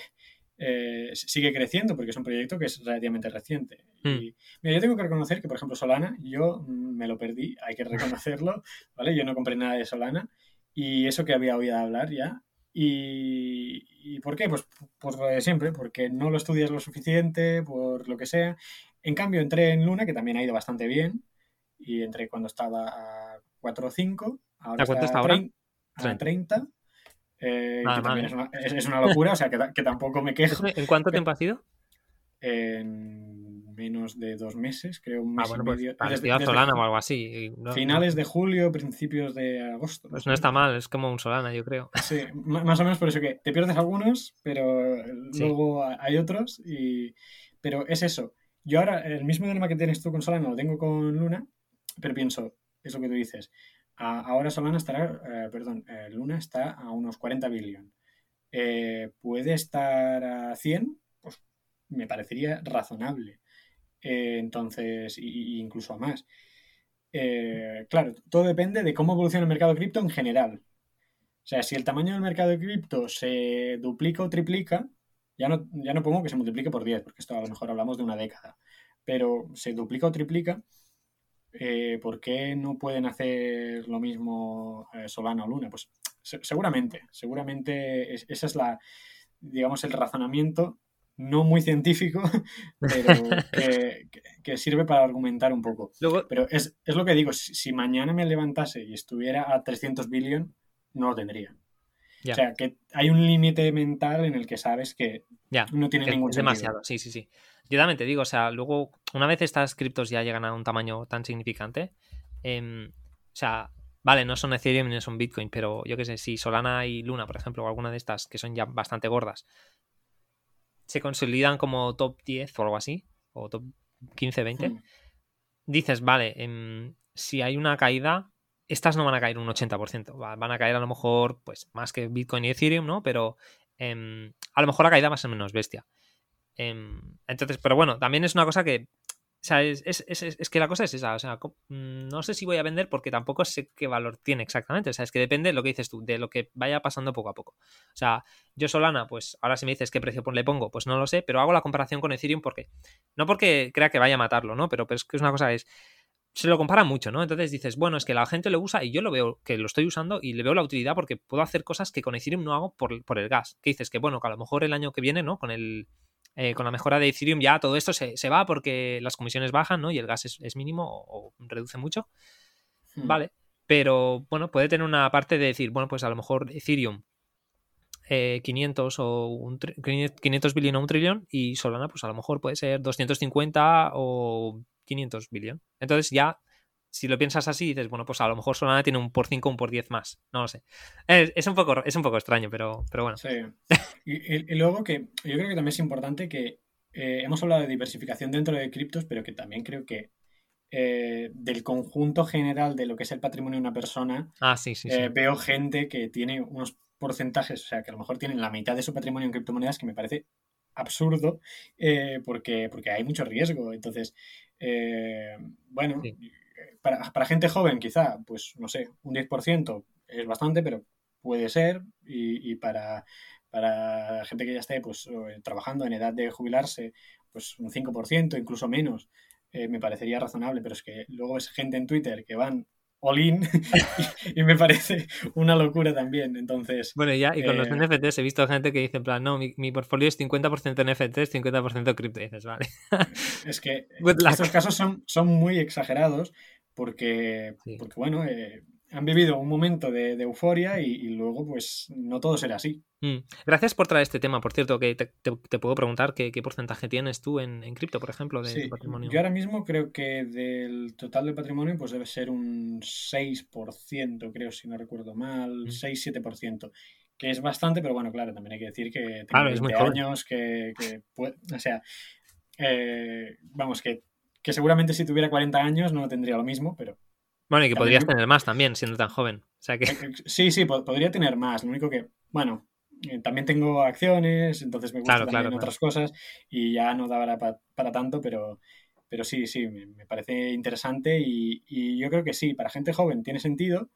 eh, sigue creciendo, porque es un proyecto que es relativamente reciente. Y hmm. mira, yo tengo que reconocer que, por ejemplo, Solana, yo mm, me lo perdí, hay que reconocerlo, ¿vale? Yo no compré nada de Solana y eso que había oído hablar ya, ¿Y, por qué? Pues por lo de siempre, porque no lo estudias lo suficiente, por lo que sea. En cambio, entré en Luna, que también ha ido bastante bien, y entré cuando estaba a 4 o 5. Ahora ¿A cuánto está ahora? A 30. Eh, que también es una, es, una, locura, o sea, que, que tampoco me quejo. ¿En cuánto tiempo ha sido? En menos de dos meses, creo un ah, mes ah, bueno, y medio. Pues, desde, Solana o algo así. finales de julio, principios de agosto. Pues no está mal, es como un Solana, yo creo. Sí, más o menos por eso que te pierdes algunos, pero luego hay otros. Y... Pero es eso. Yo ahora, el mismo dilema que tienes tú con Solana lo tengo con Luna, pero pienso, es lo que tú dices. Ahora Solana estará, eh, perdón, eh, Luna está a unos 40 billones. Eh, ¿Puede estar a 100? Pues me parecería razonable. Eh, entonces, incluso a más. Claro, todo depende de cómo evoluciona el mercado cripto en general. O sea, si el tamaño del mercado de cripto se duplica o triplica, ya no, ya no pongo que se multiplique por 10, porque esto a lo mejor hablamos de una década, pero se duplica o triplica, eh, ¿por qué no pueden hacer lo mismo Solana o Luna? Pues seguramente, seguramente esa es la, digamos, el razonamiento no muy científico, pero que, sirve para argumentar un poco. pero es, lo que digo, si, mañana me levantase y estuviera a 300 billion, no lo tendría. O sea, que hay un límite mental en el que sabes que no tiene ningún sentido. Demasiado, sí, sí, sí. Yo también te digo, o sea, luego, una vez estas criptos ya llegan a un tamaño tan significante, em, o sea, vale, no son Ethereum ni son Bitcoin, pero yo qué sé, si Solana y Luna, por ejemplo, o alguna de estas que son ya bastante gordas, se consolidan como top 10 o algo así, o top 15, 20, hmm. dices, vale, em, si hay una caída, estas no van a caer un 80%, van a caer a lo mejor, pues, más que Bitcoin y Ethereum, ¿no? Pero em, a lo mejor la caída va a ser menos bestia. Em, entonces, pero bueno, también es una cosa que o sea, es, que la cosa es esa. O sea, mm, no sé si voy a vender porque tampoco sé qué valor tiene exactamente. O sea, es que depende de lo que dices tú, de lo que vaya pasando poco a poco. O sea, yo Solana, pues ahora si me dices qué precio le pongo, pues no lo sé, pero hago la comparación con Ethereum porque. No porque crea que vaya a matarlo, ¿no? Pero, pero es que es una cosa es. Se lo compara mucho, ¿no? Entonces dices, bueno, es que la gente lo usa y yo lo veo que lo estoy usando y le veo la utilidad porque puedo hacer cosas que con Ethereum no hago por, por el gas. Que dices que, bueno, que a lo mejor el año que viene, ¿no? Con el eh, con la mejora de Ethereum ya todo esto se, va porque las comisiones bajan, ¿no? Y el gas es, mínimo o, reduce mucho. Hmm. Vale. Pero bueno, puede tener una parte de decir, bueno, pues a lo mejor Ethereum 500 eh, o un 500 billion o un trillón y Solana pues a lo mejor puede ser 250 o 500 billion. Entonces ya si lo piensas así, dices, bueno, pues a lo mejor Solana tiene un por 5 o un por 10 más. No lo sé. Es, un, poco, es un poco extraño, pero, pero bueno. Sí. Y, luego que yo creo que también es importante que eh, hemos hablado de diversificación dentro de criptos, pero que también creo que eh, del conjunto general de lo que es el patrimonio de una persona, ah, sí, sí, eh, veo gente que tiene unos porcentajes, o sea, que a lo mejor tienen la mitad de su patrimonio en criptomonedas, que me parece absurdo, porque, porque hay mucho riesgo. Entonces, bueno, para, gente joven quizá, pues no sé, un 10% es bastante, pero puede ser. Y, para, para gente que ya esté pues, eh, trabajando en edad de jubilarse, pues un 5%, incluso menos, eh, me parecería razonable. Pero es que luego es gente en Twitter que van all in y, me parece una locura también. Entonces. Bueno, ya, y con los eh, NFTs he visto gente que dice, en plan, no, mi, portfolio es 50% NFTs, 50% cripto. dices, vale. es que estos casos son, son muy exagerados porque, porque bueno, eh, han vivido un momento de, euforia y, luego pues no todo será así. Mm. Gracias por traer este tema, por cierto, que te, puedo preguntar qué, porcentaje tienes tú en, cripto, por ejemplo, de patrimonio. Yo ahora mismo creo que del total de patrimonio pues debe ser un 6%, creo, si no recuerdo mal, 6-7%. Mm. Que es bastante, pero bueno, claro, también hay que decir que tengo 20 años, que, que o sea, eh, vamos, que que seguramente si tuviera 40 años no tendría lo mismo, pero... Bueno, y que podrías tener más también, siendo tan joven. O sea que... Sí, sí, podría tener más. Lo único que, bueno, eh, también tengo acciones, entonces me gusta también otras cosas y ya no daba para, tanto, pero, pero sí, sí, me, parece interesante y, y, yo creo que sí, para gente joven tiene sentido,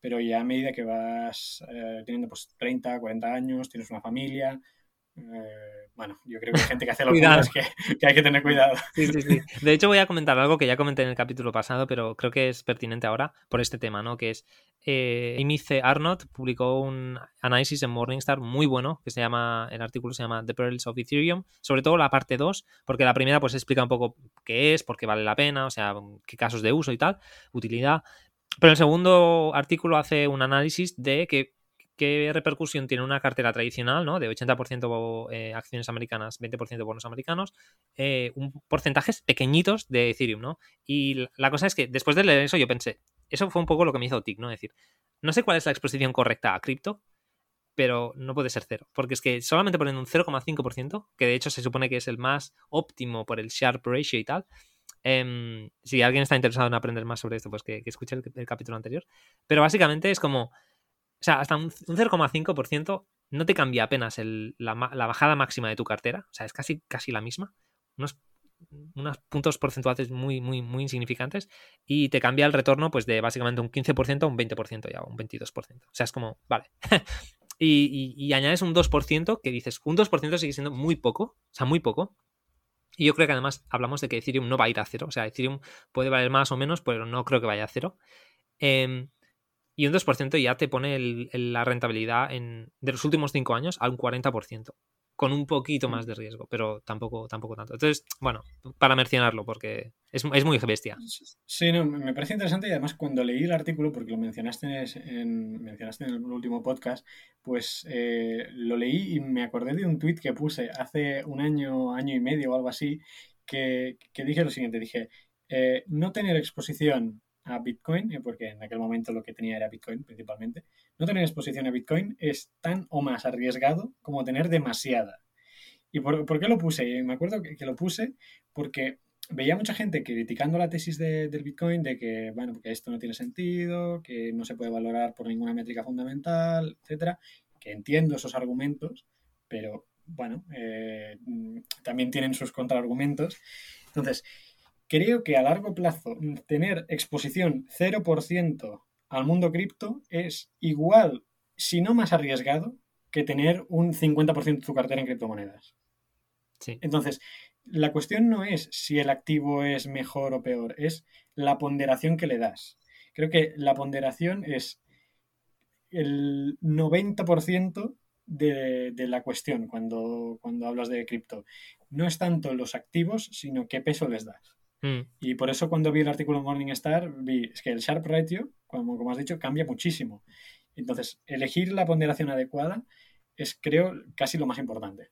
pero ya a medida que vas eh, teniendo pues 30, 40 años, tienes una familia, eh, bueno, yo creo que hay gente que hace locuras que, que hay que tener cuidado. Sí, sí, sí. De hecho, voy a comentar algo que ya comenté en el capítulo pasado, pero creo que es pertinente ahora por este tema, ¿no? Que es eh, Amy C. Arnott publicó un análisis en Morningstar muy bueno, que se llama, el artículo se llama The Perils of Ethereum, sobre todo la parte 2, porque la primera pues explica un poco qué es, por qué vale la pena, o sea, qué casos de uso y tal, utilidad. Pero el segundo artículo hace un análisis de que qué repercusión tiene una cartera tradicional, ¿no? De 80% eh, acciones americanas, 20% bonos americanos, eh, un porcentajes pequeñitos de Ethereum, ¿no? Y la cosa es que después de leer eso yo pensé, eso fue un poco lo que me hizo tic, ¿no? Es decir, no sé cuál es la exposición correcta a cripto, pero no puede ser cero, porque es que solamente poniendo un 0,5%, que de hecho se supone que es el más óptimo por el Sharp Ratio y tal, em, si alguien está interesado en aprender más sobre esto, pues que, escuche el, capítulo anterior. Pero básicamente es como sea, hasta un, 0,5% no te cambia apenas la, bajada máxima de tu cartera. O sea, es casi, casi la misma. Unos, unos puntos porcentuales muy, muy, muy insignificantes. Y te cambia el retorno, pues, de básicamente un 15% a un 20% ya, un 22%. O sea, es como, vale. y, añades un 2% que dices, un 2% sigue siendo muy poco. O sea, muy poco. Y yo creo que además hablamos de que Ethereum no va a ir a cero. O sea, Ethereum puede valer más o menos, pero no creo que vaya a cero. Eh, y un 2% ya te pone la rentabilidad en, de los últimos 5 años a un 40%, con un poquito más de riesgo, pero tampoco, tampoco tanto. Entonces, bueno, para mencionarlo, porque es, muy bestia. Sí, no, me parece interesante y además cuando leí el artículo, porque lo mencionaste en, mencionaste en el último podcast, pues eh, lo leí y me acordé de un tweet que puse hace un año, año y medio o algo así, que, dije lo siguiente, dije, eh, no tener exposición a Bitcoin, eh, porque en aquel momento lo que tenía era Bitcoin principalmente, no tener exposición a Bitcoin es tan o más arriesgado como tener demasiada. ¿Y por, qué lo puse? Me acuerdo que, lo puse porque veía mucha gente criticando la tesis del Bitcoin de que, bueno, que esto no tiene sentido, que no se puede valorar por ninguna métrica fundamental, etcétera, que entiendo esos argumentos, pero bueno, eh, también tienen sus contraargumentos. Entonces, creo que a largo plazo tener exposición 0% al mundo cripto es igual, si no más arriesgado, que tener un 50% de tu cartera en criptomonedas. Sí. Entonces, la cuestión no es si el activo es mejor o peor, es la ponderación que le das. Creo que la ponderación es el 90% de, de, la cuestión cuando, cuando hablas de cripto. No es tanto los activos, sino qué peso les das. Mm. Y por eso cuando vi el artículo en Morningstar, vi es que el Sharp Ratio, como, como has dicho, cambia muchísimo. Entonces, elegir la ponderación adecuada es, creo, casi lo más importante.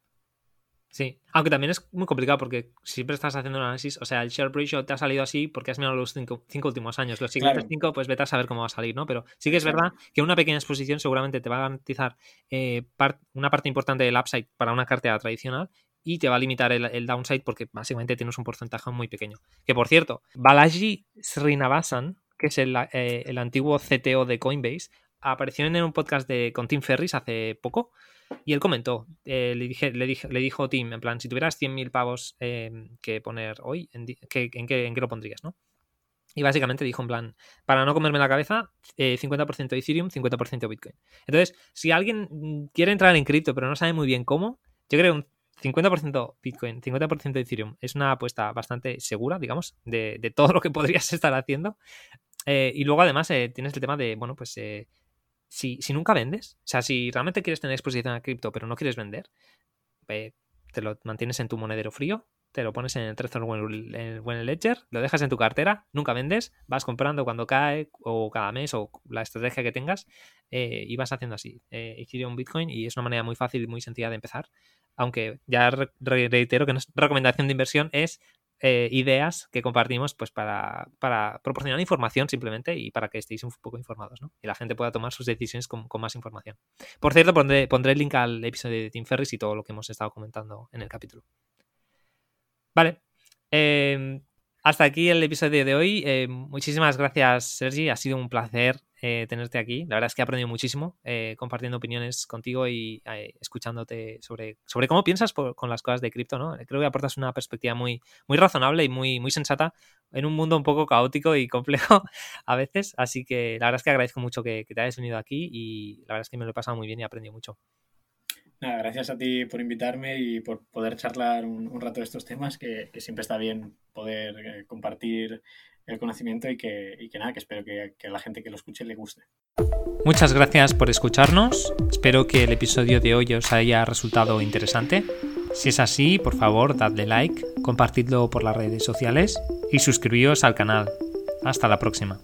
Sí, aunque también es muy complicado porque siempre estás haciendo un análisis, o sea, el Sharp ratio te ha salido así porque has mirado los cinco, últimos años, los siguientes cinco, pues vete a saber cómo va a salir, ¿no? Pero sí que es verdad que una pequeña exposición seguramente te va a garantizar eh, una parte importante del upside para una cartera tradicional y te va a limitar el, downside porque básicamente tienes un porcentaje muy pequeño. Que por cierto, Balaji Srinivasan, que es el, eh, antiguo CTO de Coinbase, apareció en un podcast de, con Tim Ferris hace poco y él comentó, eh, le, dije, le, dijo Tim, en plan, si tuvieras 100.000 pavos em, que poner hoy, ¿en, qué, en, qué, ¿en qué lo pondrías? ¿no? Y básicamente dijo en plan, para no comerme la cabeza, 50% eh, Ethereum, 50% Bitcoin. Entonces, si alguien quiere entrar en cripto pero no sabe muy bien cómo, yo creo que 50% Bitcoin, 50% Ethereum es una apuesta bastante segura, digamos, de, todo lo que podrías estar haciendo. Eh, y luego además eh, tienes el tema de, bueno, pues eh, si, si, nunca vendes, o sea, si realmente quieres tener exposición a cripto pero no quieres vender, te lo mantienes en tu monedero frío, te lo pones en el Trezor o en el Ledger, lo dejas en tu cartera, nunca vendes, vas comprando cuando cae o cada mes o la estrategia que tengas y vas haciendo así, Ethereum, Bitcoin y es una manera muy fácil y muy sencilla de empezar aunque ya reitero que nuestra recomendación de inversión es eh, ideas que compartimos pues para, proporcionar información simplemente y para que estéis un poco informados ¿no? y la gente pueda tomar sus decisiones con, más información. Por cierto, pondré, pondré, el link al episodio de Tim Ferris y todo lo que hemos estado comentando en el capítulo. Vale. Em, hasta aquí el episodio de hoy. Eh, muchísimas gracias, Sergi. Ha sido un placer eh, tenerte aquí. La verdad es que he aprendido muchísimo eh, compartiendo opiniones contigo y escuchándote sobre, sobre cómo piensas con las cosas de cripto. ¿no? Creo que aportas una perspectiva muy, muy razonable y muy, muy sensata en un mundo un poco caótico y complejo a veces. Así que la verdad es que agradezco mucho que, que te hayas venido aquí y la verdad es que me lo he pasado muy bien y he aprendido mucho. Gracias a ti por invitarme y por poder charlar un, rato de estos temas, que, siempre está bien poder eh, compartir el conocimiento y que, nada, que espero que, que, a la gente que lo escuche le guste. Muchas gracias por escucharnos. Espero que el episodio de hoy os haya resultado interesante. Si es así, por favor, dadle like, compartidlo por las redes sociales y suscribíos al canal. Hasta la próxima.